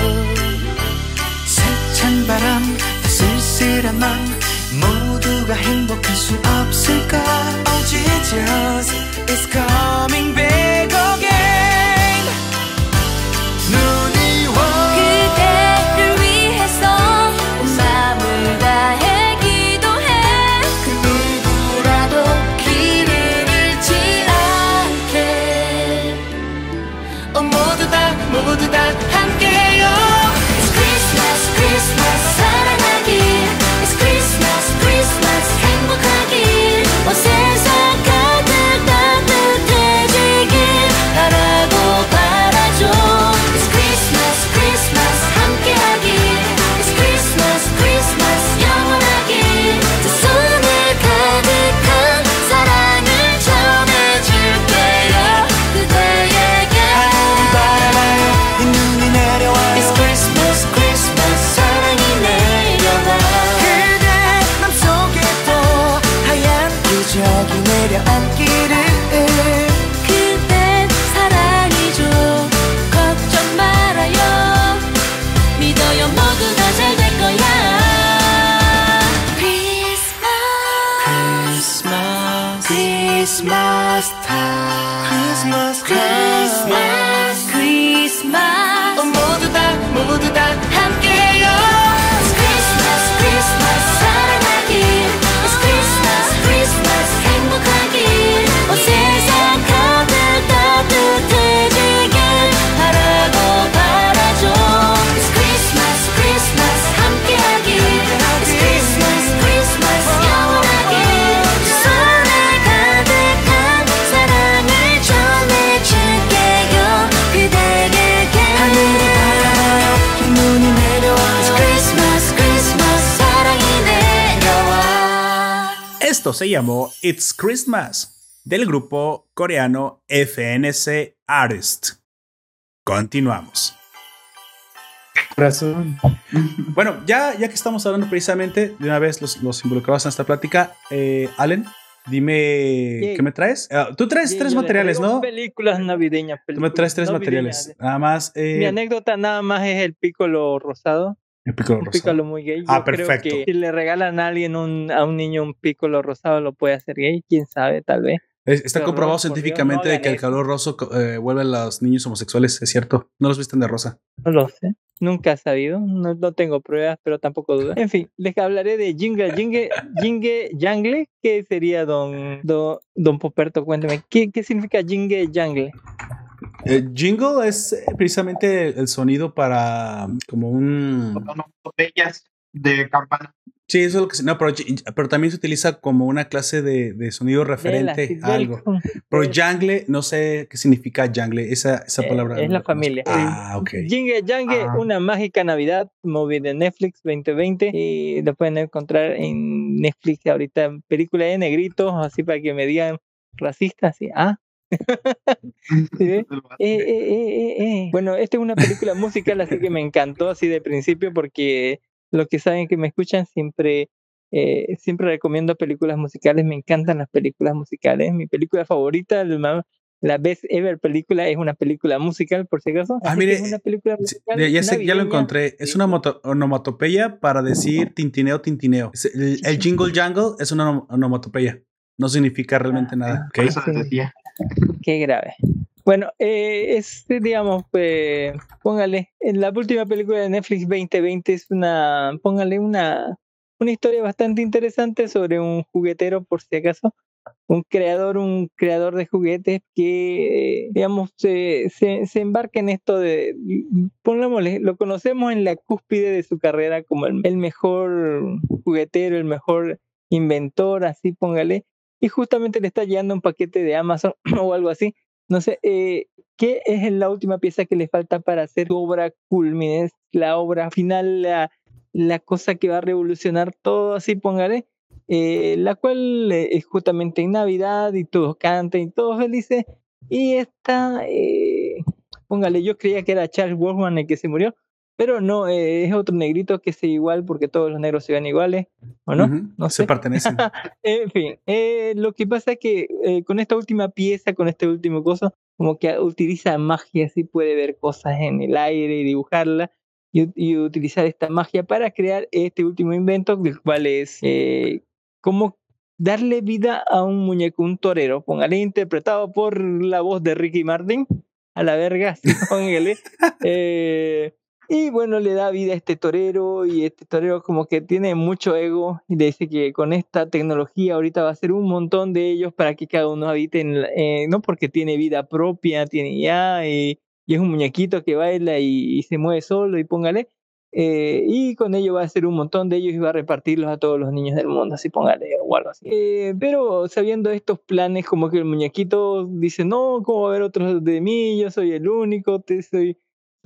세찬 바람 쓸쓸한 맘 모두가 행복할 수 없을까? Oh Jesus is coming back. Esto se llamó It's Christmas del grupo coreano FNC Artist. Continuamos. Corazón. Bueno, ya, ya que estamos hablando precisamente de una vez los, los involucrados en esta plática, eh, Allen, dime qué me traes. Ah, Tú traes tres materiales, ¿no? Películas navideñas. Tú me traes tres materiales. Nada más. Mi Eh, anécdota nada más es el pícolo rosado. El piccolo Un rosado. pícolo muy gay. Yo Ah, creo perfecto. que si le regalan a alguien un, a un niño un pícolo rosado lo puede hacer gay, quién sabe, tal vez. Es- Está Pero, comprobado científicamente no de que el calor roso eh, vuelve a los niños homosexuales, es cierto. No los visten de rosa. No lo sé. Nunca he sabido. No, no tengo pruebas, pero tampoco dudas. En fin, les hablaré de Jingle Jingle Jingle Jangle. ¿Qué sería, don, don, don Poperto? Cuénteme. ¿Qué, qué significa Jingle Jangle? Eh, jingle es eh, precisamente el sonido para como un. botellas de campana. Sí, eso es lo que se. No, pero, pero también se utiliza como una clase de, de sonido referente a algo. Pero jangle, no sé qué significa jangle, esa, esa Eh, palabra. es no la familia. Ah, ok. Jingle Jangle, Ah. una mágica Navidad, movie de Netflix 2020 y lo pueden encontrar en Netflix ahorita, película de negritos, así para que me digan racistas, así, ah. ¿Sí? Eh, eh, eh, eh, eh. Bueno, esta es una película musical, así que me encantó así de principio porque los que saben que me escuchan siempre siempre recomiendo películas musicales, me encantan las películas musicales. Mi película favorita, la best ever película, es una película musical, por si acaso. Ah, mire, es una película musical ya, sé, ya lo encontré. Es una moto- onomatopeya para decir tintineo, tintineo. El, el jingle jangle es una onom- onomatopeya. No significa realmente Ah, nada. Les decía. Qué grave. Bueno, eh, es, digamos, pues, póngale, en la última película de Netflix 2020 es una, póngale una, una historia bastante interesante sobre un juguetero, por si acaso, un creador, un creador de juguetes que, eh, digamos, se, se, se embarca en esto de, pongámosle, lo conocemos en la cúspide de su carrera como el, el mejor juguetero, el mejor inventor, así póngale, y justamente le está llegando un paquete de Amazon o algo así. No sé, eh, ¿qué es la última pieza que le falta para hacer su obra culmine? La obra final, la, la cosa que va a revolucionar todo, así póngale, eh, la cual eh, es justamente en Navidad y todos cantan y todos felices. Y esta, eh, póngale, yo creía que era Charles Wolfman el que se murió, Pero no, eh, es otro negrito que es igual porque todos los negros se ven iguales, ¿o no? Ujú, No se sé. pertenecen. En fin, eh, lo que pasa es que eh, con esta última pieza, con este último coso, como que utiliza magia, así puede ver cosas en el aire y dibujarla. Y, y utilizar esta magia para crear este último invento, el cual es eh, como darle vida a un muñeco, un torero, póngale interpretado por la voz de Ricky Martin, a la verga, póngale. Eh, y bueno, le da vida a este torero y este torero como que tiene mucho ego y le dice que con esta tecnología ahorita va a ser un montón de ellos para que cada uno habite, en eh, no porque tiene vida propia, tiene ya, y, y es un muñequito que baila y, y se mueve solo y póngale. eh, y con ello va a ser un montón de ellos y va a repartirlos a todos los niños del mundo, así póngale o algo así. Eh, pero sabiendo estos planes, como que el muñequito dice, no, ¿cómo va a haber otros de mí? Yo soy el único, te soy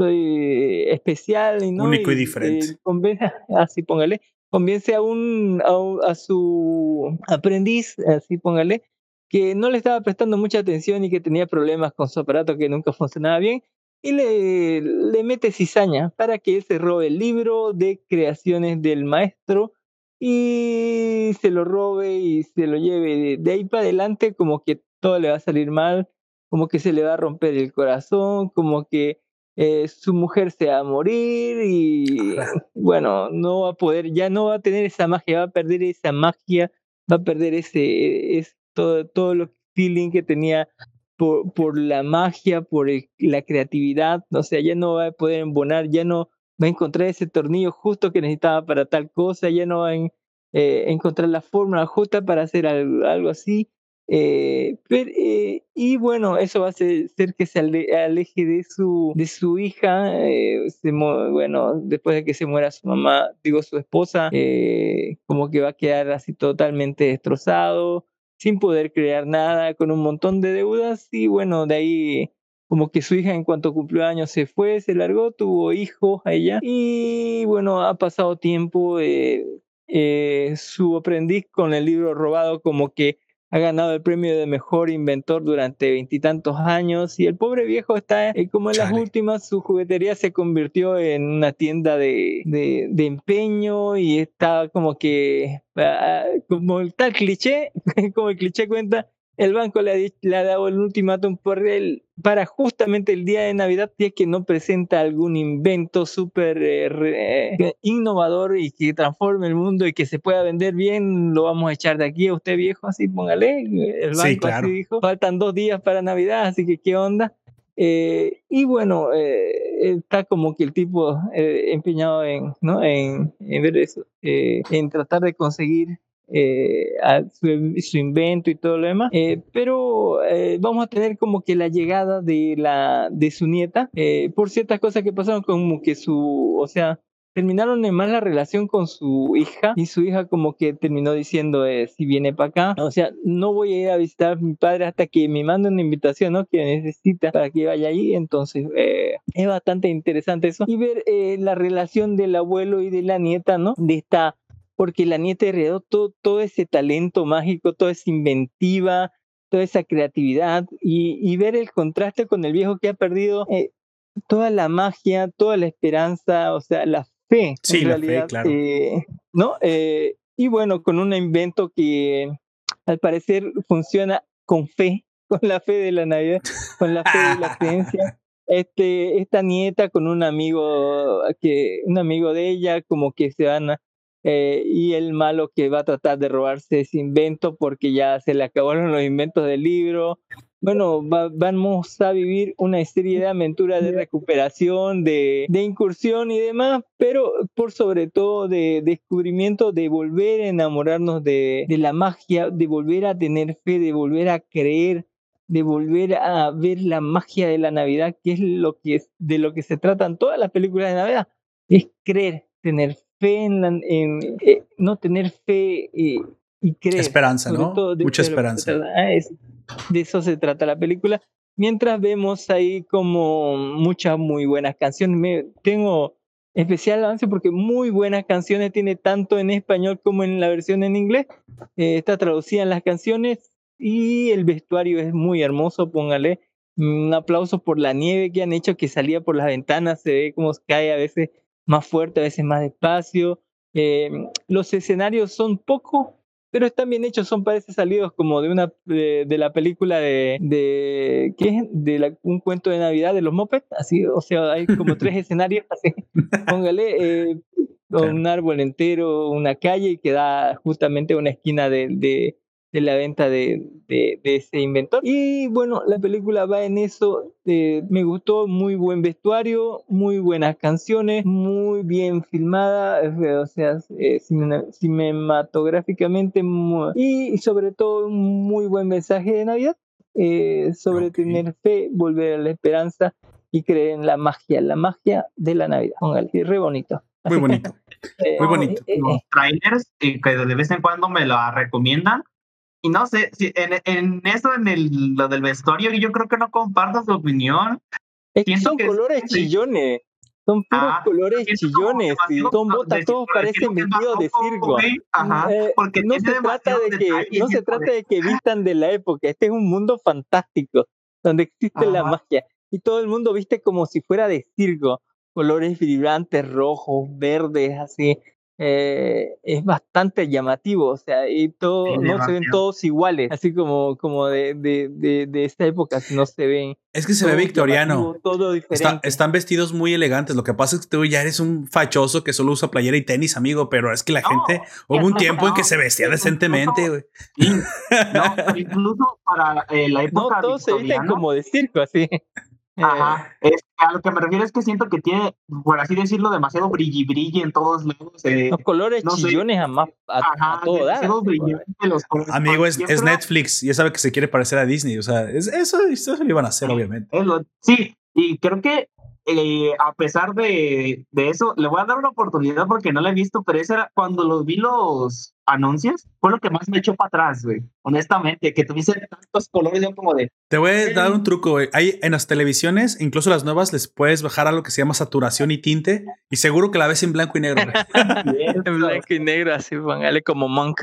soy especial y no Único y diferente. eh, convence, así póngale convence a un a, un- a su aprendiz así póngale que no le estaba prestando mucha atención y que tenía problemas con su aparato que nunca funcionaba bien y le, le mete cizaña para que él se robe el libro de creaciones del maestro y se lo robe y se lo lleve de ahí para adelante como que todo le va a salir mal como que se le va a romper el corazón como que eh, su mujer se va a morir y bueno, no va a poder, ya no va a tener esa magia, va a perder esa magia, va a perder ese, es todo, todo lo feeling que tenía por, por la magia, por el- la creatividad, o sea, ya no va a poder embonar, ya no va a encontrar ese tornillo justo que necesitaba para tal cosa, ya no va a en- eh, encontrar la fórmula justa para hacer algo, algo así. Eh, pero, eh, y bueno, eso va a ser que se ale- aleje de su, de su hija. eh, bueno, después de que se muera su mamá, digo su esposa, como que va a quedar así totalmente destrozado, sin poder crear nada, con un montón de deudas. Y bueno, de ahí como que su hija en cuanto cumplió años se fue, se largó, tuvo hijos a ella. Y bueno, ha pasado tiempo. su aprendiz con el libro robado como que ha ganado el premio de mejor inventor durante veintitantos años y el pobre viejo está eh, como en las últimas, su juguetería se convirtió en una tienda de, de, de empeño y está como que, ah, como el tal cliché, como el cliché cuenta, el banco le ha, le ha dado el ultimátum por el, para justamente el día de Navidad, si es que no presenta algún invento súper eh, eh, innovador y que transforme el mundo y que se pueda vender bien, lo vamos a echar de aquí a usted viejo, así póngale. El Sí, banco claro. así dijo. Faltan dos días para Navidad, así que qué onda. Eh, y bueno, eh, está como que el tipo eh, empeñado en, ¿no? en, en ver eso, eh, en tratar de conseguir eh, su, invento y todo lo demás. Eh, pero eh, vamos a tener como que la llegada de la de su nieta por ciertas cosas que pasaron como que su, o sea, terminaron en mala relación con su hija y su hija como que terminó diciendo si viene para acá, o sea, no voy a ir a visitar a mi padre hasta que me mande una invitación, ¿no? Que necesita para que vaya ahí, entonces es bastante interesante eso y ver la relación del abuelo y de la nieta, ¿no? De esta porque la nieta heredó todo, todo ese talento mágico, toda esa inventiva, toda esa creatividad y, y ver el contraste con el viejo que ha perdido eh, toda la magia, toda la esperanza, o sea, la fe. Sí, en la fe, realidad, claro. eh, ¿no? Eh, y bueno, con un invento que al parecer funciona con fe, con la fe de la Navidad, con la fe de la creencia. Este, esta nieta con un amigo que, un amigo de ella, como que se van a, eh, y el malo que va a tratar de robarse ese invento porque ya se le acabaron los inventos del libro. Bueno, va- vamos a vivir una serie de aventuras de recuperación, de, de incursión y demás, pero por sobre todo de descubrimiento, de volver a enamorarnos de, de la magia, de volver a tener fe, de volver a creer, de volver a ver la magia de la Navidad, que es lo que es, de lo que se tratan todas las películas de Navidad, es creer, tener fe en, la, en eh, no tener fe eh, y creer. Esperanza, ¿no? de- Mucha de esperanza. trata. Ah, es- de eso se trata la película. Mientras vemos ahí como muchas muy buenas canciones. Me, tengo especial avance porque muy buenas canciones tiene tanto en español como en la versión en inglés. Eh, está traducida en las canciones y el vestuario es muy hermoso, póngale. Un aplauso por la nieve que han hecho que salía por las ventanas, se ve cómo cae a veces más fuerte, a veces más despacio. Eh, los escenarios son pocos, pero están bien hechos, son parece salidos como de una de, de la película de, de ¿qué es? De la- un cuento de Navidad de los Muppets, así, o sea, hay como tres escenarios, así, póngale eh, un árbol entero, una calle y que da justamente una esquina de, de, de la venta de, de, de ese inventor. Y bueno, la película va en eso, eh, me gustó, muy buen vestuario, muy buenas canciones, muy bien filmada, o sea, eh, cine- cinematográficamente, mu- y sobre todo un muy buen mensaje de Navidad, eh, sobre Ok. tener fe, volver a la esperanza y creer en la magia, la magia de la Navidad. Póngale, re bonito. Muy bonito. Eh, Muy bonito. los trailers que de vez en cuando me la recomiendan. Y no sé, si en, en eso, en el, lo del vestuario, yo creo que no comparto su opinión. Es que son que es- colores sí. chillones. Son puros Ah, colores chillones. y son botas, todos parecen vestidos de circo. Ajá, Eh, porque no se trata de que detalles no se es trata de- que vistan de la época. Este es un mundo fantástico donde existe la Ajá. magia y todo el mundo viste como si fuera de circo. Colores vibrantes, rojos, verdes, así. Eh, es bastante llamativo, o sea, y todo, no se ven todos iguales, así como, como de, de, de, de esta época, no se ven. Es que se ve victoriano. Todo Está- están vestidos muy elegantes. Lo que pasa es que tú ya eres un fachoso que solo usa playera y tenis, amigo. Pero es que la No, gente hubo un tiempo en que no, se vestía incluso- decentemente, güey. No, incluso para eh, la No, época todos se visten como de circo, así. Eh, Ajá. Es, a lo que me refiero es que siento que tiene, por así decirlo, demasiado brilli brilli en todos lados. eh, los colores no sé. chillones a, más, a, ajá, a todo dar. los. Amigo, es, es Netflix. Ya sabe que se quiere parecer a Disney. O sea, es, eso, eso lo iban a hacer, obviamente. es lo- sí, y creo que eh, a pesar de, de eso, le voy a dar una oportunidad porque no la he visto, pero esa era cuando los vi los anuncios, fue lo que más me echó para atrás, güey. Honestamente, que tuviese tantos colores, yo como de, Te voy a dar un truco, güey. Hay en las televisiones, incluso las nuevas, les puedes bajar a lo que se llama saturación y tinte. Y seguro que la ves en blanco y negro, güey. En blanco y negro, así, póngale como monk.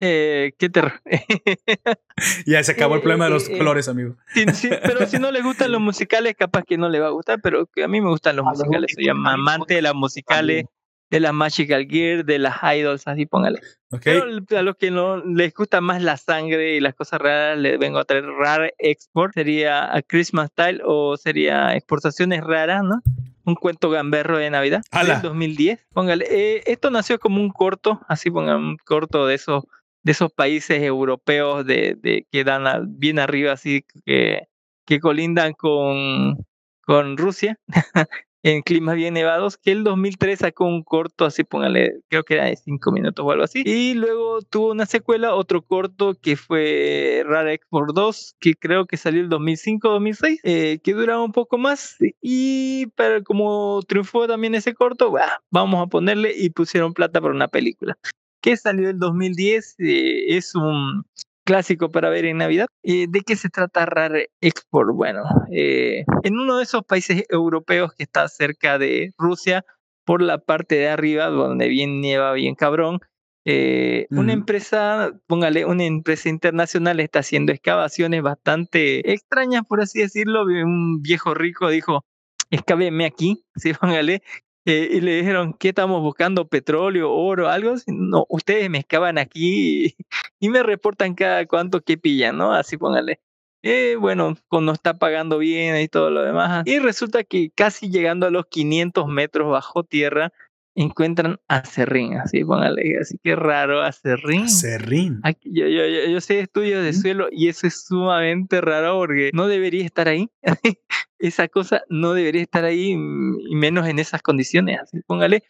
Eh, qué terror. Ya se acabó el Eh, problema de eh, los eh, colores, amigo. Sí, sí, pero si no le gustan los musicales, capaz que no le va a gustar, pero a mí me gustan los A los musicales. Soy amante de las musicales, de las Magical Gear, de las idols, así póngale. Ok. Pero a los que no les gusta más la sangre y las cosas raras, les vengo a traer Rare Export. Sería a Christmas Style o sería Exportaciones Raras, ¿no? Un cuento gamberro de Navidad ¡Hala! del 2010. Póngale, eh, esto nació como un corto, así pongan un corto de esos de esos países europeos de, de que dan bien arriba, así que, que colindan con, con Rusia. en climas bien nevados, que el 2003 sacó un corto, así póngale, creo que era de 5 minutos o algo así. Y luego tuvo una secuela, otro corto que fue Rare Export 2, que creo que salió el 2005-2006, eh, que duraba un poco más. Y pero como triunfó también ese corto, bah, vamos a ponerle y pusieron plata para una película. Que salió el 2010, eh, es un clásico para ver en Navidad. Eh, ¿De qué se trata Rare Export? Bueno, eh, en uno de esos países europeos que está cerca de Rusia, por la parte de arriba, donde bien nieva, bien cabrón, eh, una empresa, póngale, una empresa internacional está haciendo excavaciones bastante extrañas, por así decirlo. Un viejo rico dijo, excaveme aquí, sí, póngale. Eh, y le dijeron, ¿qué estamos buscando? ¿Petróleo, oro, algo? No, ustedes me excavan aquí y, me reportan cada cuánto que pillan, ¿no? Así póngale. Eh, bueno, cuando está pagando bien y todo lo demás. Y resulta que casi llegando a los 500 metros bajo tierra, encuentran a Serrín, así póngale, así que raro a Serrín. Serrín. Aquí- yo, yo, yo, yo sé estudios de suelo y eso es sumamente raro porque no debería estar ahí. Esa cosa no debería estar ahí mm, y menos en esas condiciones, así póngale.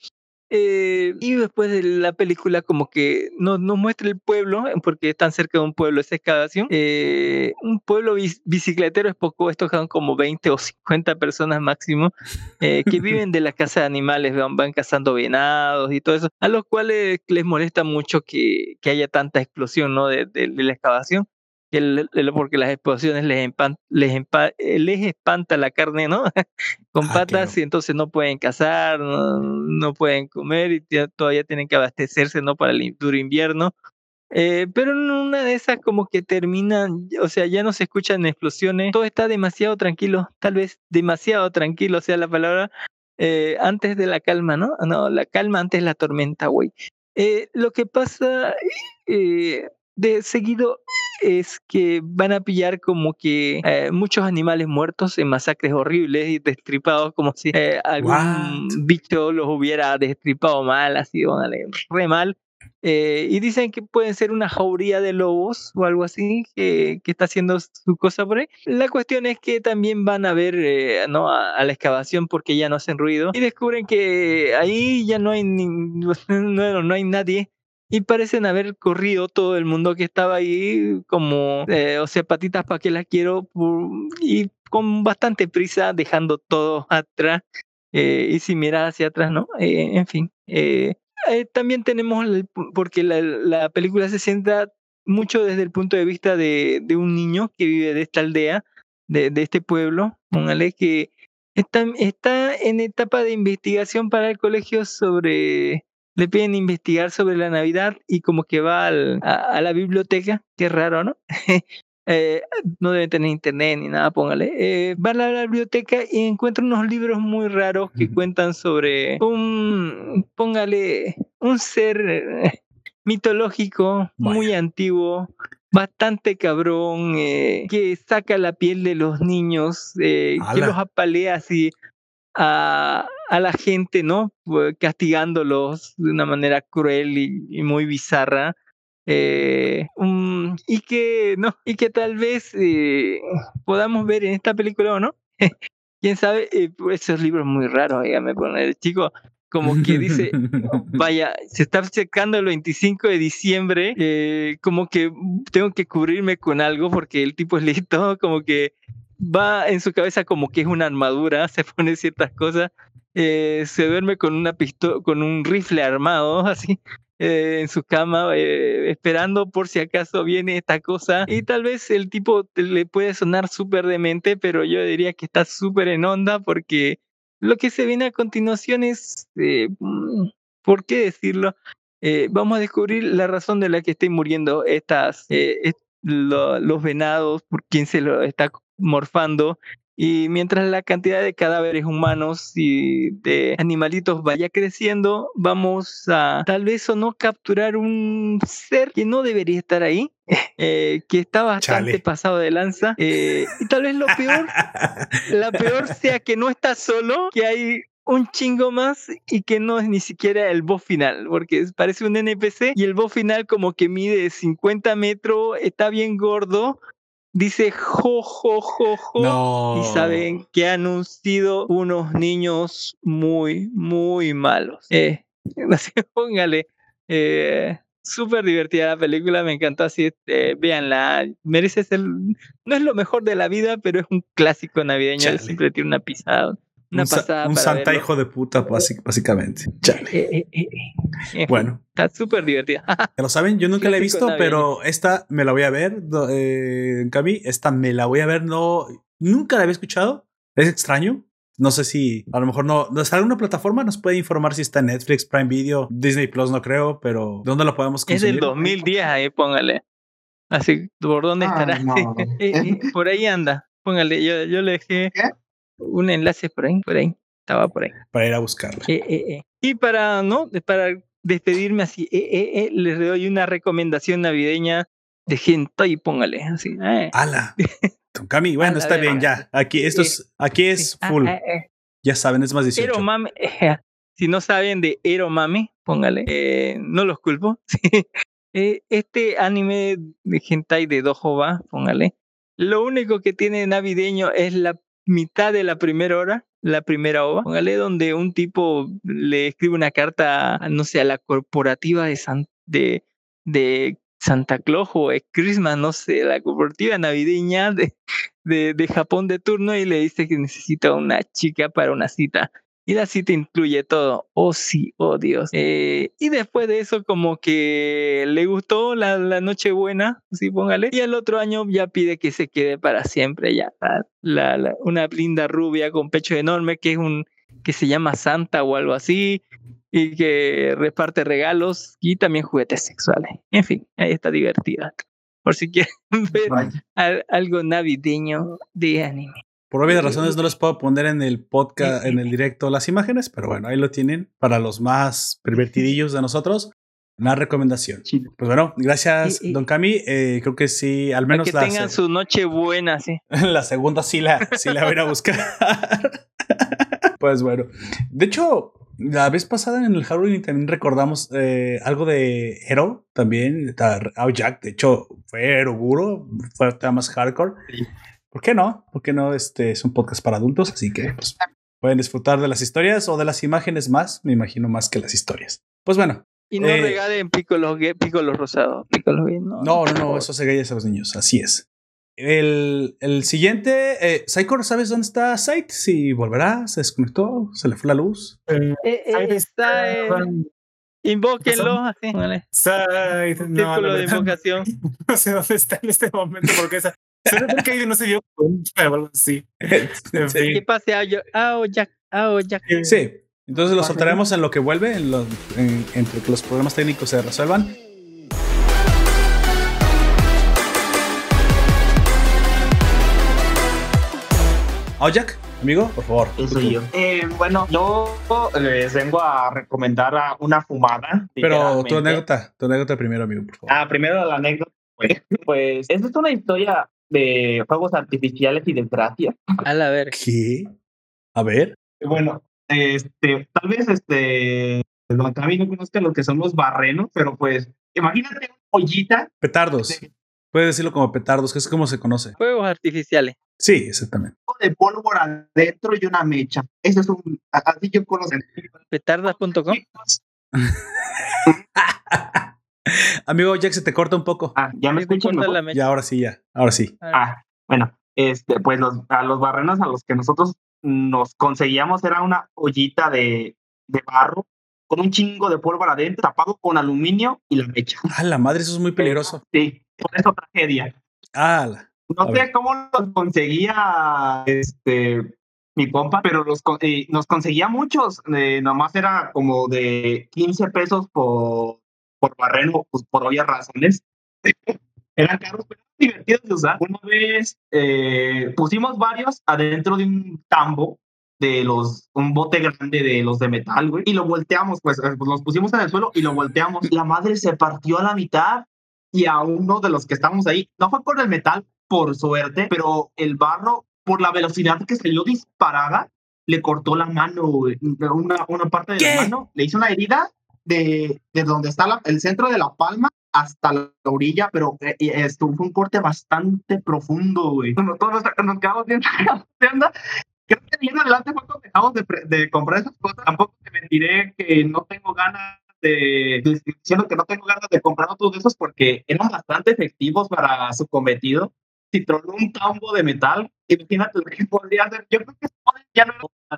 Eh, y después de la película como que nos, nos muestra el pueblo, eh, porque están cerca de un pueblo esa excavación. Eh, un pueblo bici- bicicletero es poco, estos son como 20 o 50 personas máximo, eh, que viven de la caza de animales, van, van cazando venados y todo eso, a los cuales les molesta mucho que, que haya tanta explosión ¿no? de, de- de la excavación. El- el- porque las explosiones les, empan- les, empa- eh, les espanta la carne, ¿no? Con Ah, patas claro. y entonces no pueden cazar, no, no pueden comer y todavía tienen que abastecerse, ¿no? Para el duro invierno. Eh, pero en una de esas como que terminan, o sea, ya no se escuchan explosiones, todo está demasiado tranquilo, tal vez demasiado tranquilo sea la palabra, eh, antes de la calma, ¿no? No, la calma antes de la tormenta, güey. Eh, lo que pasa eh, de seguido es que van a pillar como que eh, muchos animales muertos en masacres horribles y destripados como si eh, algún What? bicho los hubiera destripado mal, así, órale, re mal. Eh, y dicen que pueden ser una jauría de lobos o algo así que, que está haciendo su cosa por ahí. La cuestión es que también van a ver eh, ¿no? a, a la excavación porque ya no hacen ruido y descubren que ahí ya no hay, ni- no, no hay nadie y parecen haber corrido todo el mundo que estaba ahí como, eh, o sea, patitas para que las quiero y con bastante prisa dejando todo atrás eh, y sin mirar hacia atrás, ¿no? Eh, en fin. también tenemos, porque la, la película se centra mucho desde el punto de vista de, de un niño que vive de esta aldea, de, de este pueblo, póngale que está, está en etapa de investigación para el colegio sobre, le piden investigar sobre la Navidad y como que va al- a, a la biblioteca, qué raro, ¿no? Eh, no debe tener internet ni nada, póngale. Eh, va a la biblioteca y encuentra unos libros muy raros que cuentan sobre un, póngale, un ser eh, mitológico muy antiguo, bastante cabrón, eh, que saca la piel de los niños, que los apalea así a, a la gente, ¿no? Castigándolos de una manera cruel y, y muy bizarra. Eh, um, y que no, y que tal vez eh, podamos ver en esta película o no. Quién sabe, eh, pues, esos libros muy raros, dígame poner, chico, como que dice, vaya, se está acercando el 25 de diciembre, eh, como que tengo que cubrirme con algo porque el tipo es listo, como que va en su cabeza como que es una armadura, se pone ciertas cosas, eh, se duerme con una pistola, con un rifle armado, así, eh, en su cama, eh, esperando por si acaso viene esta cosa. Y tal vez el tipo le puede sonar súper demente, pero yo diría que está súper en onda porque lo que se viene a continuación es, eh, mm, ¿por qué decirlo? Vamos a descubrir la razón de la que estén muriendo estas, est- lo- los venados, por quien se lo está morfando. Y mientras la cantidad de cadáveres humanos y de animalitos vaya creciendo, vamos a tal vez o no capturar un ser que no debería estar ahí, eh, que está bastante Chale. pasado de lanza. eh, y tal vez lo peor la peor sea que no está solo, que hay un chingo más y que no es ni siquiera el boss final, porque parece un NPC y el boss final como que mide 50 metros, está bien gordo, dice jo, jo, jo, jo. no. Y saben que han sido unos niños muy, muy malos. Eh, así que póngale. Eh, Súper divertida la película, me encantó así. Eh, véanla, merece ser. No es lo mejor de la vida, pero es un clásico navideño. Chale. Siempre tiene una pisada. Una un, sa- pasada. un para santa verlo. hijo de puta, básicamente. Chale. Eh, eh, eh, eh. Fin, Bueno, Está súper divertida. ya lo saben, yo nunca la he visto, pero esta me la voy a ver, eh, Cami, esta me la voy a ver, no, nunca la había escuchado, es extraño. No sé si a lo mejor no, está en alguna plataforma, nos puede informar si está en Netflix, Prime Video, Disney Plus, no creo, pero ¿dónde la podemos es consumir? del 2010, ahí póngale. Así, ¿por dónde Ah, estará? no. Eh, eh, por ahí anda. Póngale, yo, yo le dejé ¿Qué? Un enlace por ahí, por ahí. Estaba por ahí. Para ir a buscarla. Eh, eh, eh. Y para, ¿no? Para despedirme así, eh, eh, les doy una recomendación navideña de hentai, póngale, así. ¡Hala! Don Cami, bueno, está bien, ya. Aquí, esto es, aquí es. Ah, full. Ya saben, es más 18. Ero Mame, si no saben de Ero Mame, póngale, eh, no los culpo. Eh, este anime de hentai de Dojoba, póngale, lo único que tiene navideño es la mitad de la primera hora, la primera ova, póngale, donde un tipo le escribe una carta, no sé, a la corporativa de, San- de, de Santa Claus o es Christmas, no sé, la corporativa navideña de, de, de Japón de turno y le dice que necesita una chica para una cita. Y la cita incluye todo. Oh sí, oh Dios. Eh, y después de eso como que le gustó la, la Nochebuena, sí, póngale. Y el otro año ya pide que se quede para siempre ya. La, la- una linda rubia con pecho enorme que es un que se llama Santa o algo así y que reparte regalos y también juguetes sexuales. En fin, ahí está divertida. Por si quieren ver Vaya. algo navideño de anime. Por obvias razones no les puedo poner en el podcast, en el directo las imágenes, pero bueno, ahí lo tienen para los más pervertidillos de nosotros. Una recomendación. Chido. Pues bueno, gracias, Y- y- don Cami. Eh, creo que sí, al Para menos que la, tengan su noche buena, sí. la segunda sí la, sí la voy a ir a buscar. pues bueno, de hecho, la vez pasada en el Halloween también recordamos eh, algo de Hero, también, está Ao Jack, de hecho, fue Eroguro, fue tema más hardcore. ¿Por qué no? ¿Por qué no? Este es un podcast para adultos, así que pues, pueden disfrutar de las historias o de las imágenes más, me imagino más que las historias. Pues bueno, Y no Eh, regalen pícolos, pícolos rosados. Pícolos no. no, no, por no, eso se gayes a los niños, así es. El, el siguiente, eh, Psychor, ¿sabes dónde está Sight? Si volverá, se desconectó, se le fue la luz. Eh, Eh, eh, ahí está, eh, invóquenlo, así. Vale. Side, no, de invocación. no sé dónde está en este momento porque esa. Que no se dio cuenta o algo así. En Sí. ¿Qué pase a yo? Ah, Jack. Ah, Jack. Sí, entonces lo soltaremos en lo que vuelve, en lo- en- entre que los problemas técnicos se resuelvan. Jack, amigo, por favor. Eso yo. Eh, bueno, yo les vengo a recomendar a una fumada. Pero tu anécdota, tu anécota primero, amigo, por favor. Ah, primero la anécdota. Pues, pues esta es una historia de fuegos artificiales y desgracias. A la ver. ¿Qué? A ver. Bueno, este, tal vez este, Don Cami no conozca lo que son los barrenos, pero pues imagínate una ollita Petardos. Puedes decirlo como petardos, que es como se conoce. Juegos artificiales. Sí, exactamente. de pólvora adentro y una mecha. Ese es un, así yo conozco. Petardas.com. Amigo Jack, se te corta un poco. Ah, ya me escuchan. Ya, ahora sí, ya. Ahora sí. Ah, bueno, este, pues los, a los barrenos a los que nosotros nos conseguíamos era una ollita de, de barro con un chingo de pólvora adentro, tapado con aluminio y la mecha. Ah, la madre, eso es muy peligroso. Sí, por eso tragedia. Ah, la- No sé cómo los conseguía este mi compa, pero los eh, nos conseguía muchos. eh, nomás era como de 15 pesos por, por barreno, pues por obvias razones. Eran pero divertidos de usar. Una vez eh, pusimos varios adentro de un tambo de los, un bote grande de los de metal, güey, y lo volteamos, pues, eh, pues los pusimos en el suelo y lo volteamos. La madre se partió a la mitad y a uno de los que estábamos ahí, no fue por el metal, por suerte, pero el barro, por la velocidad que salió disparada, le cortó la mano, güey, una, una parte de ¿Qué? la mano, le hizo una herida de, de donde está la- el centro de la palma hasta la orilla, pero eh, y esto fue un corte bastante profundo, güey. Todos nos, quedamos bien onda. Creo que bien adelante fue cuando dejamos de, de comprar esas cosas. Tampoco te mentiré que no tengo ganas de, de- diciendo que no tengo ganas de comprar otros de esos porque eran bastante efectivos para su cometido. Si tronó un tambo de metal, imagínate lo que podría hacer. Yo creo que eso ya no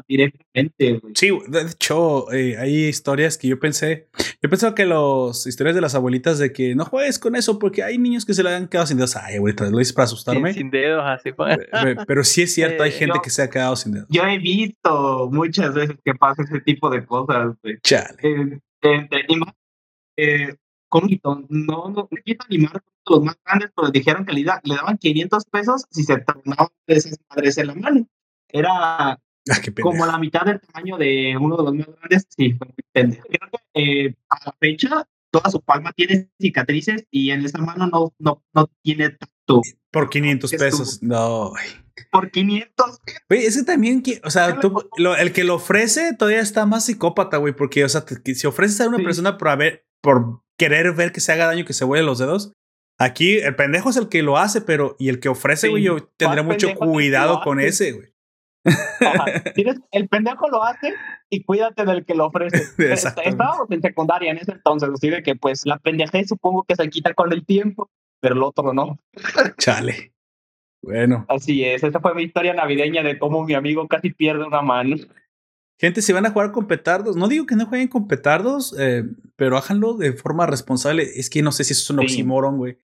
directamente, güey. Sí, de hecho, eh, hay historias que yo pensé. Yo pensaba que las historias de las abuelitas de que no juegues con eso porque hay niños que se le han quedado sin dedos. Ay, abuelita, lo hice para asustarme. Sin, sin dedos, así. pues. Eh, Pero sí es cierto, hay Eh, gente yo- que se ha quedado sin dedos. Yo he visto muchas veces que pasa ese tipo de cosas, güey. Chale. eh, entre- y más, con no, no, no quiero animar a los más grandes, pero dijeron que le, da- le daban 500 pesos si se tornaban esas madres en la mano. Era Ah, como la mitad del tamaño de uno de los más grandes. Sí, fue muy pendejo. Creo que, eh, a la fecha, toda su palma tiene cicatrices y en esa mano no, no, no tiene tatu. Por 500 Es pesos. No. Por 500 Güey, ese también, que, o sea, tú- lo- el que lo ofrece todavía está más psicópata, güey, porque, o sea, te- si ofreces a una Sí. persona por haber, por querer ver que se haga daño, que se vuele los dedos, aquí el pendejo es el que lo hace, pero, y el que ofrece, Sí. güey, yo tendré ¿Cuál mucho cuidado con ese, güey. El pendejo lo hace y cuídate del que lo ofrece. Estábamos en secundaria en ese entonces, así de que pues la pendejez supongo que se quita con el tiempo, pero el otro no. Chale. Bueno, Así es, esa fue mi historia navideña de cómo mi amigo casi pierde una mano. Gente, si van a jugar con petardos, no digo que no jueguen con petardos, eh, pero háganlo de forma responsable. Es que no sé si eso es un oxímoron, güey,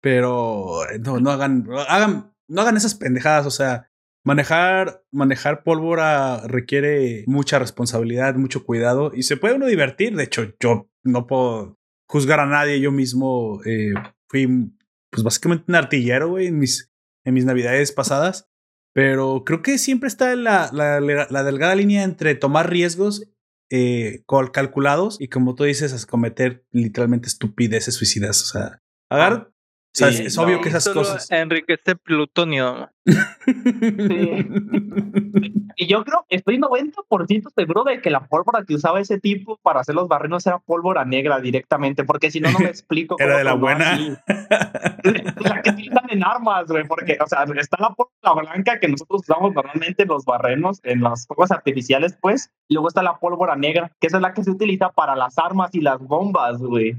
pero eh, no, no hagan, hagan, no hagan esas pendejadas, o sea, manejar, manejar pólvora requiere mucha responsabilidad, mucho cuidado y se puede uno divertir. De hecho, yo no puedo juzgar a nadie. Yo mismo eh, fui, pues básicamente un artillero, güey, en mis, en mis navidades pasadas. Pero creo que siempre está la, la, la delgada línea entre tomar riesgos eh, cal- calculados y como tú dices, es cometer literalmente estupideces suicidas. O sea, agarrar. O sea, sí, es, es obvio que esas Solo cosas. enriquecer plutonio. Y yo creo, estoy 90% seguro de que la pólvora que usaba ese tipo para hacer los barrenos era pólvora negra directamente, porque si no, no me explico. Era cómo de la buena. La que utilizan en armas, güey, porque, o sea, está la pólvora blanca que nosotros usamos normalmente en los barrenos, en los fuegos artificiales, pues, y luego está la pólvora negra, que esa es la que se utiliza para las armas y las bombas, güey.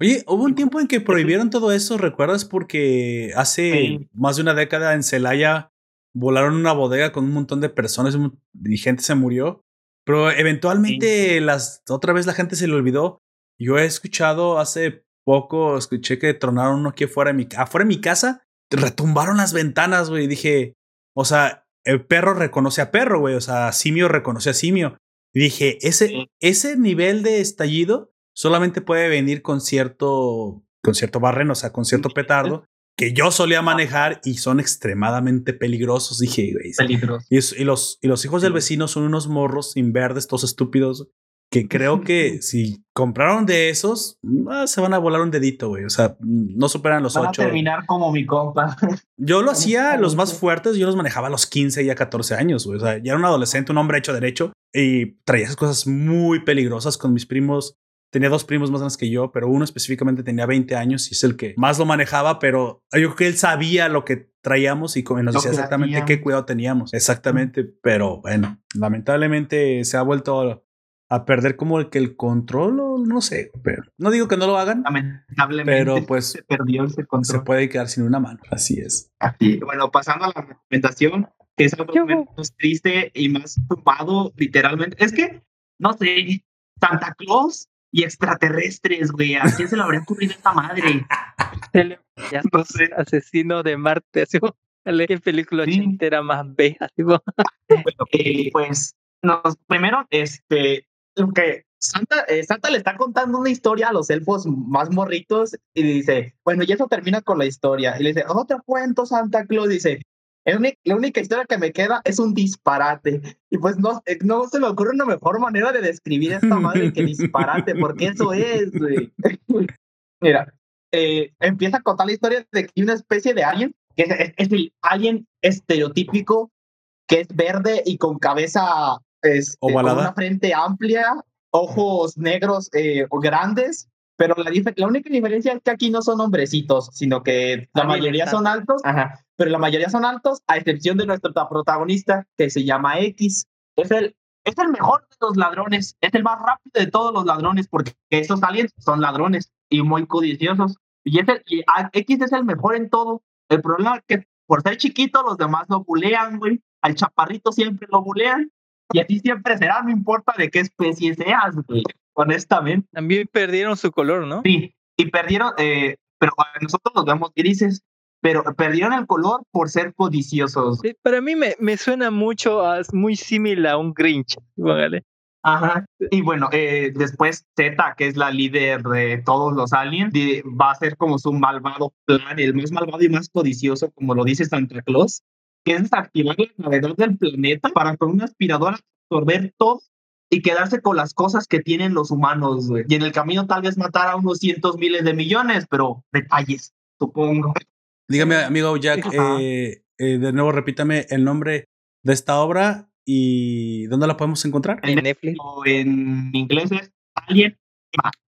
Oye, hubo un tiempo en que prohibieron todo eso, ¿recuerdas? Porque hace Sí. más de una década en Celaya volaron una bodega con un montón de personas y gente se murió. Pero eventualmente las otra vez la gente se le olvidó. Yo he escuchado hace poco, escuché que tronaron uno aquí afuera de mi, afuera de mi casa, retumbaron las ventanas, güey. y Dije, o sea, el perro reconoce a perro, güey. O sea, simio reconoce a simio. Y dije, ese, Sí. ese nivel de estallido solamente puede venir con cierto, con cierto barreno, o sea, con cierto petardo que yo solía manejar y son extremadamente peligrosos. Dije, güey. sí. Peligros. Y, y los, y los hijos del vecino son unos morros sin verdes, todos estúpidos, que creo que si compraron de esos, ah, se van a volar un dedito, güey. O sea, no superan los Van a ocho. terminar como mi compa. Yo lo hacía, los más fuertes, yo los manejaba a los 15 y a 14 años, güey. O sea, ya era un adolescente, un hombre hecho derecho y traía esas cosas muy peligrosas con mis primos. Tenía dos primos más grandes que yo, pero uno específicamente tenía 20 años y es el que más lo manejaba, pero yo creo que él sabía lo que traíamos y nos decía exactamente qué cuidado teníamos. Exactamente, pero bueno, lamentablemente se ha vuelto a perder como el que el control, o no sé, pero no digo que no lo hagan, Lamentablemente. pero pues se perdió ese se control. puede quedar sin una mano. Así es. Así. Bueno, pasando a la recomendación, que es algo menos triste y más fumado, literalmente. Es que, no sé, Santa Claus y extraterrestres, güey. ¿A quién se le habría ocurrido esta madre? No sé. asesino de Marte. Así, qué película Sí. ochentera más B. Así, como, Bueno, eh, pues, nos, primero, este, lo que Santa, eh, Santa le está contando una historia a los elfos más morritos y dice, bueno, y eso termina con la historia. Y le dice, otro cuento, Santa Claus. Dice, "El uni- la única historia que me queda es un disparate. Y pues no, eh, no se me ocurre una mejor manera de describir esta madre que disparate, porque eso es, güey. Mira, eh, empieza a contar la historia de que una especie de alien, que es, es- es el alien estereotípico, que es verde y con cabeza, este, con Ovalada. una frente amplia, ojos negros eh, o grandes, pero la, la única diferencia es que aquí no son hombrecitos, sino que la mayoría está. son altos, ajá, pero la mayoría son altos, a excepción de nuestro ta- protagonista, que se llama X. Es el, es el mejor de los ladrones, es el más rápido de todos los ladrones, porque estos aliens son ladrones y muy codiciosos. Y, es el- y X es el mejor en todo. El problema es que por ser chiquito, los demás lo bulean, güey. Al chaparrito siempre lo bulean. Y así siempre será, no importa de qué especie seas, güey. Honestamente. También perdieron su color, ¿no? Sí, y perdieron, eh, pero nosotros los vemos grises, pero perdieron el color por ser codiciosos. Sí, para mí me, me suena mucho, a, muy similar a un Grinch. Póngale. Ajá. Y bueno, eh, después Z, que es la líder de todos los aliens, va a ser como su malvado plan, el más malvado y más codicioso, como lo dice Santa Claus, que es desactivar la gravedad del planeta para con una aspiradora absorber todo y quedarse con las cosas que tienen los humanos, güey. Y en el camino tal vez matar a unos cientos miles de millones, pero detalles, supongo. Dígame, amigo Jack, eh, eh, de nuevo repítame el nombre de esta obra y dónde la podemos encontrar. En Netflix. O en inglés es Alien.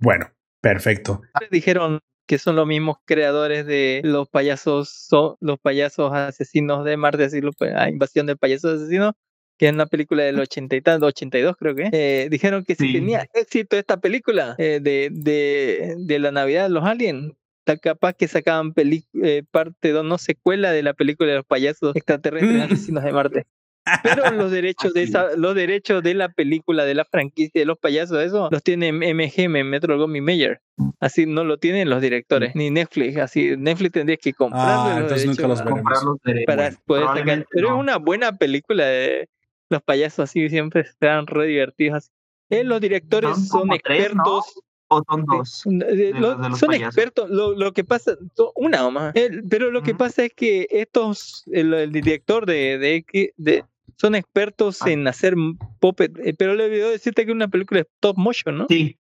Bueno, perfecto. Dijeron que son los mismos creadores de los payasos, so- los payasos asesinos de Marte, así lo- a invasión de payasos asesinos, que es una película del 80 y tanto, 82 creo que. eh, dijeron que si Sí. tenía éxito esta película eh, de, de, de la Navidad de los aliens, capaz que sacaban peli- eh, parte 2, no secuela de la película de los payasos extraterrestres asesinos de Marte. Pero los derechos de esa, los derechos de la película, de la franquicia de los payasos, eso los tiene MGM, Metro Goldwyn Mayer. Así no lo tienen los directores, ni Netflix. Así Netflix tendría que comprarlo Ah, los entonces nunca los veremos. comprar los derechos. para Bueno, poder sacar. Pero no. es una buena película de los payasos así, siempre están re divertidos. así. Eh, los directores Son son, como tres, ¿no? O son dos? Eh, de lo- los- de los son payasos. expertos. Lo, lo que pasa, una nomás. El- pero lo que pasa es que estos, el, el director de, de, X- de- son expertos Ah. en hacer puppet. eh, Pero le olvidó decirte que es una película de stop motion, ¿no? Sí.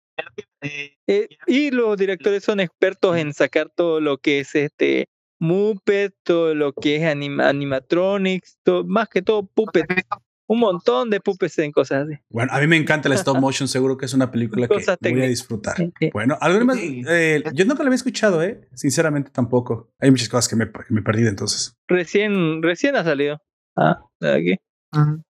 es eh, y los directores son expertos en sacar todo lo que es este Muppet, todo lo que es anima- animatronics, todo- más que todo puppet, un montón de puppets en cosas así. Bueno, a mí me encanta el stop motion, seguro que es una película que voy a disfrutar. Bueno, algo más. Eh, yo nunca lo había escuchado, ¿eh? Sinceramente tampoco. Hay muchas cosas que me, que me perdí de entonces. Recién, recién ha salido. Ah, la de aquí,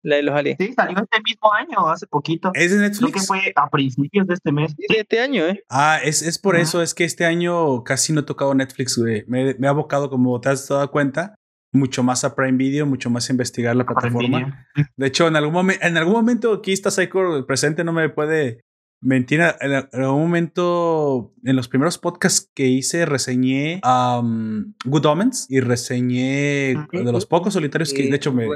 la de los aliens. Sí, salió este mismo año, hace poquito. ¿Es de Creo que Netflix? fue a principios de este mes. De este año, ¿eh? Ah, es, es por eso, es que este año casi no he tocado Netflix, güey. Me, me he abocado, como te has dado cuenta, mucho más a Prime Video, mucho más a investigar la plataforma. De hecho, en algún, momen- en algún momento aquí está Psycho presente, no me puede mentir. En, algún momento, en los primeros podcasts que hice, reseñé um, Good Omens y reseñé Ok. de los pocos solitarios que, de hecho, me,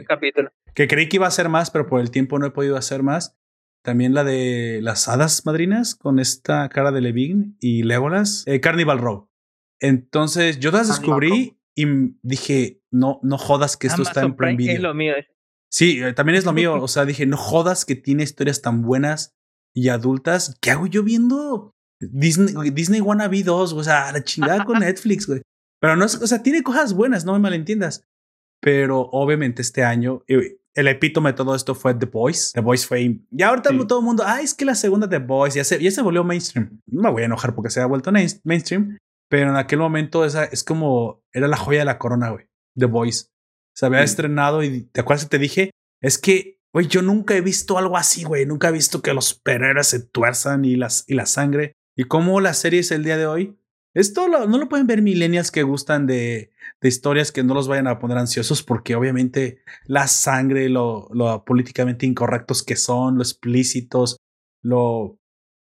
que creí que iba a hacer más, pero por el tiempo no he podido hacer más. También la de las hadas madrinas con esta cara de Levine y Legolas, eh, Carnival Row. Entonces yo las descubrí y dije, no, no jodas que esto está en Amazon Prime Video. es lo mío. ¿eh? Sí, eh, también es lo mío. O sea, dije, no jodas que tiene historias tan buenas y adultas. ¿Qué hago yo viendo Disney, Disney Wannabe 2? O sea, la chingada con Netflix, güey. Pero no es, o sea, tiene cosas buenas, no me malentiendas. Pero obviamente este año, eh, el epítome de todo esto fue The Boys. The Boys fue. Y ahorita Sí. todo el mundo, ah, es que la segunda The Boys ya se, ya se volvió mainstream. No me voy a enojar porque se ha vuelto main- mainstream. Pero en aquel momento esa es como era la joya de la corona, güey. The Boys. Se había Sí. estrenado y te acuerdas que te dije, es que, güey, yo nunca he visto algo así, güey. Nunca he visto que los superhéroes se tuerzan y, las, y la sangre. Y cómo la serie es el día de hoy. Esto lo- no lo pueden ver millennials que gustan de, de historias que no los vayan a poner ansiosos porque obviamente la sangre, lo, lo políticamente incorrectos que son, lo explícitos, lo,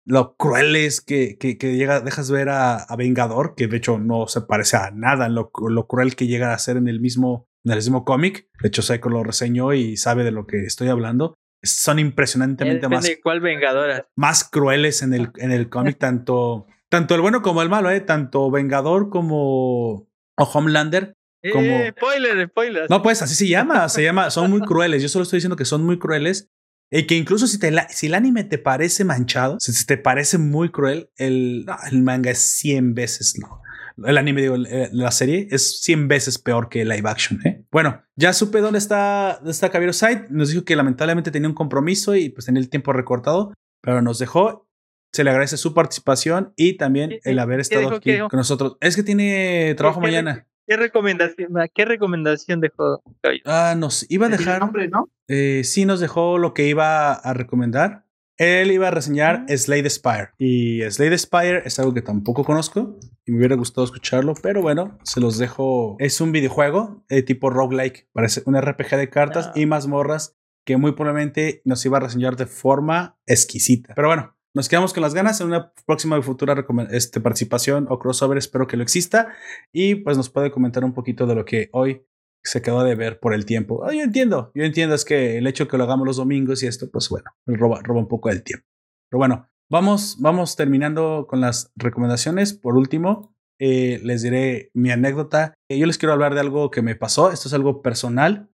lo crueles que, que, que llega, dejas ver a, a Vengador, que de hecho no se parece a nada, lo, lo cruel que llega a ser en el mismo, en el mismo cómic. De hecho, Psycho lo reseñó y sabe de lo que estoy hablando. Son impresionantemente más, cuál vengadora. más crueles en el, en el cómic, tanto, tanto el bueno como el malo, ¿eh? tanto Vengador como o Homelander. Como- Eh, spoiler, spoiler. No, pues así se llama, se llama, son muy crueles. Yo solo estoy diciendo que son muy crueles. Y que incluso si, te la- si el anime te parece manchado, si te parece muy cruel, el, el manga es 100 veces, no. El anime, digo, la serie es 100 veces peor que live action. ¿eh? Bueno, ya supe dónde está, dónde está Caballero Side. Nos dijo que lamentablemente tenía un compromiso y pues tenía el tiempo recortado, pero nos dejó. Se le agradece su participación y también ¿Qué- el haber estado aquí con nosotros. Es que tiene trabajo ¿Qué- qué- mañana. ¿Qué recomendación, ¿Qué recomendación dejó? Ah, nos iba a dejar. nombre, ¿no? Eh, sí nos dejó lo que iba a recomendar. Él iba a reseñar Slade Spire. Y Slade Spire es algo que tampoco conozco y me hubiera gustado escucharlo, pero bueno, se los dejo. Es un videojuego de tipo roguelike, parece un RPG de cartas Ah. y mazmorras que muy probablemente nos iba a reseñar de forma exquisita. Pero bueno, nos quedamos con las ganas en una próxima y futura este, participación o crossover. Espero que lo exista y pues nos puede comentar un poquito de lo que hoy se quedó de ver por el tiempo. Ah, yo entiendo, yo entiendo, es que el hecho que lo hagamos los domingos y esto, pues bueno, roba, roba un poco del tiempo. Pero bueno, vamos, vamos terminando con las recomendaciones. Por último, eh, les diré mi anécdota. Eh, yo les quiero hablar de algo que me pasó. Esto es algo personal.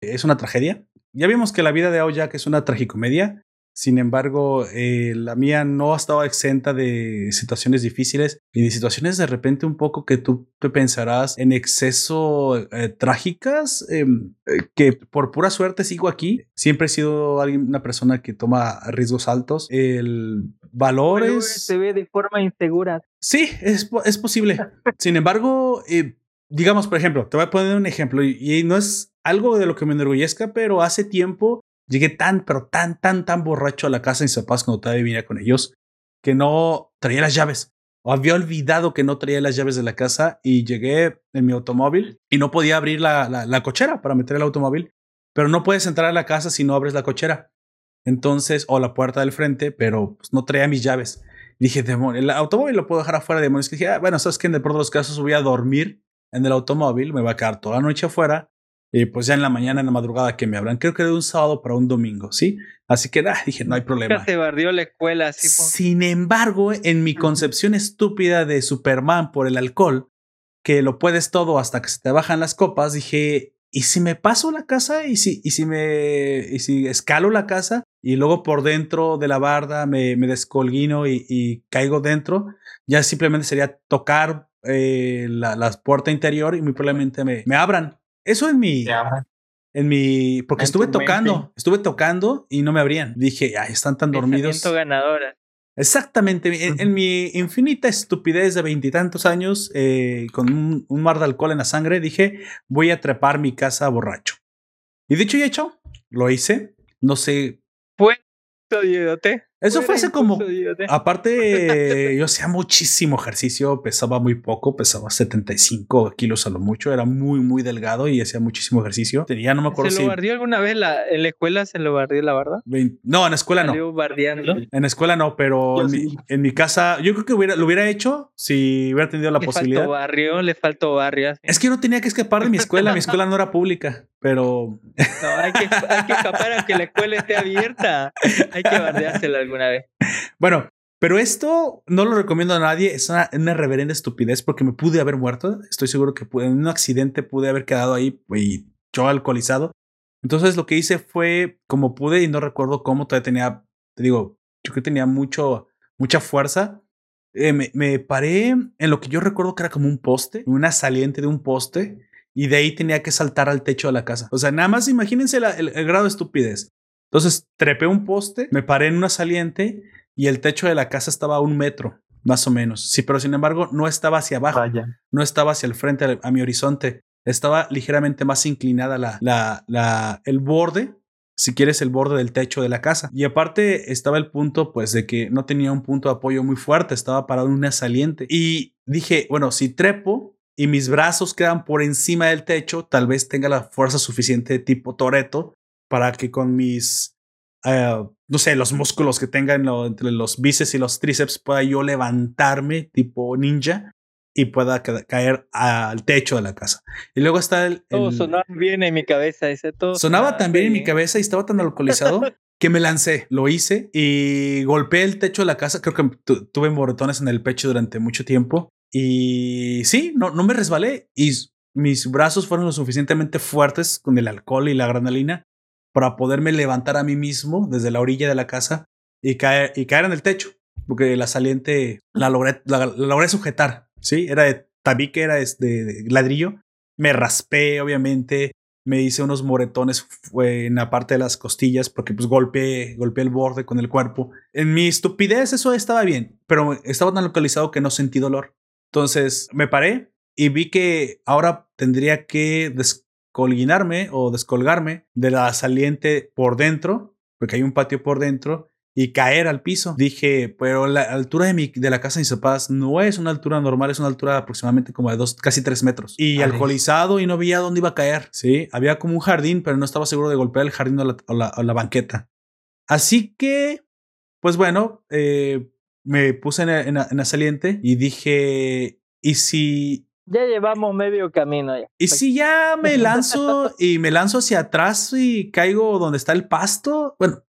Es una tragedia. Ya vimos que la vida de Aoyak es una tragicomedia. Sin embargo, eh, la mía no estaba exenta de situaciones difíciles y de situaciones de repente un poco que tú te pensarás en exceso eh, trágicas, eh, que por pura suerte sigo aquí. Siempre he sido alguien, una persona que toma riesgos altos. El valores... Se ve de forma insegura. Sí, es, es posible. Sin embargo, digamos, por ejemplo, te voy a poner un ejemplo y, y no es algo de lo que me enorgullezca, pero hace tiempo llegué tan, pero tan, tan, tan borracho a la casa de mis papás cuando todavía vivía con ellos que no traía las llaves. O había olvidado que no traía las llaves de la casa y llegué en mi automóvil y no podía abrir la, la, cochera para meter el automóvil, pero no puedes entrar a la casa si no abres la cochera. Entonces, o la puerta del frente, pero pues, no traía mis llaves. Dije, demonio, el automóvil lo puedo dejar afuera, demonios. Que dije, ah, bueno, sabes que en de los casos voy a dormir en el automóvil, me va a quedar toda la noche afuera Y pues ya en la mañana, en la madrugada que me hablan, creo que de un sábado para un domingo, ¿sí? Así que ah, dije, no hay problema. Nunca se barrió la escuela. Sin embargo, en mi concepción estúpida de Superman por el alcohol, que lo puedes todo hasta que se te bajan las copas, dije, ¿y si me paso la casa? ¿Y si, y si me y si escalo la casa? Y luego por dentro de la barda me, me descolguino y, y caigo dentro, ya simplemente sería tocar eh, la, la puerta interior y muy probablemente me, me abran. Eso en mi, Ya. en mi, porque En estuve mente. tocando, estuve tocando y no me abrían. Dije, ay, están tan dormidos. Ganadora. Exactamente. En, en mi infinita estupidez de veintitantos años, eh, con un, un mar de alcohol en la sangre, dije, voy a trepar mi casa borracho. Y dicho y hecho, lo hice. No sé. Fue. Eso fue hace como... Aparte, yo hacía muchísimo ejercicio, pesaba muy poco, pesaba 75 kilos a lo mucho, era muy, muy delgado y hacía muchísimo ejercicio. Tenía, no me acuerdo ¿Se si... lo bardió alguna vez la, en la escuela? ¿Se lo bardió la verdad? 20 No, en la escuela no. Bardeando. En la escuela no, pero en, mi, sí. en mi casa, yo creo que hubiera, lo hubiera hecho si hubiera tenido la Le posibilidad. faltó barrio, le faltó barrio. así. Es que yo no tenía que escapar de mi escuela, mi escuela no era pública, pero No, hay que, hay que escapar a que la escuela esté abierta. Hay que bardeársela alguna vez. bueno, pero esto no lo recomiendo a nadie, es una, una reverenda estupidez porque me pude haber muerto, estoy seguro que en un accidente pude haber quedado ahí y yo alcoholizado. Entonces lo que hice fue como pude y no recuerdo cómo, todavía tenía, te digo, yo que tenía mucho, mucha fuerza. Eh, me, me paré en lo que yo recuerdo que era como un poste, una saliente de un poste, y de ahí tenía que saltar al techo de la casa. O sea, nada más imagínense la- el, el grado de estupidez. Entonces trepé un poste, me paré en una saliente y el techo de la casa estaba a un metro, más o menos. Sí, pero sin embargo no estaba hacia abajo, Vaya. no estaba hacia el frente a, a mi horizonte. Estaba ligeramente más inclinada la, la, la, el borde, si quieres, el borde del techo de la casa. Y aparte estaba el punto, pues, de que no tenía un punto de apoyo muy fuerte, estaba parado en una saliente. Y dije, bueno, si trepo y mis brazos quedan por encima del techo, tal vez tenga la fuerza suficiente tipo Toreto para que con mis, eh, no sé, los músculos que tenga en lo- entre los bíceps y los tríceps pueda yo levantarme tipo ninja y pueda ca- caer al techo de la casa. Y luego está el... Todo el- sonaba bien en mi cabeza. Dice, todo Sonaba tan bien en mi cabeza y estaba tan alcoholizado que me lancé, lo hice y golpeé el techo de la casa. Creo que tu- tuve moretones en el pecho durante mucho tiempo y sí, no, no me resbalé y mis brazos fueron lo suficientemente fuertes con el alcohol y la granalina para poderme levantar a mí mismo desde la orilla de la casa y caer, y caer en el techo, porque la saliente la logré, la, logré sujetar. Sí, era de tabique, era de, de ladrillo. Me raspé, obviamente, me hice unos moretones en la parte de las costillas porque pues golpeé, golpeé el borde con el cuerpo. En mi estupidez eso estaba bien, pero estaba tan localizado que no sentí dolor. Entonces me paré y vi que ahora tendría que descolguinarme o descolgarme de la saliente por dentro, porque hay un patio por dentro, y caer al piso. Dije, pero la altura de, mi, de la casa de mis papás no es una altura normal, es una altura aproximadamente como de dos, casi tres metros. Y alcoholizado y no veía dónde iba a caer. Sí, había como un jardín, pero no estaba seguro de golpear el jardín o la, o la, o la banqueta. Así que, pues bueno, eh, me puse en, en, en la saliente y dije, ¿y si Ya llevamos medio camino ya. y si ya me lanzo y me lanzo hacia atrás y caigo donde está el pasto, bueno,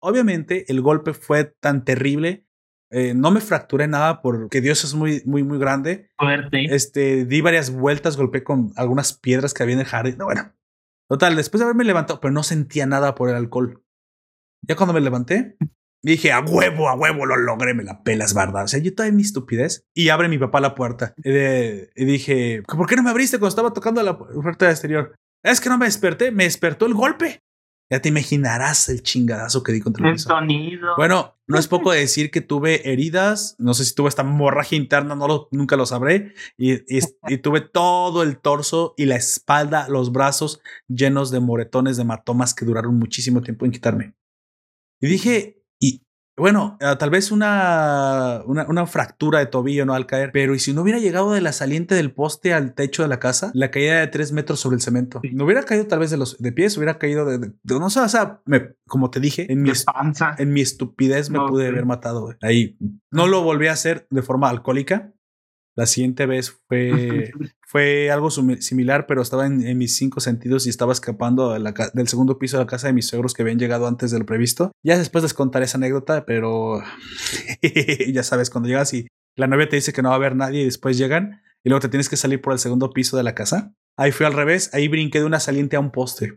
obviamente el golpe fue tan terrible, eh, no me fracturé nada porque Dios es muy, muy, muy grande. Fuerte. Este, di varias vueltas, golpeé con algunas piedras que había en el jardín. No, bueno, total, después de haberme levantado, pero no sentía nada por el alcohol. Ya cuando me levanté, dije, a huevo, a huevo, lo logré, me la pelas, ¿verdad? O sea, yo todavía mi estupidez. Y abre mi papá la puerta. Y, de- y dije, ¿por qué no me abriste cuando estaba tocando la puerta exterior? Es que no me desperté, me despertó el golpe. Ya te imaginarás el chingadazo que di contra el El piso. sonido. Bueno, no es poco decir que tuve heridas, no sé si tuve esta hemorragia interna, no lo, nunca lo sabré, y, y- y tuve todo el torso y la espalda, los brazos llenos de moretones, de hematomas que duraron muchísimo tiempo en quitarme. Y dije, bueno, eh, tal vez una, una, una fractura de tobillo no al caer, pero ¿y si no hubiera llegado de la saliente del poste al techo de la casa? La caída de tres metros sobre el cemento. No hubiera caído tal vez de los de pies, hubiera caído de, de- de- no sé, o sea, me- como te dije, en mi, de panza. en mi estupidez me pude haber matado. Ahí no lo volví a hacer de forma alcohólica. La siguiente vez fue, fue algo similar, pero estaba en, en mis cinco sentidos y estaba escapando de la ca- del segundo piso de la casa de mis suegros que habían llegado antes de lo previsto. Ya después les contaré esa anécdota, pero ya sabes, cuando llegas y la novia te dice que no va a haber nadie y después llegan y luego te tienes que salir por el segundo piso de la casa. Ahí fui al revés, ahí brinqué de una saliente a un poste.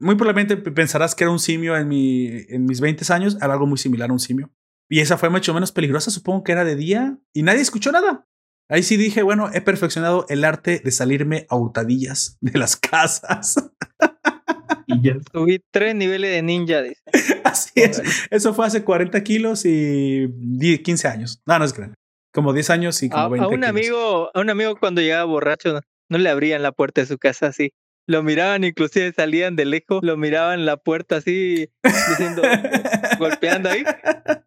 Muy probablemente pensarás que era un simio en, mi, en mis 20 años, era algo muy similar a un simio. Y esa fue mucho menos peligrosa, supongo que era de día y nadie escuchó nada. Ahí sí dije, bueno, he perfeccionado el arte de salirme a hurtadillas de las casas. Y ya. Subí tres niveles de ninja. dice. Así es. Eso fue hace 40 kilos y 10, 15 años. No, no es grande. Como 10 años y como A, 20 a un kilos. amigo, a un amigo cuando llegaba borracho no, no le abrían la puerta de su casa así. Lo miraban, inclusive salían de lejos, lo miraban la puerta así, diciendo, golpeando ahí.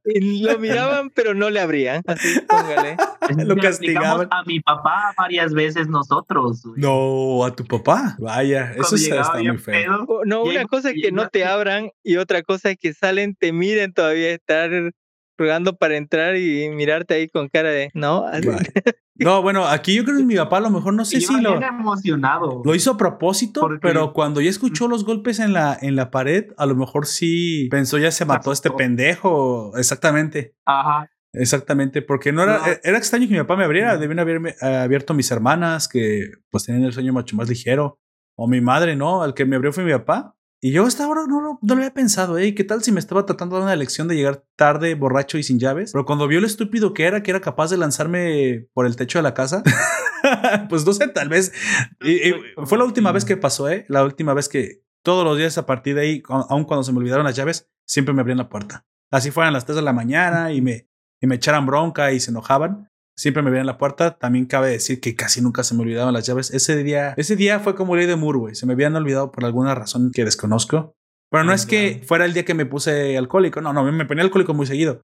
Y lo miraban, pero no le abrían. Así, póngale. Lo castigaban. A mi papá varias veces nosotros. güey. No, a tu papá. Vaya, eso está bien muy feo. pedo, No, una cosa es que no te abran y otra cosa es que salen, te miren todavía, estar rogando para entrar y mirarte ahí con cara de, no, así- Vaya. No, bueno, aquí yo creo que mi papá a lo mejor no sé si lo, emocionado. lo hizo a propósito, pero cuando ya escuchó los golpes en la, en la pared, a lo mejor sí pensó ya se mató este pendejo. Exactamente. Ajá. Exactamente, porque no era, No. era extraño que mi papá me abriera, No. debían haberme eh, abierto mis hermanas que pues tenían el sueño mucho más ligero, o mi madre, ¿no? El que me abrió fue mi papá. Y yo hasta ahora no, lo- no lo había pensado, ¿eh? ¿Qué tal si me estaba tratando de dar una lección de llegar tarde, borracho y sin llaves? Pero cuando vio lo estúpido que era, que era capaz de lanzarme por el techo de la casa, pues no sé, tal vez. y- y fue la última vez que pasó, ¿eh? La última vez que todos los días a partir de ahí, aun cuando se me olvidaron las llaves, siempre me abrían la puerta. Así fueran las 3 de la mañana y me, y me echaran bronca y se enojaban. Siempre me abrían la puerta. También cabe decir que casi nunca se me olvidaban las llaves. Ese día, ese día fue como ley de Moore, güey. Se me habían olvidado por alguna razón que desconozco. Pero no Ah, es que fuera el día que me puse alcohólico. No, no, me ponía alcohólico muy seguido.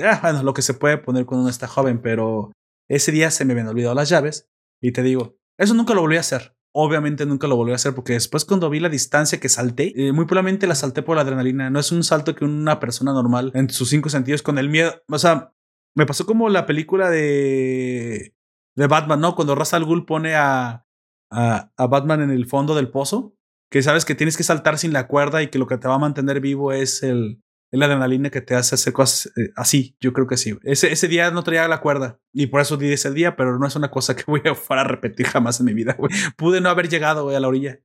Ah, bueno, lo que se puede poner cuando uno está joven, pero ese día se me habían olvidado las llaves. Y te digo, eso nunca lo volví a hacer. Obviamente nunca lo volví a hacer porque después cuando vi la distancia que salté, eh, muy probablemente la salté por la adrenalina. No es un salto que una persona normal en sus cinco sentidos con el miedo. O sea, me pasó como la película de, de Batman, ¿no? Cuando Ra's al pone a, a, Batman en el fondo del pozo, que sabes que tienes que saltar sin la cuerda y que lo que te va a mantener vivo es el, es la adrenalina que te hace hacer cosas eh, así. Yo creo que sí. Ese, ese día no traía la cuerda y por eso di ese día, pero no es una cosa que voy a repetir jamás en mi vida. güey. Pude no haber llegado güey, a la orilla.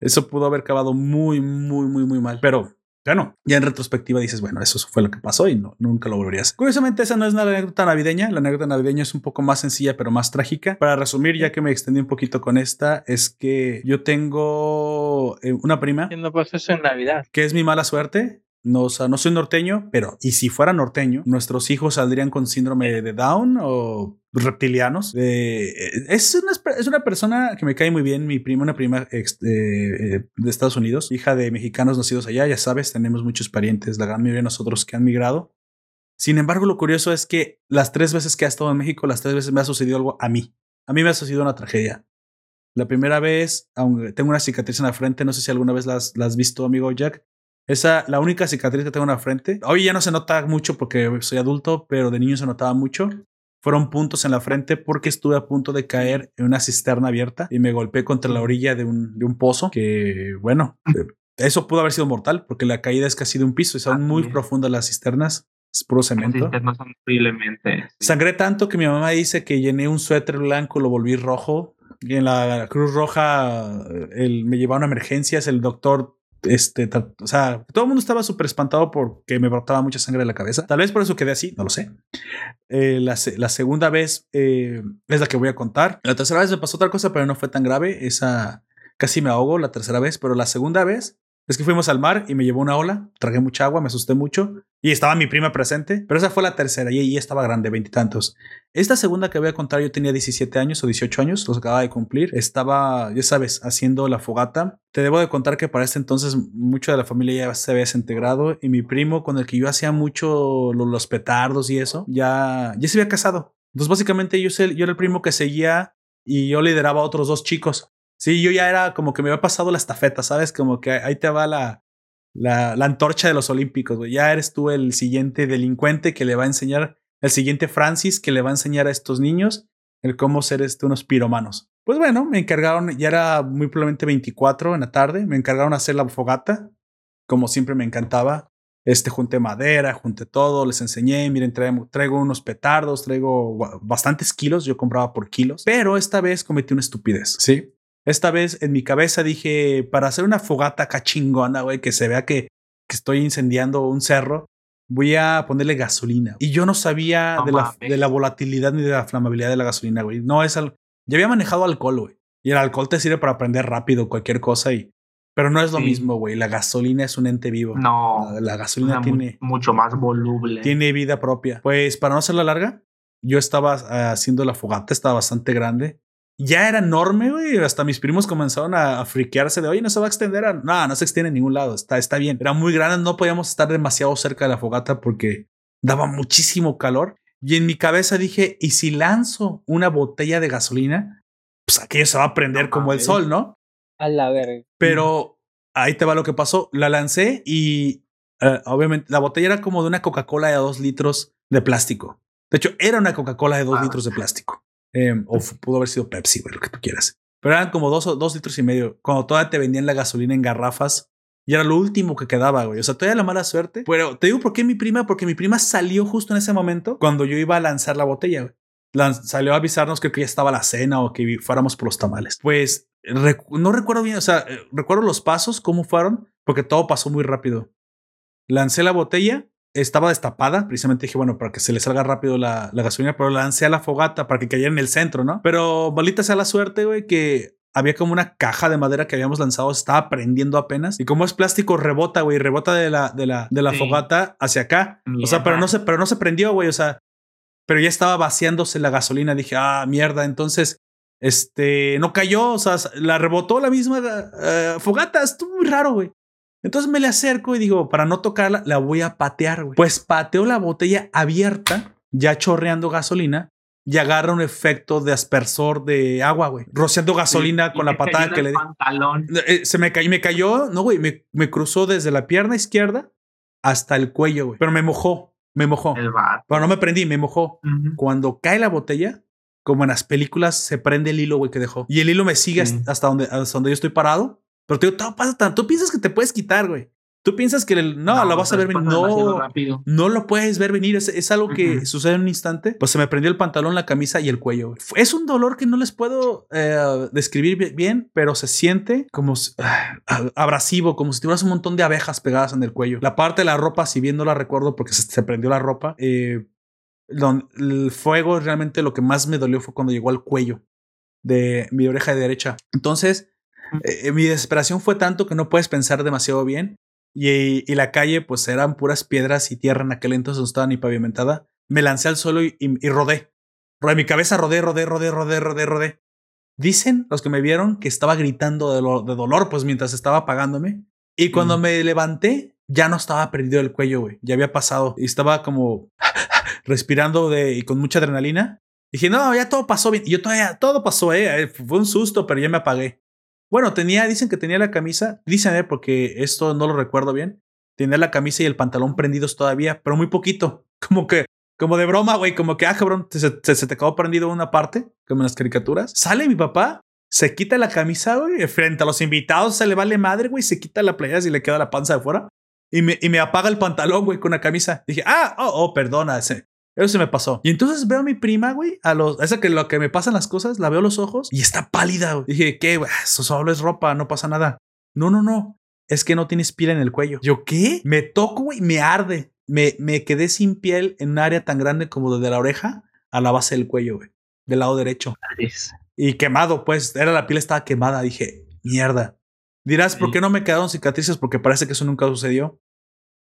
Eso pudo haber acabado muy, muy, muy, muy mal. Pero bueno, ya en retrospectiva dices, bueno, eso fue lo que pasó y no, nunca lo volvería a hacer. Curiosamente, esa no es una anécdota navideña. La anécdota navideña es un poco más sencilla, pero más trágica. Para resumir, ya que me extendí un poquito con esta, es que yo tengo eh, una prima ¿Qué no pasó eso en Navidad? que es mi mala suerte. No, o sea, no soy norteño, pero y si fuera norteño, nuestros hijos saldrían con síndrome de Down o reptilianos. Eh, es, una, es una persona que me cae muy bien, mi prima, una prima eh, eh, de Estados Unidos, hija de mexicanos nacidos allá, ya sabes, tenemos muchos parientes, la gran mayoría de nosotros que han migrado. Sin embargo, lo curioso es que las tres veces que ha estado en México, las tres veces me ha sucedido algo a mí. A mí me ha sucedido una tragedia. La primera vez, aunque tengo una cicatriz en la frente, no sé si alguna vez la has visto, amigo Jack. Esa, la única cicatriz que tengo en la frente. Hoy ya no se nota mucho porque soy adulto, pero de niño se notaba mucho. Fueron puntos en la frente porque estuve a punto de caer en una cisterna abierta y me golpeé contra la orilla de un, de un pozo que, bueno, eso pudo haber sido mortal porque la caída es casi de un piso y son muy es. profundas las cisternas. Es puro cemento. sistemas son horriblemente. sí. Sangré tanto que mi mamá dice que llené un suéter blanco, lo volví rojo. Y en la Cruz Roja el, me llevaron a emergencias. El doctor, este, o sea, todo el mundo estaba súper espantado porque me brotaba mucha sangre de la cabeza. Tal vez por eso quedé así, no lo sé. Eh, la, la segunda vez eh, es la que voy a contar. La tercera vez me pasó otra cosa, pero no fue tan grave. Esa casi me ahogo la tercera vez, pero la segunda vez es que fuimos al mar y me llevó una ola, tragué mucha agua, me asusté mucho y estaba mi prima presente, pero esa fue la tercera y ella estaba grande, veintitantos. Esta segunda que voy a contar, yo tenía 17 años o 18 años, los acababa de cumplir. Estaba, ya sabes, haciendo la fogata. Te debo de contar que para este entonces mucho de la familia ya se había desintegrado y mi primo con el que yo hacía mucho lo- los petardos y eso, ya, ya se había casado. Entonces básicamente yo, yo era el primo que seguía y yo lideraba a otros dos chicos. Sí, yo ya era como que me había pasado la estafeta, ¿sabes? Como que ahí te va la, la, antorcha de los olímpicos, güey. Ya eres tú el siguiente delincuente que le va a enseñar el siguiente Francis que le va a enseñar a estos niños el cómo ser este, unos piromanos. Pues bueno, me encargaron, ya era muy probablemente 24 en la tarde, me encargaron hacer la fogata, como siempre me encantaba. Este, junté madera, junté todo, les enseñé, miren, traigo, unos petardos, traigo bastantes kilos, yo compraba por kilos, pero esta vez cometí una estupidez, ¿sí? Esta vez en mi cabeza dije, para hacer una fogata cachingona, güey, que se vea que, que estoy incendiando un cerro, voy a ponerle gasolina. Y yo no sabía No de, la, mames. de la volatilidad ni de la flamabilidad de la gasolina, güey. No es al... Ya había manejado alcohol, güey. Y el alcohol te sirve para prender rápido cualquier cosa y... Pero no es lo Sí. mismo, güey. La gasolina es un ente vivo. No, La, la gasolina mu- tiene, mucho más voluble. tiene vida propia. Pues para no hacerla larga, yo estaba haciendo la fogata, estaba bastante grande. Ya era enorme, güey. Hasta mis primos comenzaron a, a friquearse de, oye, no se va a extender. A... No, no se extiende en ningún lado. Está, está bien. Era muy grande, no podíamos estar demasiado cerca de la fogata porque daba muchísimo calor. Y en mi cabeza dije, ¿y si lanzo una botella de gasolina? Pues aquello se va a prender como el sol, ¿no? A la verga. Pero ahí te va lo que pasó. La lancé y eh, obviamente la botella era como de una Coca-Cola de dos litros de plástico. De hecho, era una Coca-Cola de dos Ah. litros de plástico. Eh, o pudo haber sido Pepsi, güey, lo que tú quieras. Pero eran como dos, o- dos litros y medio. Cuando todavía te vendían la gasolina en garrafas. Y era lo último que quedaba, güey. O sea, todavía la mala suerte. Pero te digo por qué mi prima, porque mi prima salió justo en ese momento cuando yo iba a lanzar la botella, güey. Salió a avisarnos que ya estaba la cena o que fuéramos por los tamales. Pues recu- no recuerdo bien, o sea, eh, recuerdo los pasos, cómo fueron, porque todo pasó muy rápido. Lancé la botella, estaba destapada, precisamente dije, bueno, para que se le salga rápido la, la gasolina, pero la lancé a la fogata para que cayera en el centro, ¿no? Pero malita sea la suerte, güey, que había como una caja de madera que habíamos lanzado, estaba prendiendo apenas. Y como es plástico, rebota, güey, rebota de la, de la, de la Sí. fogata hacia acá. O sea, pero no se, pero no se prendió, güey. O sea, pero ya estaba vaciándose la gasolina. Dije, ah, mierda. Entonces, este, no cayó. O sea, la rebotó la misma eh, fogata. Estuvo muy raro, güey. Entonces me le acerco y digo, para no tocarla, la voy a patear, güey. Pues pateo la botella abierta, ya chorreando gasolina. Y agarra un efecto de aspersor de agua, güey. Rociando gasolina con la patada que le di. Pantalón. Eh, se me cayó, me cayó, no, güey, me, me cruzó desde la pierna izquierda hasta el cuello, güey. Pero me mojó, me mojó. El. Pero no me prendí, me mojó. Cuando cae la botella, como en las películas, se prende el hilo, güey, que dejó. Y el hilo me sigue hasta donde, hasta donde yo estoy parado. Pero te digo, todo pasa tan. Tú piensas que te puedes quitar, güey. Tú piensas que el- no, lo vas a ver venir. No, no lo puedes ver venir. Es, es algo que sucede en un instante. Pues se me prendió el pantalón, la camisa y el cuello. güey. Es un dolor que no les puedo eh, describir bi- bien, pero se siente como si- ah, abrasivo, como si tuvieras un montón de abejas pegadas en el cuello. La parte de la ropa, si bien no la recuerdo porque se, se prendió la ropa, eh, don- el fuego realmente lo que más me dolió fue cuando llegó al cuello de mi oreja derecha. Entonces, eh, mi desesperación fue tanto que no puedes pensar demasiado bien. Y, y la calle, pues eran puras piedras y tierra en aquel entonces no estaba ni pavimentada. Me lancé al suelo y, y- y rodé. Rodé mi cabeza, rodé, rodé, rodé, rodé, rodé, rodé. Dicen los que me vieron que estaba gritando de, lo- de dolor, pues mientras estaba apagándome. Y cuando Mm. me levanté, ya no estaba perdido el cuello, güey. Ya había pasado. Y estaba como respirando de, y con mucha adrenalina. Dije, no, ya todo pasó bien. Y yo todavía, todo pasó, eh. eh, Fue un susto, pero ya me apagué. Bueno, tenía, dicen que tenía la camisa, dicen, eh, porque esto no lo recuerdo bien. Tenía la camisa y el pantalón prendidos todavía, pero muy poquito. Como que, como de broma, güey, como que, ah, cabrón, se, se- se te acabó prendido una parte, como en las caricaturas. Sale mi papá, se quita la camisa, güey, frente a los invitados, se le vale madre, güey, se quita la playera y le queda la panza de fuera. Y me, y me apaga el pantalón, güey, con la camisa. Dije, ah, oh, oh, perdona, ese. Eso se me pasó. Y entonces veo a mi prima, güey, a los, a esa que lo que me pasan las cosas, la veo a los ojos y está pálida, güey. Dije, ¿qué, güey? Eso solo es ropa, no pasa nada. No, no, no. Es que no tienes piel en el cuello. Yo, ¿qué? Me toco, güey, me arde. Me, me quedé sin piel en un área tan grande como desde la oreja a la base del cuello, güey. Del lado derecho. Y quemado, pues, era la piel estaba quemada. Dije, mierda. Dirás, ¿por qué no me quedaron cicatrices? Porque parece que eso nunca sucedió.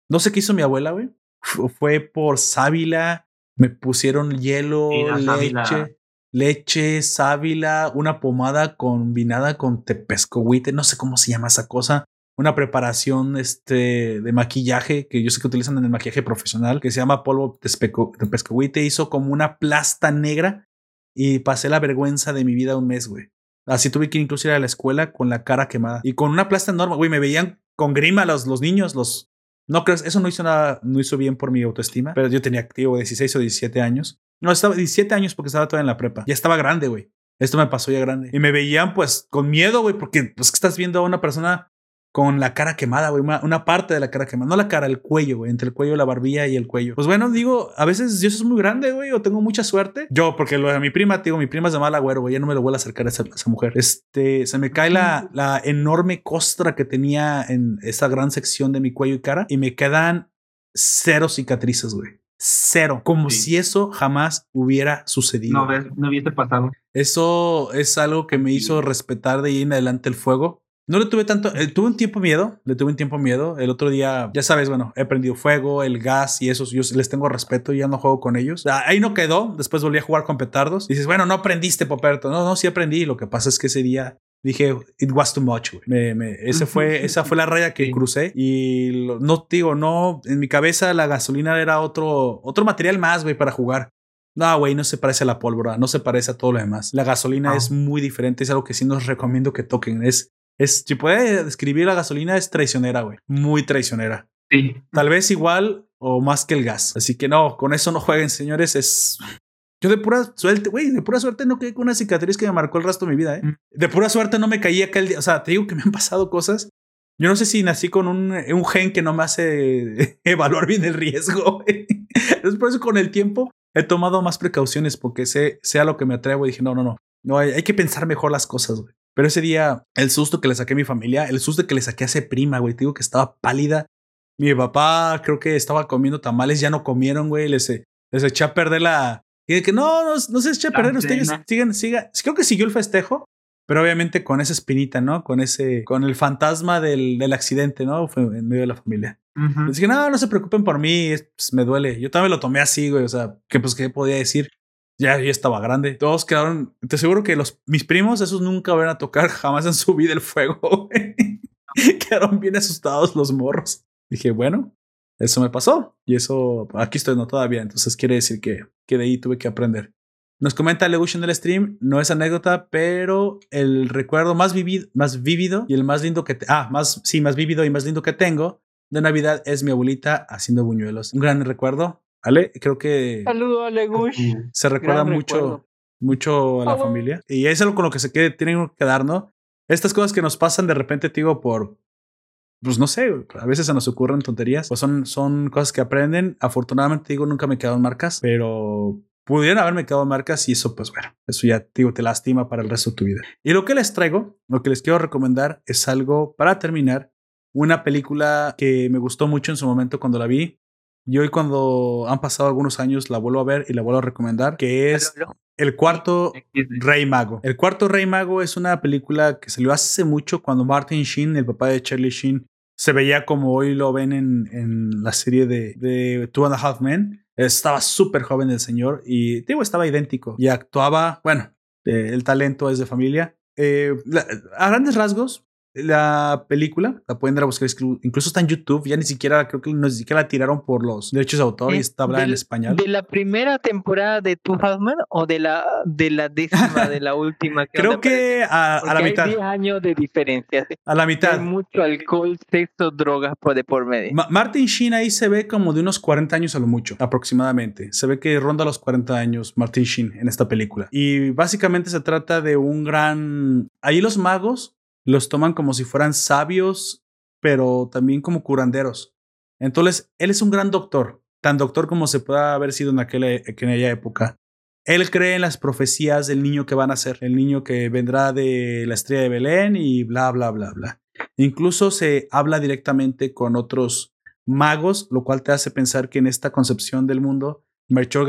No sé qué hizo mi abuela, güey. Fu- Fue por sábila, me pusieron hielo, sábila. leche, leche, sábila, una pomada combinada con tepescohuite, no sé cómo se llama esa cosa. Una preparación este, de maquillaje que yo sé que utilizan en el maquillaje profesional, que se llama polvo tepescohuite. Hizo como una plasta negra y pasé la vergüenza de mi vida un mes, güey. Así tuve que incluso ir a la escuela con la cara quemada y con una plasta enorme, güey. Me veían con grima los, los niños, los, No crees, eso no hizo nada, no hizo bien por mi autoestima, pero yo tenía activo 16 o 17 años. No, estaba 17 años porque estaba todavía en la prepa. Ya estaba grande, güey. Esto me pasó ya grande. Y me veían pues con miedo, güey, porque pues que estás viendo a una persona con la cara quemada, güey, una, una parte de la cara quemada, no la cara, el cuello, güey, entre el cuello, la barbilla y el cuello. Pues bueno, digo, a veces Dios es muy grande, güey, o tengo mucha suerte. Yo, porque lo de mi prima, digo, mi prima es de mal agüero, güey, ya no me lo vuelvo a acercar a esa, a esa mujer. Este, se me cae la, la enorme costra que tenía en esa gran sección de mi cuello y cara y me quedan cero cicatrices, güey. Cero. Como Sí. si eso jamás hubiera sucedido. No, no hubiese pasado. Eso es algo que me hizo respetar de ahí en adelante el fuego. No le tuve tanto, eh, tuve un tiempo miedo, le tuve un tiempo miedo. El otro día, ya sabes, bueno, he prendido fuego, el gas y esos, yo les tengo respeto y ya no juego con ellos. Ah, Ahí no quedó, después volví a jugar con petardos. dices, bueno, no aprendiste, Poperto. No, no, sí aprendí. Lo que pasa es que ese día dije, it was too much, güey. Me, me- ese fue, esa fue la raya que Sí. crucé y lo- no, digo, no, en mi cabeza la gasolina era otro, otro material más, güey, para jugar. No, güey, no se parece a la pólvora, no se parece a todo lo demás. La gasolina Ah. es muy diferente, es algo que sí nos recomiendo que toquen. Es, es, si puede describir la gasolina, es traicionera, güey. Muy traicionera. Sí. Tal vez igual o más que el gas. Así que no, con eso no jueguen, señores. Es. Yo de pura suerte, güey, de pura suerte no quedé con una cicatriz que me marcó el resto de mi vida, ¿eh? Mm. De pura suerte no me caí aquel día. O sea, te digo que me han pasado cosas. Yo no sé si nací con un, un gen que no me hace evaluar bien el riesgo. güey. Es por eso con el tiempo he tomado más precauciones porque sé, sé a lo que me atrevo y dije, no, no, no. No, hay, hay que pensar mejor las cosas, güey. Pero ese día, el susto que le saqué a mi familia, el susto que le saqué a esa prima, güey, te digo que estaba pálida. Mi papá creo que estaba comiendo tamales, ya no comieron, güey. Les, eh, les eché a perder la. Y de que no, no, no se eche a perder. Ustedes sigan, sigan. Creo que siguió el festejo, pero obviamente con esa espinita, ¿no? Con ese, con el fantasma del, del accidente, ¿no? Fue en medio de la familia. Ujú. Les dije, no, no se preocupen por mí, es- pues, me duele. Yo también lo tomé así, güey. O sea, que pues, ¿qué podía decir? Ya, yo estaba grande. Todos quedaron. Te aseguro que los, mis primos, esos nunca van a tocar jamás en su vida el fuego, quedaron bien asustados los morros. Dije, bueno, eso me pasó. Y eso, aquí estoy no todavía. Entonces quiere decir que, que de ahí tuve que aprender. Nos comenta Legution del stream, no es anécdota, pero el recuerdo más vivido, más vívido y el más lindo que, ah, más, sí, más vívido y más lindo que tengo de Navidad es mi abuelita haciendo buñuelos. Un gran recuerdo, ¿vale? Creo que Saludo a Legush. se recuerda gran mucho, recuerdo. mucho a la familia. Y es algo con lo que se quede, tienen que quedar, ¿no? Estas cosas que nos pasan de repente, te digo, por, pues no sé, a veces se nos ocurren tonterías, pues son, son cosas que aprenden. Afortunadamente, digo, nunca me quedaron marcas, pero pudieron haberme quedado marcas y eso, pues bueno, eso ya, digo, te lastima para el resto de tu vida. Y lo que les traigo, lo que les quiero recomendar es algo para terminar, una película que me gustó mucho en su momento cuando la vi. Y hoy cuando han pasado algunos años la vuelvo a ver y la vuelvo a recomendar, que es. El Cuarto. Rey Mago. El Cuarto Rey Mago es una película que salió hace mucho cuando Martin Sheen, el papá de Charlie Sheen, se veía como hoy lo ven en, en la serie de, de Two and a Half Men. Estaba súper joven el señor y digo, estaba idéntico y actuaba, bueno, eh, el talento es de familia. Eh, la- a grandes rasgos, la película la pueden dar a buscar, incluso está en YouTube, ya ni siquiera, creo que ni siquiera la tiraron por los derechos de autor y está hablada en español. ¿De la primera temporada de Two Halfman o de la, de la décima, de la última? Creo onda apareció? que a, a la hay mitad. 10 años de diferencia. ¿sí? A la Hay mitad. mucho alcohol, sexo, drogas por de por medio. Ma- Martin Sheen ahí se ve como de unos 40 años a lo mucho, aproximadamente. Se ve que ronda los 40 años Martin Sheen en esta película. Y básicamente se trata de un gran... Ahí los magos los toman como si fueran sabios, pero también como curanderos. Entonces, él es un gran doctor, tan doctor como se pueda haber sido en aquella, en aquella época. Él cree en las profecías del niño que van a ser, el niño que vendrá de la estrella de Belén y bla, bla, bla, bla. Incluso se habla directamente con otros magos, lo cual te hace pensar que en esta concepción del mundo, Melchor,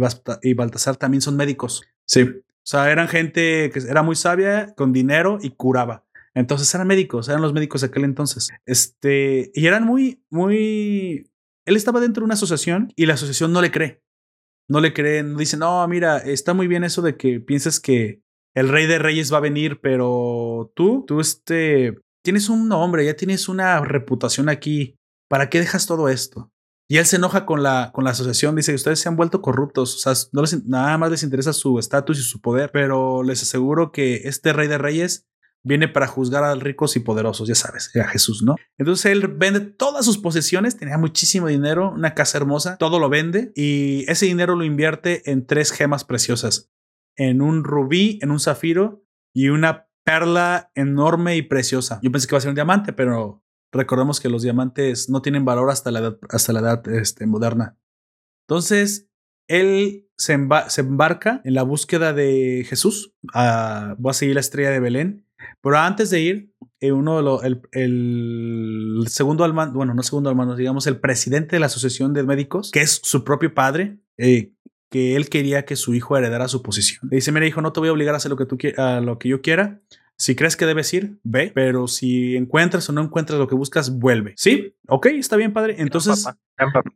Basta- y Baltasar también son médicos. Sí. O sea, eran gente que era muy sabia, con dinero y curaba. Entonces eran médicos, eran los médicos de aquel entonces. Este, y eran muy, muy... Él estaba dentro de una asociación y la asociación no le cree. No le creen, no dice, no, mira, está muy bien eso de que pienses que el rey de reyes va a venir, pero tú, tú este, tienes un nombre, ya tienes una reputación aquí. ¿Para qué dejas todo esto? Y él se enoja con la, con la asociación, dice, ustedes se han vuelto corruptos, o sea, no les, nada más les interesa su estatus y su poder, pero les aseguro que este rey de reyes viene para juzgar a ricos y poderosos, ya sabes, a Jesús, ¿no? Entonces él vende todas sus posesiones, tenía muchísimo dinero, una casa hermosa, todo lo vende y ese dinero lo invierte en tres gemas preciosas, en un rubí, en un zafiro y una perla enorme y preciosa. Yo pensé que iba a ser un diamante, pero recordemos que los diamantes no tienen valor hasta la edad, hasta la edad este, moderna. Entonces, él se, emba- se embarca en la búsqueda de Jesús. Ah, voy a seguir la estrella de Belén. Pero antes de ir, eh, uno el, segundo al mando, bueno, no segundo al digamos, el presidente de la Asociación de Médicos, que es su propio padre, eh, que él quería que su hijo heredara su posición. Le dice, mira, hijo, no te voy a obligar a hacer lo que, tú a lo que yo quiera. Si crees que debes ir, ve, pero si encuentras o no encuentras lo que buscas, vuelve. Sí, ok, está bien, padre. Entonces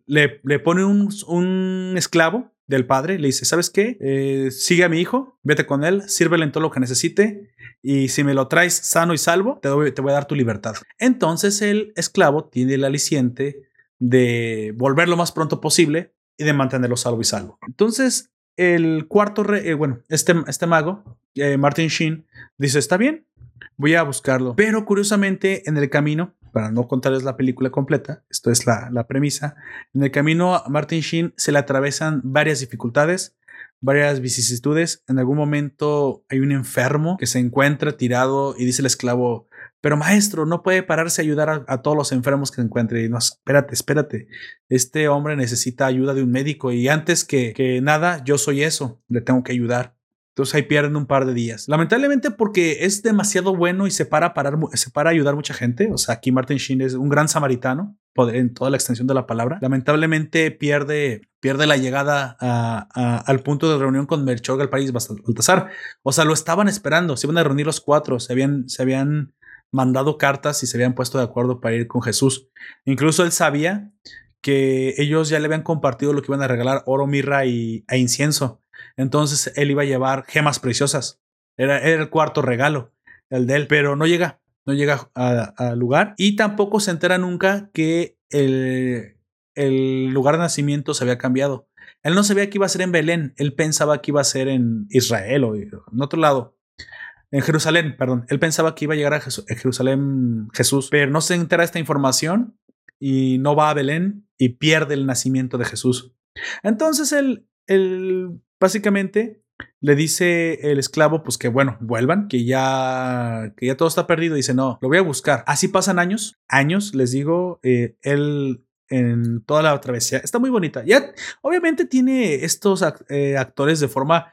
le, le pone un, un esclavo del padre, le dice, ¿sabes qué? Eh, sigue a mi hijo, vete con él, sírvele en todo lo que necesite y si me lo traes sano y salvo, te, doy- te voy a dar tu libertad. Entonces el esclavo tiene el aliciente de volver lo más pronto posible y de mantenerlo salvo y salvo. Entonces el cuarto rey, eh, bueno, este, este mago, eh, Martin Sheen, dice, está bien, voy a buscarlo. Pero curiosamente en el camino, para no contarles la película completa, esto es la, la premisa, en el camino a Martin Sheen se le atravesan varias dificultades, varias vicisitudes. En algún momento hay un enfermo que se encuentra tirado y dice el esclavo, pero maestro, no puede pararse a ayudar a, todos los enfermos que encuentre. Y no, espérate, espérate. Este hombre necesita ayuda de un médico y antes que, nada, yo soy eso, le tengo que ayudar. Entonces ahí pierden un par de días. Lamentablemente porque es demasiado bueno y se para, parar, para a ayudar mucha gente. O sea, aquí Martin Sheen es un gran samaritano en toda la extensión de la palabra. Lamentablemente pierde, pierde la llegada al punto de reunión con Melchor Galparis Baltasar. O sea, lo estaban esperando. Se iban a reunir los cuatro. Se habían, se habían mandado cartas y se habían puesto de acuerdo para ir con Jesús. Incluso él sabía que ellos ya le habían compartido lo que iban a regalar, oro, mirra y, e incienso. Entonces él iba a llevar gemas preciosas. Era, el cuarto regalo, el de él, pero no llega, no llega al lugar y tampoco se entera nunca que el lugar de nacimiento se había cambiado. Él no sabía que iba a ser en Belén, él pensaba que iba a ser en Israel o en otro lado. En Jerusalén, perdón. Él pensaba que iba a llegar a Jerusalén Jesús, pero no se entera esta información y no va a Belén y pierde el nacimiento de Jesús. Entonces él, él básicamente le dice el esclavo, pues que bueno, vuelvan, que ya, que ya todo está perdido. Dice, no, lo voy a buscar. Así pasan años, años, les digo, eh, él en toda la travesía. Está muy bonita. Ya, obviamente tiene estos eh, actores de forma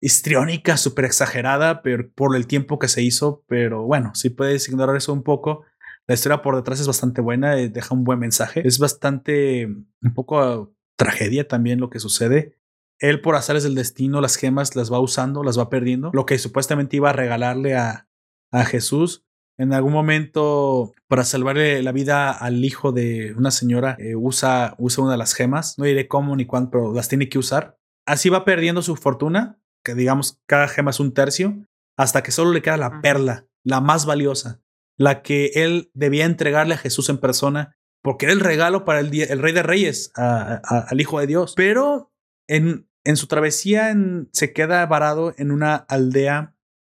histriónica, súper exagerada, pero por el tiempo que se hizo. Pero bueno, si puedes ignorar eso un poco. La historia por detrás es bastante buena, eh, deja un buen mensaje. Es bastante, un poco tragedia también lo que sucede. Él por azares del destino las gemas las va usando, las va perdiendo. Lo que supuestamente iba a regalarle a, a Jesús. En algún momento, para salvarle la vida al hijo de una señora, eh, usa, usa una de las gemas. No diré cómo ni cuándo, pero las tiene que usar. Así va perdiendo su fortuna, que digamos cada gema es un tercio, hasta que solo le queda la perla, la más valiosa, la que él debía entregarle a Jesús en persona, porque era el regalo para el, el rey de reyes, a- a- al hijo de Dios. Pero en, en su travesía en- se queda varado en una aldea,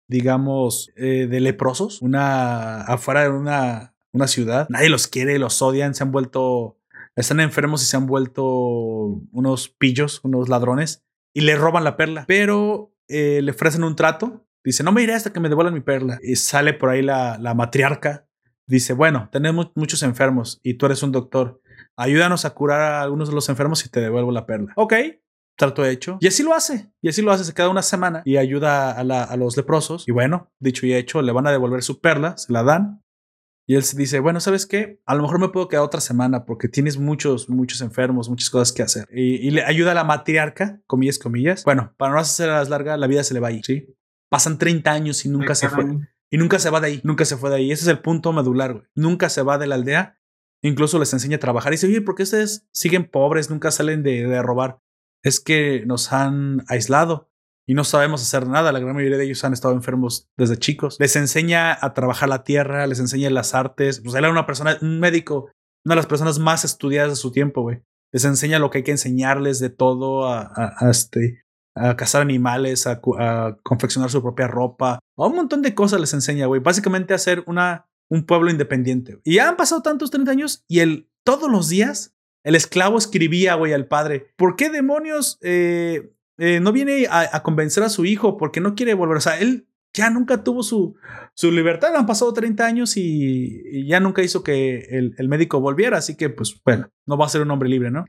digamos, eh, de leprosos, una afuera de una, una ciudad. Nadie los quiere, los odian, se han vuelto, están enfermos y se han vuelto unos pillos, unos ladrones, y le roban la perla. Pero eh, le ofrecen un trato. Dice, no me iré hasta que me devuelvan mi perla. Y sale por ahí la, la matriarca. Dice, bueno, tenemos muchos enfermos y tú eres un doctor. Ayúdanos a curar a algunos de los enfermos y te devuelvo la perla. Ok, trato hecho. Y así lo hace. Y así lo hace. Se queda una semana y ayuda a, la- a los leprosos. Y bueno, dicho y hecho, le van a devolver su perla, se la dan. Y él se dice, bueno, ¿sabes qué? A lo mejor me puedo quedar otra semana porque tienes muchos, muchos enfermos, muchas cosas que hacer. Y, y le ayuda a la matriarca, comillas, comillas. Bueno, para no hacer las largas, la vida se le va a ir, ¿sí? Pasan 30 años y nunca se fue. Y nunca se va de ahí, nunca se fue de ahí. Ese es el punto medular, güey. Nunca se va de la aldea. Incluso les enseña a trabajar. Y dice, oye, ¿por qué ustedes siguen pobres? Nunca salen de, de robar. Es que nos han aislado y no sabemos hacer nada. La gran mayoría de ellos han estado enfermos desde chicos. Les enseña a trabajar la tierra, les enseña las artes. Pues él era una persona, un médico, una de las personas más estudiadas de su tiempo, güey. Les enseña lo que hay que enseñarles de todo a, este, a cazar animales, a, confeccionar su propia ropa, a un montón de cosas les enseña, güey. Básicamente a ser una, un pueblo independiente. Y ya han pasado tantos 30 años y él todos los días el esclavo escribía, güey, al padre, ¿por qué demonios eh, eh, no viene a, convencer a su hijo? Porque no quiere volver. O sea, él ya nunca tuvo su, su libertad. Han pasado 30 años y, ya nunca hizo que el, el médico volviera. Así que, pues, bueno, no va a ser un hombre libre, ¿no?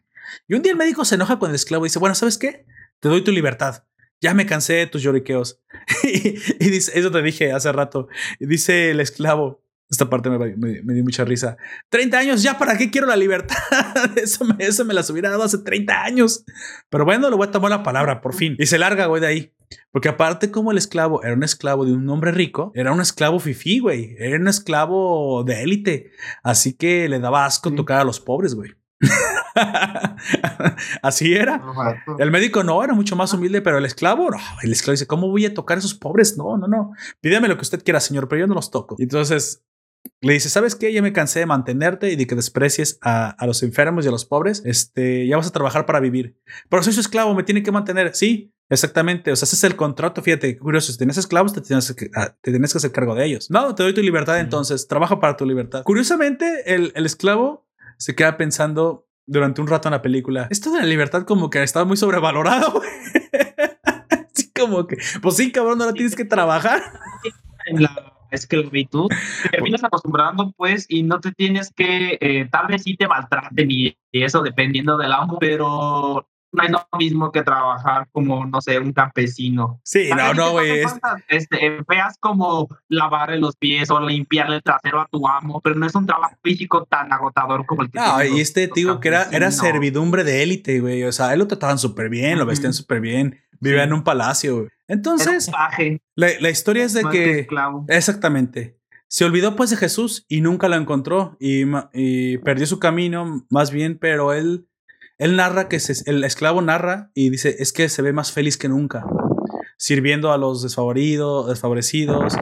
Y un día el médico se enoja con el esclavo y dice, bueno, ¿sabes qué? Te doy tu libertad. Ya me cansé de tus lloriqueos. y, dice, eso te dije hace rato. Dice el esclavo, esta parte me, me- me dio mucha risa. 30 años, ya para qué quiero la libertad. eso, me, eso me las hubiera dado hace 30 años. Pero bueno, le voy a tomar la palabra, por fin. Y se larga, güey, de ahí. Porque aparte, como el esclavo era un esclavo de un hombre rico, era un esclavo fifí, güey. Era un esclavo de élite. Así que le daba asco Sí. tocar a los pobres, güey. Así era. El médico no, era mucho más humilde, pero el esclavo, no. El esclavo dice, ¿cómo voy a tocar a esos pobres? No, no, no. Pídame lo que usted quiera, señor, pero yo no los toco. Entonces le dice, ¿sabes qué? Ya me cansé de mantenerte y de que desprecies a, a los enfermos y a los pobres. Este, ya vas a trabajar para vivir. Pero soy su esclavo, me tiene que mantener. Sí, exactamente. O sea, ese es el contrato. Fíjate, curioso. Si tienes esclavos, te tienes que, ah, te tienes que hacer cargo de ellos. No, te doy tu libertad entonces. Trabaja para tu libertad. Curiosamente, el, el esclavo se queda pensando durante un rato en la película. Esto de la libertad como que estaba muy sobrevalorado. güey. Así como que, pues sí, cabrón, ahora tienes que trabajar. en la esclavitud, te terminas acostumbrando, pues, y no te tienes que, eh, tal vez sí te maltraten y, y eso dependiendo del amo, pero no es lo mismo que trabajar como, no sé, un campesino. Sí, no, no, güey. Este, veas como lavarle los pies o limpiarle el trasero a tu amo, pero no es un trabajo físico tan agotador como el que No, y este tío que era, era servidumbre de élite, güey. O sea, él lo trataban súper bien, lo vestían súper bien. Vivía en un palacio, güey. Entonces, la, la historia es de más que... esclavo. Exactamente. Se olvidó pues de Jesús y nunca lo encontró y, y perdió su camino más bien, pero él, él narra que se- el esclavo narra y dice es que se ve más feliz que nunca, sirviendo a los desfavoridos, desfavorecidos.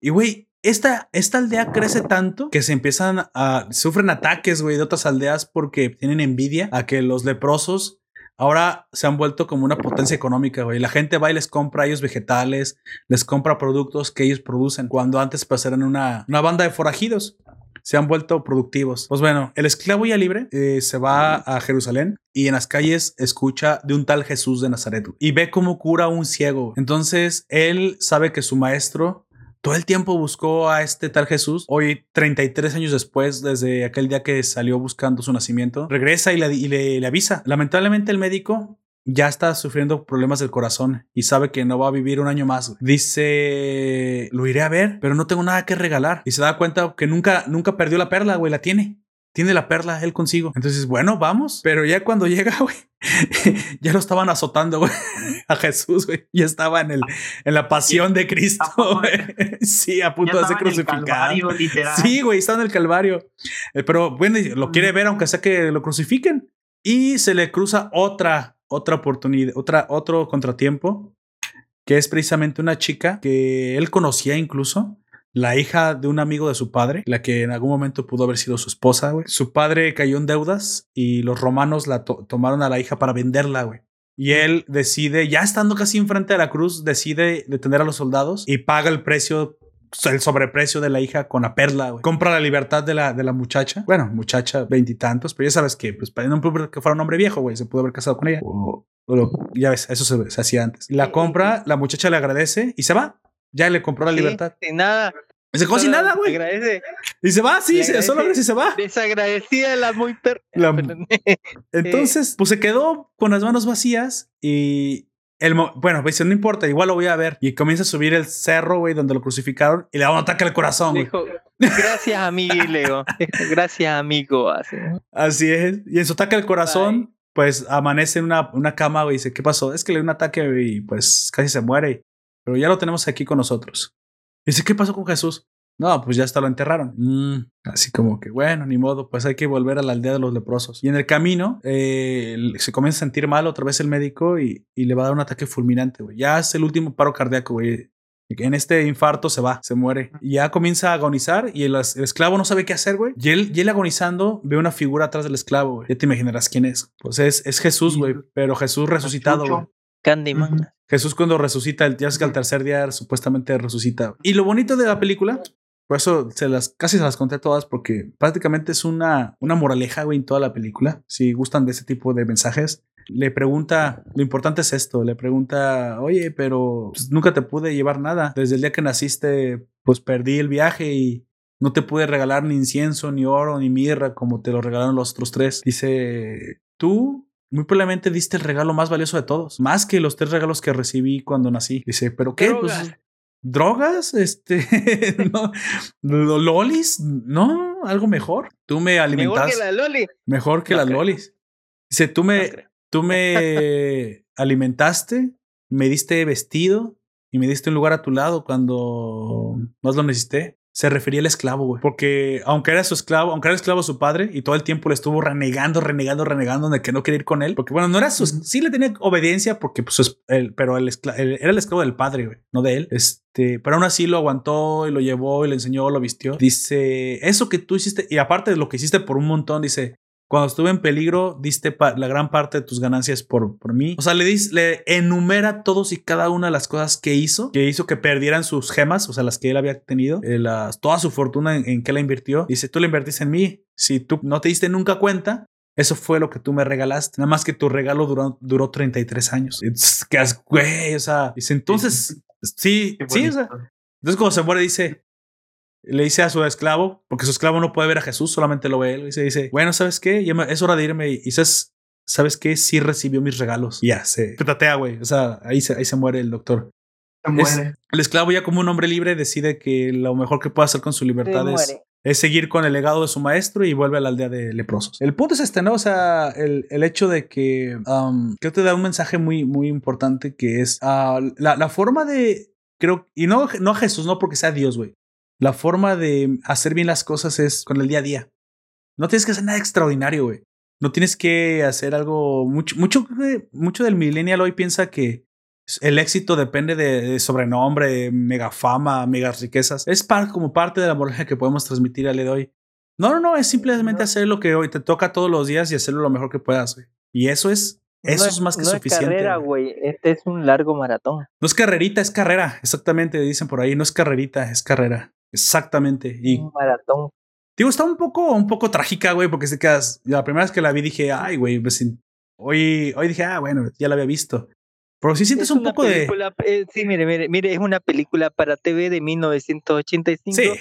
Y güey, esta, esta aldea crece tanto que se empiezan a, sufren ataques, güey, de otras aldeas porque tienen envidia a que los leprosos ahora se han vuelto como una potencia económica, güey. La gente va y les compra a ellos vegetales, les compra productos que ellos producen, cuando antes pues eran una, una banda de forajidos. Se han vuelto productivos. Pues bueno, el esclavo ya libre eh, se va a Jerusalén y en las calles escucha de un tal Jesús de Nazaret y ve cómo cura a un ciego. Entonces él sabe que su maestro todo el tiempo buscó a este tal Jesús. Hoy, 33 años después, desde aquel día que salió buscando su nacimiento, regresa y le, le- avisa. Lamentablemente el médico ya está sufriendo problemas del corazón y sabe que no va a vivir un año más. Dice, lo iré a ver, pero no tengo nada que regalar. Y se da cuenta que nunca, nunca perdió la perla, güey, la tiene. Tiene la perla él consigo. Entonces, bueno, vamos. Pero ya cuando llega, güey, ya lo estaban azotando, güey, a Jesús, güey. Ya estaba en, el, en la pasión de Cristo, güey. Sí, a punto de ser estaba en el crucificado. Calvario, literal. Sí, güey, está en el Calvario. Eh, pero bueno, lo quiere ver aunque sea que lo crucifiquen. Y se le cruza otra, otra oportunidad, otra, otro contratiempo, que es precisamente una chica que él conocía incluso, la hija de un amigo de su padre, la que en algún momento pudo haber sido su esposa, güey. Su padre cayó en deudas y los romanos la to- tomaron a la hija para venderla, güey. Y él decide, ya estando casi enfrente de la cruz, decide detener a los soldados y paga el precio, el sobreprecio de la hija con la perla, güey. Compra la libertad de la, de la muchacha. Bueno, muchacha, veintitantos, pero ya sabes que, pues, para no que fuera un hombre viejo, güey, se pudo haber casado con ella. O- o lo- ya ves, eso se, se hacía antes. La compra, la muchacha le agradece y se va. Ya le compró la Sí, libertad. Sin nada. Se quedó sin nada, güey. Agradece. Y se va, sí, se, solo agradece. y se va. Desagradecida la muy per. La- Perdón. Entonces, pues se quedó con las manos vacías y el bueno, pues no importa, igual lo voy a ver. Y comienza a subir el cerro, güey, donde lo crucificaron y le da un ataque al corazón, güey. Dijo, gracias amigo, Leo. Gracias amigo. Así. Así es. Y en su ataque al corazón, pues amanece en una, una cama, güey, y dice, ¿qué pasó? Es que le dio un ataque y pues casi se muere. Pero ya lo tenemos aquí con nosotros. Y dice, ¿qué pasó con Jesús? No, pues ya hasta lo enterraron. Mm, así como que, bueno, ni modo, pues hay que volver a la aldea de los leprosos. Y en el camino eh, se comienza a sentir mal otra vez el médico y, y le va a dar un ataque fulminante, güey. Ya es el último paro cardíaco, güey. En este infarto se va, se muere. Y ya comienza a agonizar y el, el esclavo no sabe qué hacer, güey. Y él, y él agonizando ve una figura atrás del esclavo, güey. Ya te imaginarás quién es. Pues es, es Jesús, güey. Pero Jesús resucitado, güey. Candyman. Jesús cuando resucita, el- ya es que al tercer día supuestamente resucita. Y lo bonito de la película, por eso se las, casi se las conté todas, porque prácticamente es una, una moraleja, güey, en toda la película. Si gustan de ese tipo de mensajes, le pregunta, lo importante es esto, le pregunta, oye, pero pues, nunca te pude llevar nada. Desde el día que naciste, pues perdí el viaje y no te pude regalar ni incienso, ni oro, ni mirra, como te lo regalaron los otros tres. Dice, tú muy probablemente diste el regalo más valioso de todos, más que los tres regalos que recibí cuando nací. Dice, ¿pero qué? Pues, Drogas. este, no, lo- lolis, no, algo mejor. Tú me Mejor alimentaste que la Loli. mejor que No las creo. lolis. Dice, tú me, tú me alimentaste, me diste vestido y me diste un lugar a tu lado cuando más lo necesité. Se refería al esclavo, güey. Porque aunque era su esclavo, aunque era esclavo su padre y todo el tiempo le estuvo renegando, renegando, renegando de que no quería ir con él. Porque bueno, no era su, sí le tenía obediencia porque pues, el- pero el escla- el- era el esclavo del padre, güey, no de él. Este, pero aún así lo aguantó y lo llevó y le enseñó, lo vistió. Dice, eso que tú hiciste, y aparte de lo que hiciste por un montón, dice, cuando estuve en peligro, diste la gran parte de tus ganancias por, por mí. O sea, le, dis- le enumera todos y cada una de las cosas que hizo, que hizo que perdieran sus gemas, o sea, las que él había tenido, eh, las- toda su fortuna en, en que la invirtió. Dice, tú la invertiste en mí. Si tú no te diste nunca cuenta, eso fue lo que tú me regalaste. Nada más que tu regalo duró, duró 33 años. ¿qué haces, güey? O sea, dice, entonces, sí, sí, o sea, entonces cuando se muere dice, le dice a su esclavo, porque su esclavo no puede ver a Jesús, solamente lo ve él, y se dice, bueno, ¿sabes qué? Ya me- es hora de irme y sabes, ¿sabes qué? Sí recibió mis regalos. Y ya, se petatea, güey. O sea, ahí se, ahí se muere el doctor. Se muere. El esclavo ya como un hombre libre decide que lo mejor que puede hacer con su libertad es, muere. es seguir con el legado de su maestro y vuelve a la aldea de leprosos. El punto es este, ¿no? O sea, el, el hecho de que um, creo que te da un mensaje muy, muy importante que es ah, la, la forma de, creo, y no, no a Jesús, no porque sea Dios, güey. La forma de hacer bien las cosas es con el día a día. No tienes que hacer nada extraordinario, güey. No tienes que hacer algo mucho, mucho, mucho del millennial hoy piensa que el éxito depende de, de sobrenombre, de mega fama, megas riquezas. Es par- como parte de la moraleja que podemos transmitir al día de hoy. No, no, no, es simplemente No. hacer lo que hoy te toca todos los días y hacerlo lo mejor que puedas, güey. Y eso es, eso No es, más que no suficiente. Es carrera, güey. Este es un largo maratón. no es carrerita, es carrera. Exactamente, dicen por ahí. No es carrerita, es carrera. Exactamente. Y Un maratón. Digo, está un poco, un poco trágica, güey, porque se quedas. La primera vez que la vi dije, ay, güey, pues, hoy, hoy dije, ah, bueno, ya la había visto. Pero sí sientes Es un poco de. eh, sí, mire, mire, mire, es una película para TV de 1985. Sí,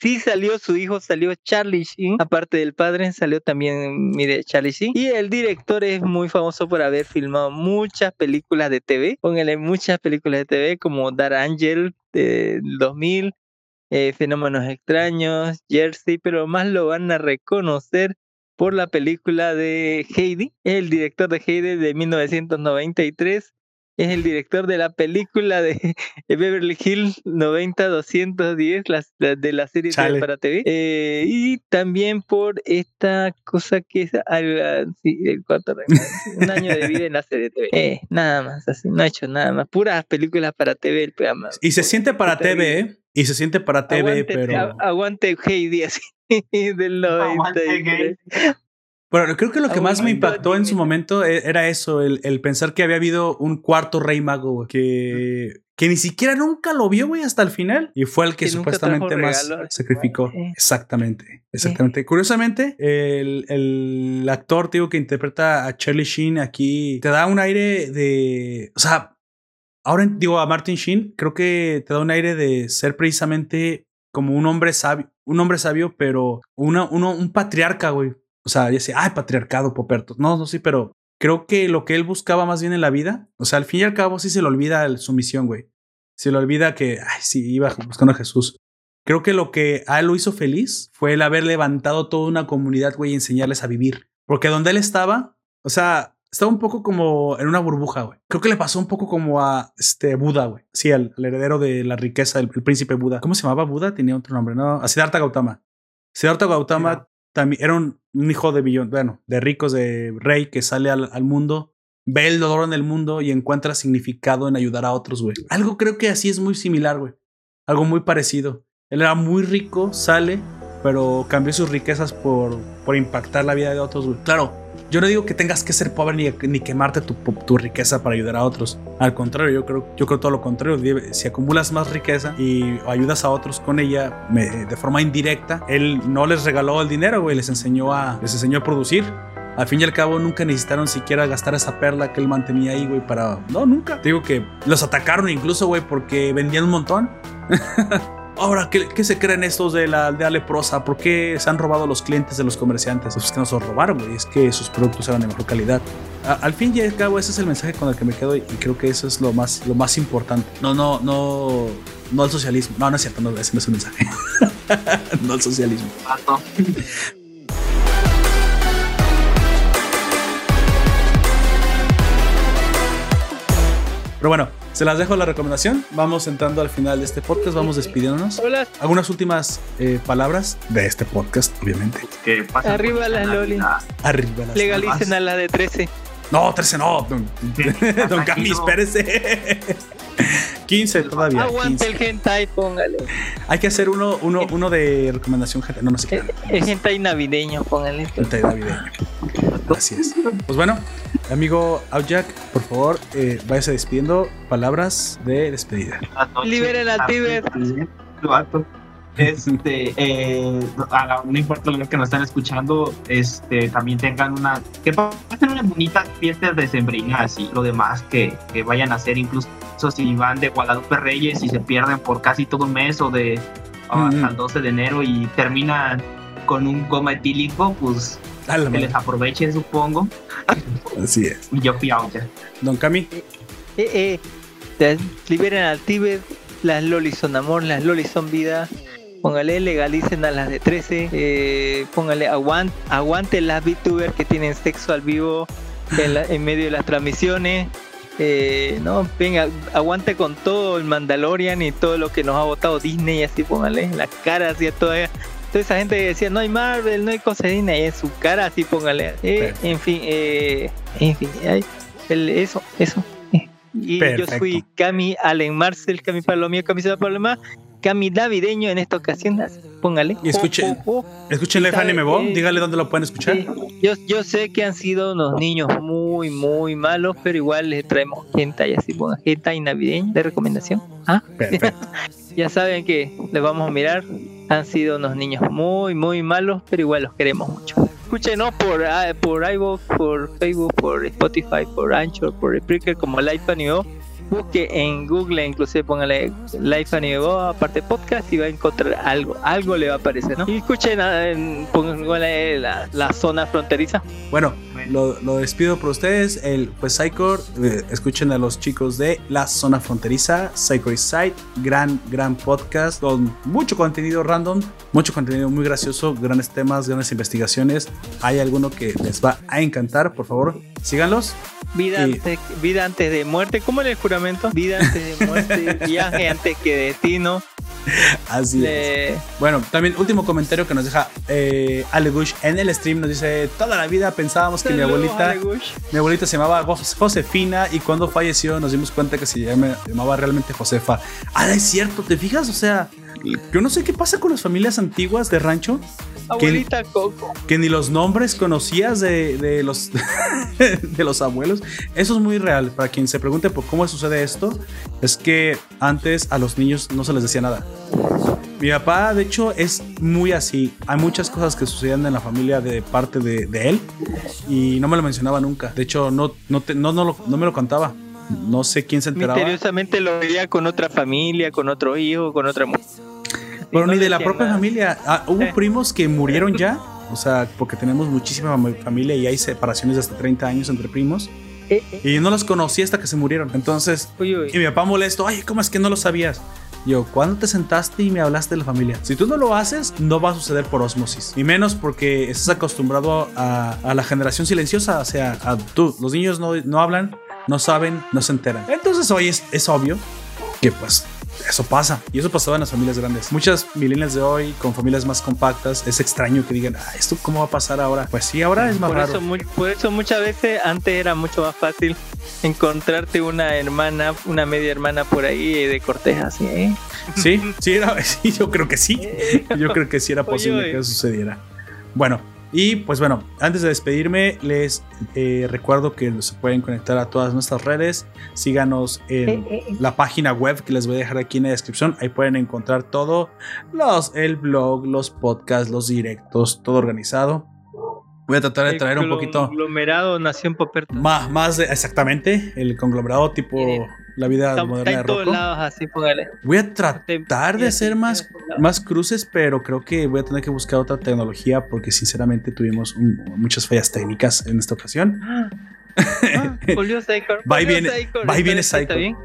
Sí salió su hijo, salió Charlie Sheen. Aparte del padre, salió también, mire, Charlie Sheen. Y el director es muy famoso por haber filmado muchas películas de TV. Póngale muchas películas de TV como Dar Angel del 2000, eh, Fenómenos Extraños, Jersey, pero más lo van a reconocer por la película de Heidi. Es el director de Heidi de 1993. Es el director de la película de Beverly Hills 90210, la, la- de la serie Chale. para TV. Eh, y también por esta cosa que es al- sí, el cuarto un año de vida en la serie TV. Eh, nada más, así, no ha hecho nada más. Puras películas para TV el programa. y se siente para terrible. TV, ¿eh? Y se siente para TV, aguante, pero. aguante Heidi así del Aguante, 93. Bueno, creo que lo que más me impactó en su momento e- era eso, el, el pensar que había habido un cuarto rey mago, que, que ni siquiera nunca lo vio, güey, hasta el final. Y fue el que, supuestamente más sacrificó. Sí. Exactamente, exactamente. Curiosamente, el, el actor, tío, que interpreta a Charlie Sheen aquí, te da un aire de... O sea, ahora digo a Martin Sheen, creo que te da un aire de ser precisamente como un hombre sabio, un hombre sabio, pero una, uno, un patriarca, güey. O sea, ya sé, ay, patriarcado, Poperto. No, no, sí, pero creo que lo que él buscaba más bien en la vida, o sea, al fin y al cabo sí se le olvida el- su misión, güey. Se le olvida que, ay, sí, iba buscando a Jesús. Creo que lo que a él lo hizo feliz fue el haber levantado toda una comunidad, güey, y enseñarles a vivir. Porque donde él estaba, o sea, estaba un poco como en una burbuja, güey. Creo que le pasó un poco como a este Buda, güey. Sí, al, heredero de la riqueza, el, el príncipe Buda. ¿Cómo se llamaba Buda? Tenía otro nombre, ¿no? A Siddhartha Gautama. Siddhartha Gautama también era un, un hijo de billón, bueno, de ricos, de rey que sale al, al mundo, ve el dolor en el mundo y encuentra significado en ayudar a otros, güey. Algo creo que así es muy similar, güey. Algo muy parecido. Él era muy rico, sale, pero cambió sus riquezas por, por impactar la vida de otros, güey. Claro, yo no digo que tengas que ser pobre ni, ni quemarte tu, tu riqueza para ayudar a otros. Al contrario, yo creo, yo creo todo lo contrario. Si acumulas más riqueza y ayudas a otros con ella me- de forma indirecta, él no les regaló el dinero, güey, les enseñó a, les enseñó a producir. Al fin y al cabo, nunca necesitaron siquiera gastar esa perla que él mantenía ahí, güey, para. No, nunca. Te digo que los atacaron incluso, güey, porque vendían un montón. Ahora, ¿qué, qué se creen estos de la aldea leprosa? ¿Por qué se han robado los clientes de los comerciantes? Pues que no se los robaron, güey. Es que sus productos eran de mejor calidad. A- al fin y al cabo, ese es el mensaje con el que me quedo y creo que eso es lo más, lo más importante. No, no, no. No el socialismo. No, no es cierto, no, ese no es el mensaje. no el socialismo. Pero bueno, se las dejo la recomendación. Vamos entrando al final de este podcast. Vamos despidiéndonos. Hola, Algunas últimas eh, palabras de este podcast, obviamente. Que pasen Arriba las esta Loli. Navidad. Arriba las legalicen a la de 13. No, 13 no. Don, don Camis, Tranquilo. espérese. 15 todavía. Aguante 15. el hentai, póngale. Hay que hacer uno, uno, uno de recomendación. gente. No, no sé qué. El, el hentai navideño, póngale. Hentai navideño. Así es. Pues bueno, amigo Outjack, por favor, eh, váyase despidiendo. Palabras de despedida. Liberen al Tíbet. Este, eh, a la- no importa los que nos están escuchando, este, también tengan una, que pasen unas bonitas fiestas de sembrinas y lo demás que, que vayan a hacer, incluso si van de Guadalupe Reyes y se pierden por casi todo un mes o de Mm, hasta el 12 de enero y terminan con un goma etílico, pues que les aprovechen, supongo. Así es. Y yo fui a olla. Don Cami, Eh, eh, te- liberen al Tíbet. Las lolis son amor, las lolis son vida. Póngale, legalicen a las de 13. Eh, póngale, aguant, aguante las VTubers que tienen sexo al vivo en, la- en medio de las transmisiones. Eh, no, venga, aguante con todo el Mandalorian y todo lo que nos ha votado Disney, y así póngale, la cara así a toda, toda esa gente que decía no hay Marvel, no hay cosas de Disney, en su cara así póngale. Eh, en fin, eh, en fin, ay, el- eso, eso. Y yo fui Cami Allen Marcel, Cami para lo mío, Cami navideño en esta ocasión, póngale. Y escuche- Oh, oh, oh. escuchen Life ¿Sabe Anime? Dígale dónde lo pueden escuchar. Sí, yo, yo sé que han sido unos niños muy, muy malos, pero igual les traemos gente y así pongan gente y navideño de recomendación. ¿Ah? Ya saben que les vamos a mirar. Han sido unos niños muy, muy malos, pero igual los queremos mucho. Escúchenos por, ah, por iVoox, por Facebook, por Spotify, por Anchor, por Spreaker como Life Anime Bo. Busque en Google, inclusive póngale Life Anime Bo, aparte podcast y va a encontrar algo, algo le va a aparecer, ¿no? Y escuchen, en- póngale la, la zona fronteriza. Bueno, lo, lo despido por ustedes. El, pues Psychor, eh, escuchen a los chicos de la zona fronteriza, Psychor Side, gran, gran podcast con mucho contenido random, mucho contenido muy gracioso, grandes temas, grandes investigaciones. Hay alguno que les va a encantar, por favor, síganlos. Vida, Y- antes, vida antes de muerte, ¿cómo era el juramento? Vida antes de muerte, viaje antes que destino. Así es. Bueno, también último comentario que nos deja eh, Ale Bush en el stream. Nos dice: Toda la vida pensábamos que mi abuelita. Mi abuelita se llamaba Jos- Josefina y cuando falleció nos dimos cuenta que se llama- llamaba realmente Josefa. Ah, es cierto, ¿te fijas? O sea, yo no sé qué pasa con las familias antiguas de rancho, Abuelita Coco. que ni los nombres conocías de, de los, de los abuelos. Eso es muy real. Para quien se pregunte por cómo sucede esto, es que antes a los niños no se les decía nada. Mi papá, de hecho, es muy así. Hay muchas cosas que sucedían en la familia de parte de, de él y no me lo mencionaba nunca. De hecho, no, no, te- no, no, lo- no me lo contaba. No sé quién se enteraba. Misteriosamente lo veía con otra familia, con otro hijo, con otra mujer. Pero no ni de la propia nada. familia. Ah, hubo Eh. primos que murieron ya. O sea, porque tenemos muchísima ma- familia y hay separaciones de hasta 30 años entre primos. Eh, eh, Y no los conocí hasta que se murieron. Entonces, uy, uy. y mi papá molesto, ay, ¿cómo es que no lo sabías? Yo, ¿cuándo te sentaste y me hablaste de la familia? Si tú no lo haces, no va a suceder por osmosis. Y menos porque estás acostumbrado a, a la generación silenciosa. O sea, a tú, los niños no, no hablan, no saben, no se enteran. Entonces hoy es, es obvio que pues eso pasa. Y eso pasaba en las familias grandes. Muchas millennials de hoy, con familias más compactas, es extraño que digan, ah, ¿esto cómo va a pasar ahora? Pues sí, ahora es más Por raro. eso, por eso muchas veces antes era mucho más fácil encontrarte una hermana, una media hermana por ahí de corteja, ¿eh? Sí, sí, era- sí, yo creo que sí. Yo creo que sí era Oye, posible oye. que eso sucediera. Bueno, Y pues bueno, antes de despedirme, les eh, recuerdo que se pueden conectar a todas nuestras redes. Síganos en Eh, eh, la página web que les voy a dejar aquí en la descripción. Ahí pueden encontrar todo: los, el blog, los podcasts, los directos, todo organizado. Voy a tratar de El traer un poquito Conglomerado Nación Poperto. más, más de exactamente el conglomerado tipo Miren, la vida Está, moderna está de Rocco. lados así, póngale. Voy a tratar de y hacer más, más cruces, pero creo que voy a tener que buscar otra tecnología porque sinceramente tuvimos un- muchas fallas técnicas en esta ocasión. Ah, volvió Psychor. Va y viene- Psychor, va y ¿está- viene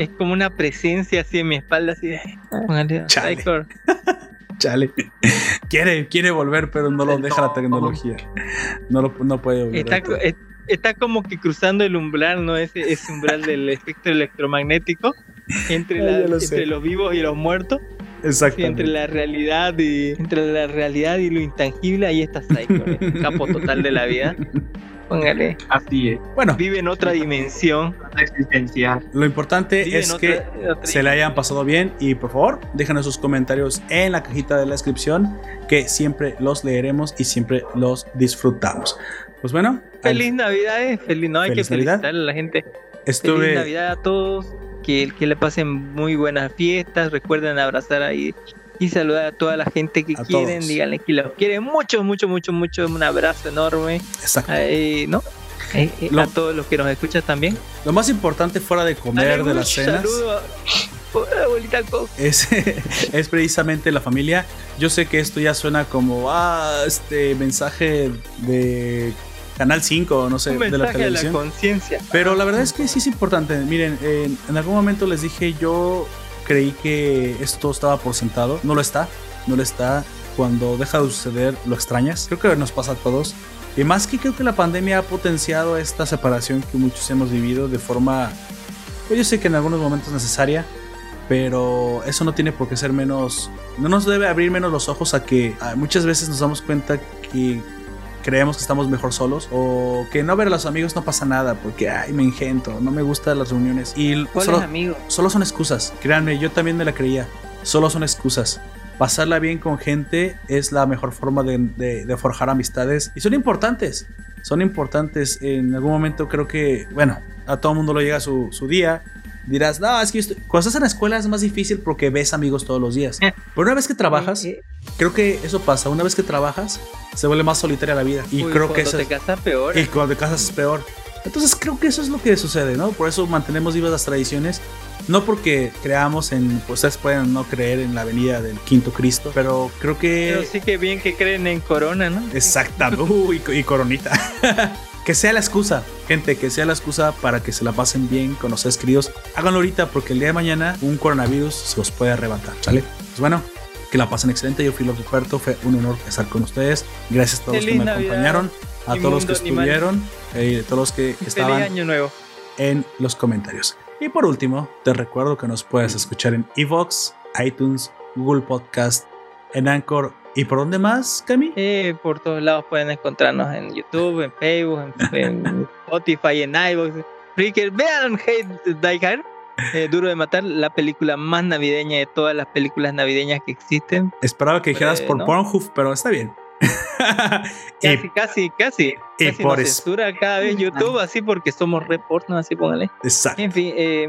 Es como una presencia así en mi espalda, así de. Póngale, Chale. Psychor. chale. quiere, quiere volver, pero no lo deja la tecnología. No, lo, no puede volver. Está, está como que cruzando el umbral, ¿no? Ese, ese umbral del espectro electromagnético entre, Ah, la- lo entre los vivos y los muertos. Exactamente. entre la realidad y entre la realidad y lo intangible, ahí está Psycho, el capo total de la vida. Póngale, Así es. Bueno, vive en otra dimensión. Existencial. lo importante Vive es que otra- otra se le hayan pasado bien y por favor déjanos sus comentarios en la cajita de la descripción que siempre los leeremos y siempre los disfrutamos. Pues bueno, Feliz Navidad, eh, feliz, no hay Feliz que Navidad. felicitarle a la gente. Feliz Navidad a todos, que, que le pasen muy buenas fiestas, recuerden abrazar ahí y saludar a toda la gente que A quieren, todos. díganle que los quieren mucho, mucho, mucho, mucho, un abuelo enorme, exacto. eh, ¿no? Eh, eh, Lo- a todos los que nos escuchan también. Lo más importante fuera de comer Dale de las cenas a- abuelita es, es precisamente la familia. Yo sé que esto ya suena como ah, este mensaje de Canal 5, no sé, Un de la mensaje de la televisión. conciencia. Pero la verdad es que sí es importante. Miren, en, en algún momento les dije, yo creí que esto estaba por sentado. No lo está, no lo está. Cuando deja de suceder, lo extrañas. Creo que nos pasa a todos. Y más que creo que la pandemia ha potenciado esta separación que muchos hemos vivido de forma, pues yo sé que en algunos momentos necesaria, pero eso no tiene por qué ser menos, no nos debe abrir menos los ojos a que muchas veces nos damos cuenta que creemos que estamos mejor solos o que no ver a los amigos no pasa nada porque ay me engento, no me gustan las reuniones y ¿Cuál solo, amigo? solo son excusas. Créanme, yo también me la creía. Solo son excusas. Pasarla bien con gente es la mejor forma de, de- de forjar amistades y son importantes. Son importantes. En algún momento creo que, bueno, a todo mundo le llega su, su día. Dirás, no, es que estoy-". cuando estás en la escuela es más difícil porque ves amigos todos los días. Pero una vez que trabajas, Eh, creo que eso pasa. Una vez que trabajas, se vuelve más solitaria la vida. Y uy, creo que cuando eso te es, casas peor. y cuando te casas es peor. Entonces creo que eso es lo que sucede, ¿no? Por eso mantenemos vivas las tradiciones. No porque creamos en, pues ustedes pueden no creer en la venida del quinto Cristo, pero creo Pero que... sí que bien que creen en Corona, ¿no? Exactamente. Uy, y coronita. que sea la excusa, gente, que sea la excusa para que se la pasen bien con los seres queridos. Háganlo ahorita porque el día de mañana un coronavirus se los puede arrebatar, ¿sale? Pues bueno, que la pasen excelente. Yo fui López Puerto, fue un honor estar con ustedes. Gracias a todos los que me Navidad acompañaron, a y todos los que animal. estuvieron, eh, todos los que Feliz estaban año nuevo. en los comentarios. Y por último, te recuerdo que nos puedes escuchar en Evox, iTunes, Google Podcast, en Anchor y por dónde más, Cami. Eh, por todos lados pueden encontrarnos en YouTube, en Facebook, en, en Spotify, en iVoox, Spreaker. Vean Hate Die Hard, eh, Duro de Matar, la película más navideña de todas las películas navideñas que existen. Esperaba que dijeras Eh, por ¿no? Pornhub, pero está bien. y, Casi, casi, casi. y casi por nos censura cada vez YouTube, así porque somos reportes, así póngale. exacto. En fin, eh,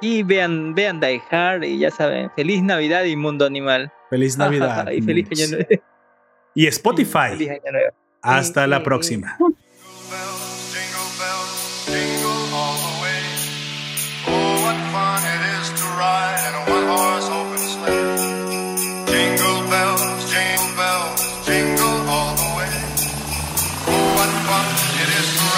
y vean, vean Die Hard y ya saben, feliz Navidad y mundo animal. Feliz Navidad. y feliz año nuevo. Y Spotify. Feliz año nuevo. Hasta la próxima. bells, jingle bells, jingle all the way. Oh, what fun it is to